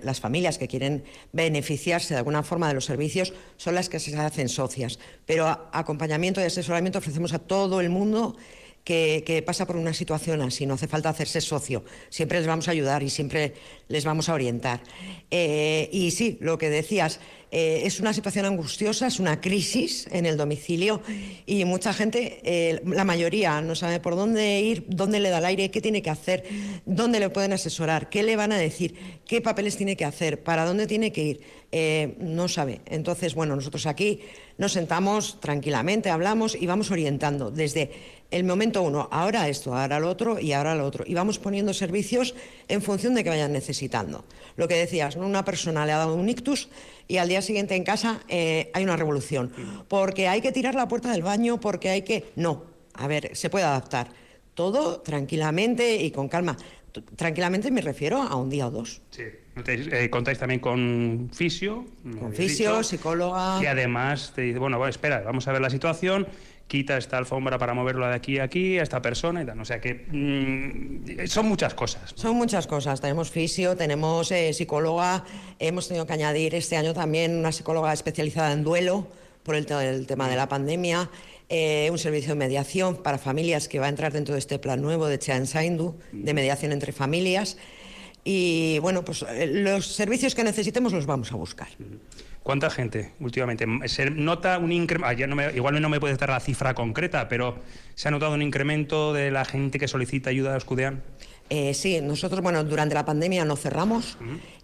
las familias que quieren beneficiarse de alguna forma de los servicios son las que se hacen socias. Pero acompañamiento y asesoramiento ofrecemos a todo el mundo que, pasa por una situación así. No hace falta hacerse socio. Siempre les vamos a ayudar y siempre les vamos a orientar. Eh, y sí, lo que decías, eh, es una situación angustiosa, es una crisis en el domicilio y mucha gente, eh, la mayoría, no sabe por dónde ir, dónde le da el aire, qué tiene que hacer, dónde le pueden asesorar, qué le van a decir, qué papeles tiene que hacer, para dónde tiene que ir. No sabe. Entonces, bueno, nosotros aquí nos sentamos tranquilamente, hablamos y vamos orientando desde el momento uno, ahora esto, ahora lo otro y ahora lo otro. Y vamos poniendo servicios en función de que vayan necesitando. Lo que decías, ¿no? una persona le ha dado un ictus y al día siguiente en casa eh, hay una revolución. Porque hay que tirar la puerta del baño, porque hay que... No, a ver, se puede adaptar. Todo tranquilamente y con calma. Tranquilamente me refiero a un día o dos. Sí. Eh, contáis también con fisio. Con fisio, dicho, psicóloga. Que además te dice, bueno, bueno, espera, vamos a ver la situación, quita esta alfombra para moverlo de aquí a aquí, a esta persona y tal. O sea que mm, son muchas cosas. Son muchas cosas. Tenemos fisio, tenemos eh, psicóloga. Hemos tenido que añadir este año también una psicóloga especializada en duelo por el, el tema de la pandemia. eh, un servicio de mediación para familias que va a entrar dentro de este plan nuevo de Chean Saindu, de mediación entre familias. Y bueno, pues eh, los servicios que necesitemos los vamos a buscar. ¿Cuánta gente últimamente? ¿Se nota un incremento? igual no me puedes dar la cifra concreta, pero ¿se ha notado un incremento de la gente que solicita ayuda a Escudean? Eh, sí, nosotros, bueno, durante la pandemia no cerramos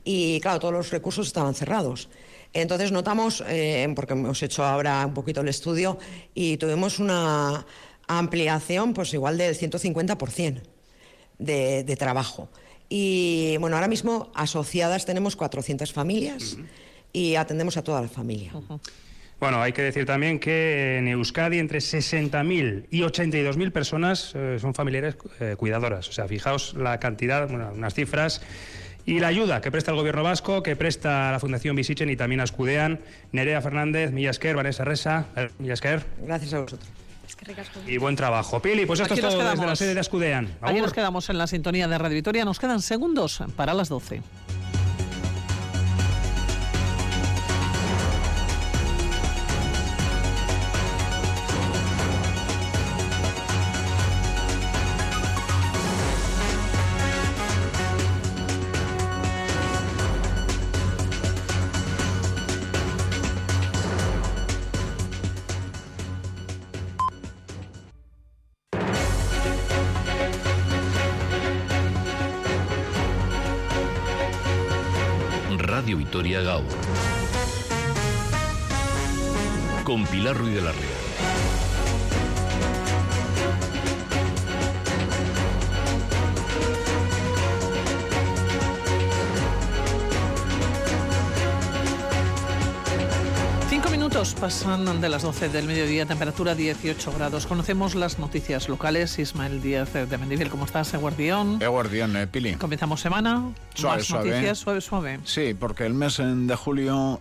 y, claro, todos los recursos estaban cerrados. Entonces notamos, eh, porque hemos hecho ahora un poquito el estudio, y tuvimos una ampliación, pues igual del 150% de, de trabajo. Y, bueno, ahora mismo asociadas tenemos 400 familias y atendemos a toda la familia. Bueno, hay que decir también que en Euskadi entre 60.000 y 82.000 personas eh, son familiares eh, cuidadoras. O sea, fijaos la cantidad, bueno, unas cifras y la ayuda que presta el gobierno vasco, que presta la Fundación Visichen y también Ascudean. Nerea Fernández, Millasker, Vanessa Resa, eh, Millasker. Gracias a vosotros. Y buen trabajo. Pili, pues esto Aquí es todo desde la sede de Ascudean. Aquí nos quedamos en la sintonía de Radio Vitoria. Nos quedan segundos para las 12. Con Pilar Ruiz de la Rea. Pasan de las 12 del mediodía, temperatura 18 grados. Conocemos las noticias locales. Ismael Díaz de Mendivil, ¿cómo estás, Eguardión? Eguardión, eh, Pili. Comenzamos semana. Suave, Más suave. noticias, suave, suave. Sí, porque el mes en- de julio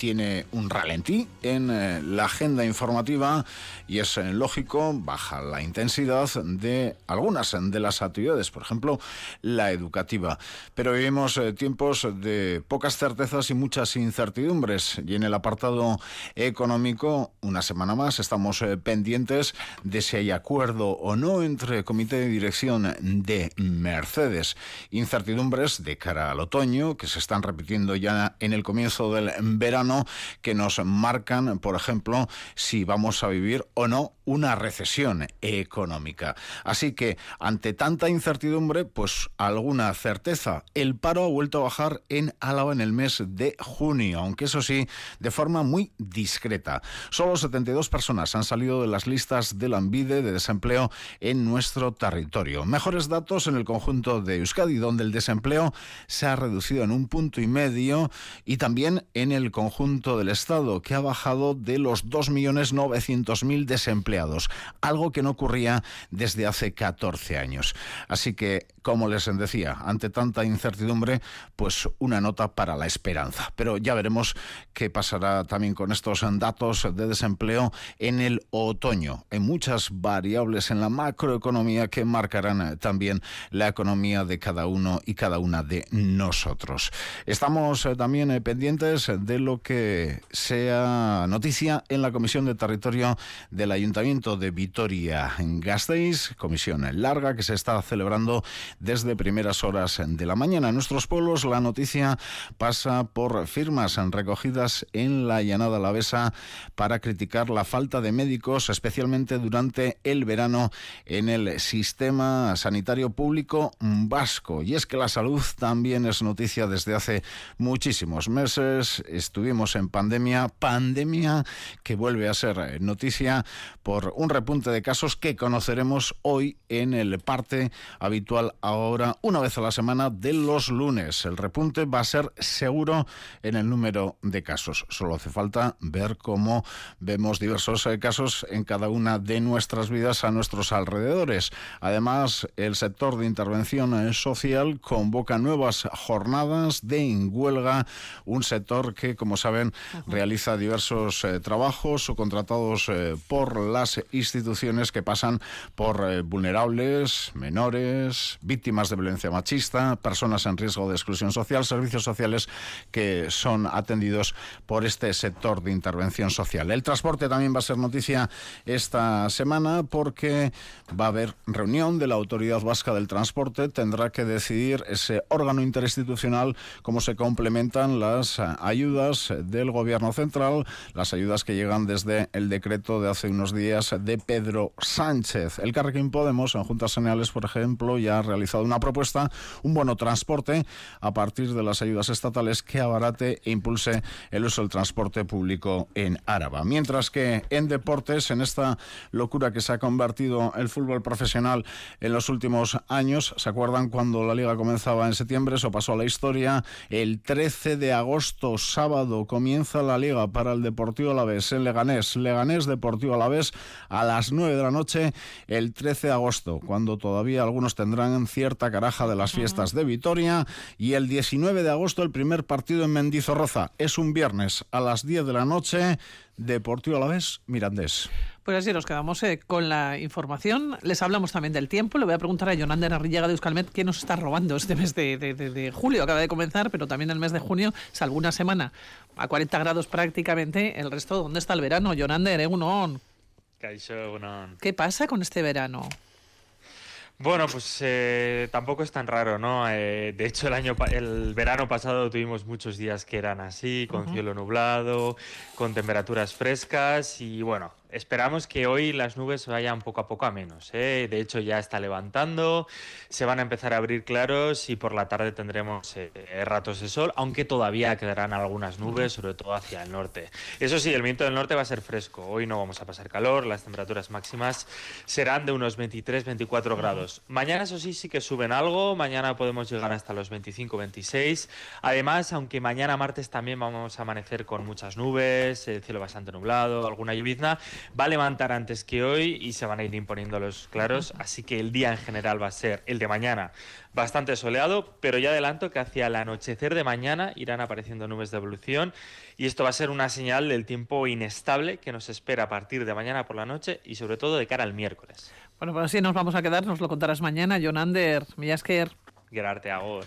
tiene un ralentí en eh, la agenda informativa y es eh, lógico, baja la intensidad de algunas de las actividades, por ejemplo, la educativa. Pero vivimos eh, tiempos de pocas certezas y muchas incertidumbres y en el apartado económico, una semana más, estamos eh, pendientes de si hay acuerdo o no entre el comité de dirección de Mercedes. Incertidumbres de cara al otoño que se están repitiendo ya en el comienzo del verano que nos marcan, por ejemplo, si vamos a vivir o no una recesión económica. Así que ante tanta incertidumbre, pues alguna certeza. El paro ha vuelto a bajar en Álava en el mes de junio, aunque eso sí, de forma muy discreta. Solo 72 personas han salido de las listas del Ambide de desempleo en nuestro territorio. Mejores datos en el conjunto de Euskadi, donde el desempleo se ha reducido en un punto y medio, y también en el conjunto del Estado, que ha bajado de los 2.900.000 desempleados, algo que no ocurría desde hace 14 años. Así que, como les decía, ante tanta incertidumbre, pues una nota para la esperanza. Pero ya veremos qué pasará también con estos datos de desempleo en el otoño. Hay muchas variables en la macroeconomía que marcarán también la economía de cada uno y cada una de nosotros. Estamos eh, también eh, pendientes de lo que sea noticia en la Comisión de Territorio del Ayuntamiento de Vitoria Gasteiz, comisión larga que se está celebrando desde primeras horas de la mañana. En nuestros pueblos la noticia pasa por firmas recogidas en la llanada alavesa para criticar la falta de médicos, especialmente durante el verano en el sistema sanitario público vasco. Y es que la salud también es noticia desde hace muchísimos meses. Estuvimos en pandemia, pandemia que vuelve a ser noticia un repunte de casos que conoceremos hoy en el parte habitual ahora, una vez a la semana de los lunes. El repunte va a ser seguro en el número de casos. Solo hace falta ver cómo vemos diversos eh, casos en cada una de nuestras vidas a nuestros alrededores. Además, el sector de intervención eh, social convoca nuevas jornadas de huelga, un sector que, como saben, realiza diversos eh, trabajos o contratados eh, por las instituciones que pasan por eh, vulnerables, menores, víctimas de violencia machista, personas en riesgo de exclusión social, servicios sociales que son atendidos por este sector de intervención social. El transporte también va a ser noticia esta semana porque va a haber reunión de la Autoridad Vasca del Transporte. Tendrá que decidir ese órgano interinstitucional cómo se complementan las eh, ayudas del Gobierno central, las ayudas que llegan desde el decreto de hace unos días de Pedro Sánchez. El Carrequín Podemos en Juntas Generales, por ejemplo, ya ha realizado una propuesta, un bono transporte a partir de las ayudas estatales que abarate e impulse el uso del transporte público en Áraba. Mientras que en deportes, en esta locura que se ha convertido el fútbol profesional en los últimos años, ¿se acuerdan cuando la liga comenzaba en septiembre? Eso pasó a la historia. El 13 de agosto, sábado, comienza la liga para el Deportivo Alavés en Leganés. Leganés Deportivo Alavés a las 9 de la noche el 13 de agosto, cuando todavía algunos tendrán cierta caraja de las fiestas de Vitoria. Y el 19 de agosto el primer partido en Mendizorroza. Es un viernes a las 10 de la noche. Deportivo Alavés Mirandés. Pues así nos quedamos eh, con la información. Les hablamos también del tiempo. Le voy a preguntar a Jonander Arrillaga de Euskalmet qué nos está robando este mes de, de- de- de julio. Acaba de comenzar, pero también el mes de junio, salvo una semana a 40 grados prácticamente. El resto, ¿dónde está el verano? Kaixo, egunon. ¿Qué pasa con este verano? Bueno, pues eh, tampoco es tan raro, ¿no? Eh, de hecho, el año, el verano pasado tuvimos muchos días que eran así, con cielo nublado, con temperaturas frescas y bueno, esperamos que hoy las nubes vayan poco a poco a menos. ¿eh? De hecho, ya está levantando, se van a empezar a abrir claros y por la tarde tendremos eh, ratos de sol, aunque todavía quedarán algunas nubes, sobre todo hacia el norte. Eso sí, el viento del norte va a ser fresco. Hoy no vamos a pasar calor, las temperaturas máximas serán de unos 23-24 grados. Mañana, eso sí, sí que suben algo. Mañana podemos llegar hasta los 25-26. Además, aunque mañana martes también vamos a amanecer con muchas nubes, el cielo bastante nublado, alguna lluvizna, va a levantar antes que hoy y se van a ir imponiendo los claros. Así que el día en general va a ser el de mañana bastante soleado, pero ya adelanto que hacia el anochecer de mañana irán apareciendo nubes de evolución y esto va a ser una señal del tiempo inestable que nos espera a partir de mañana por la noche y sobre todo de cara al miércoles. Bueno, pues así nos vamos a quedar, nos lo contarás mañana. Jonander, Millasker. Gerarte Agor.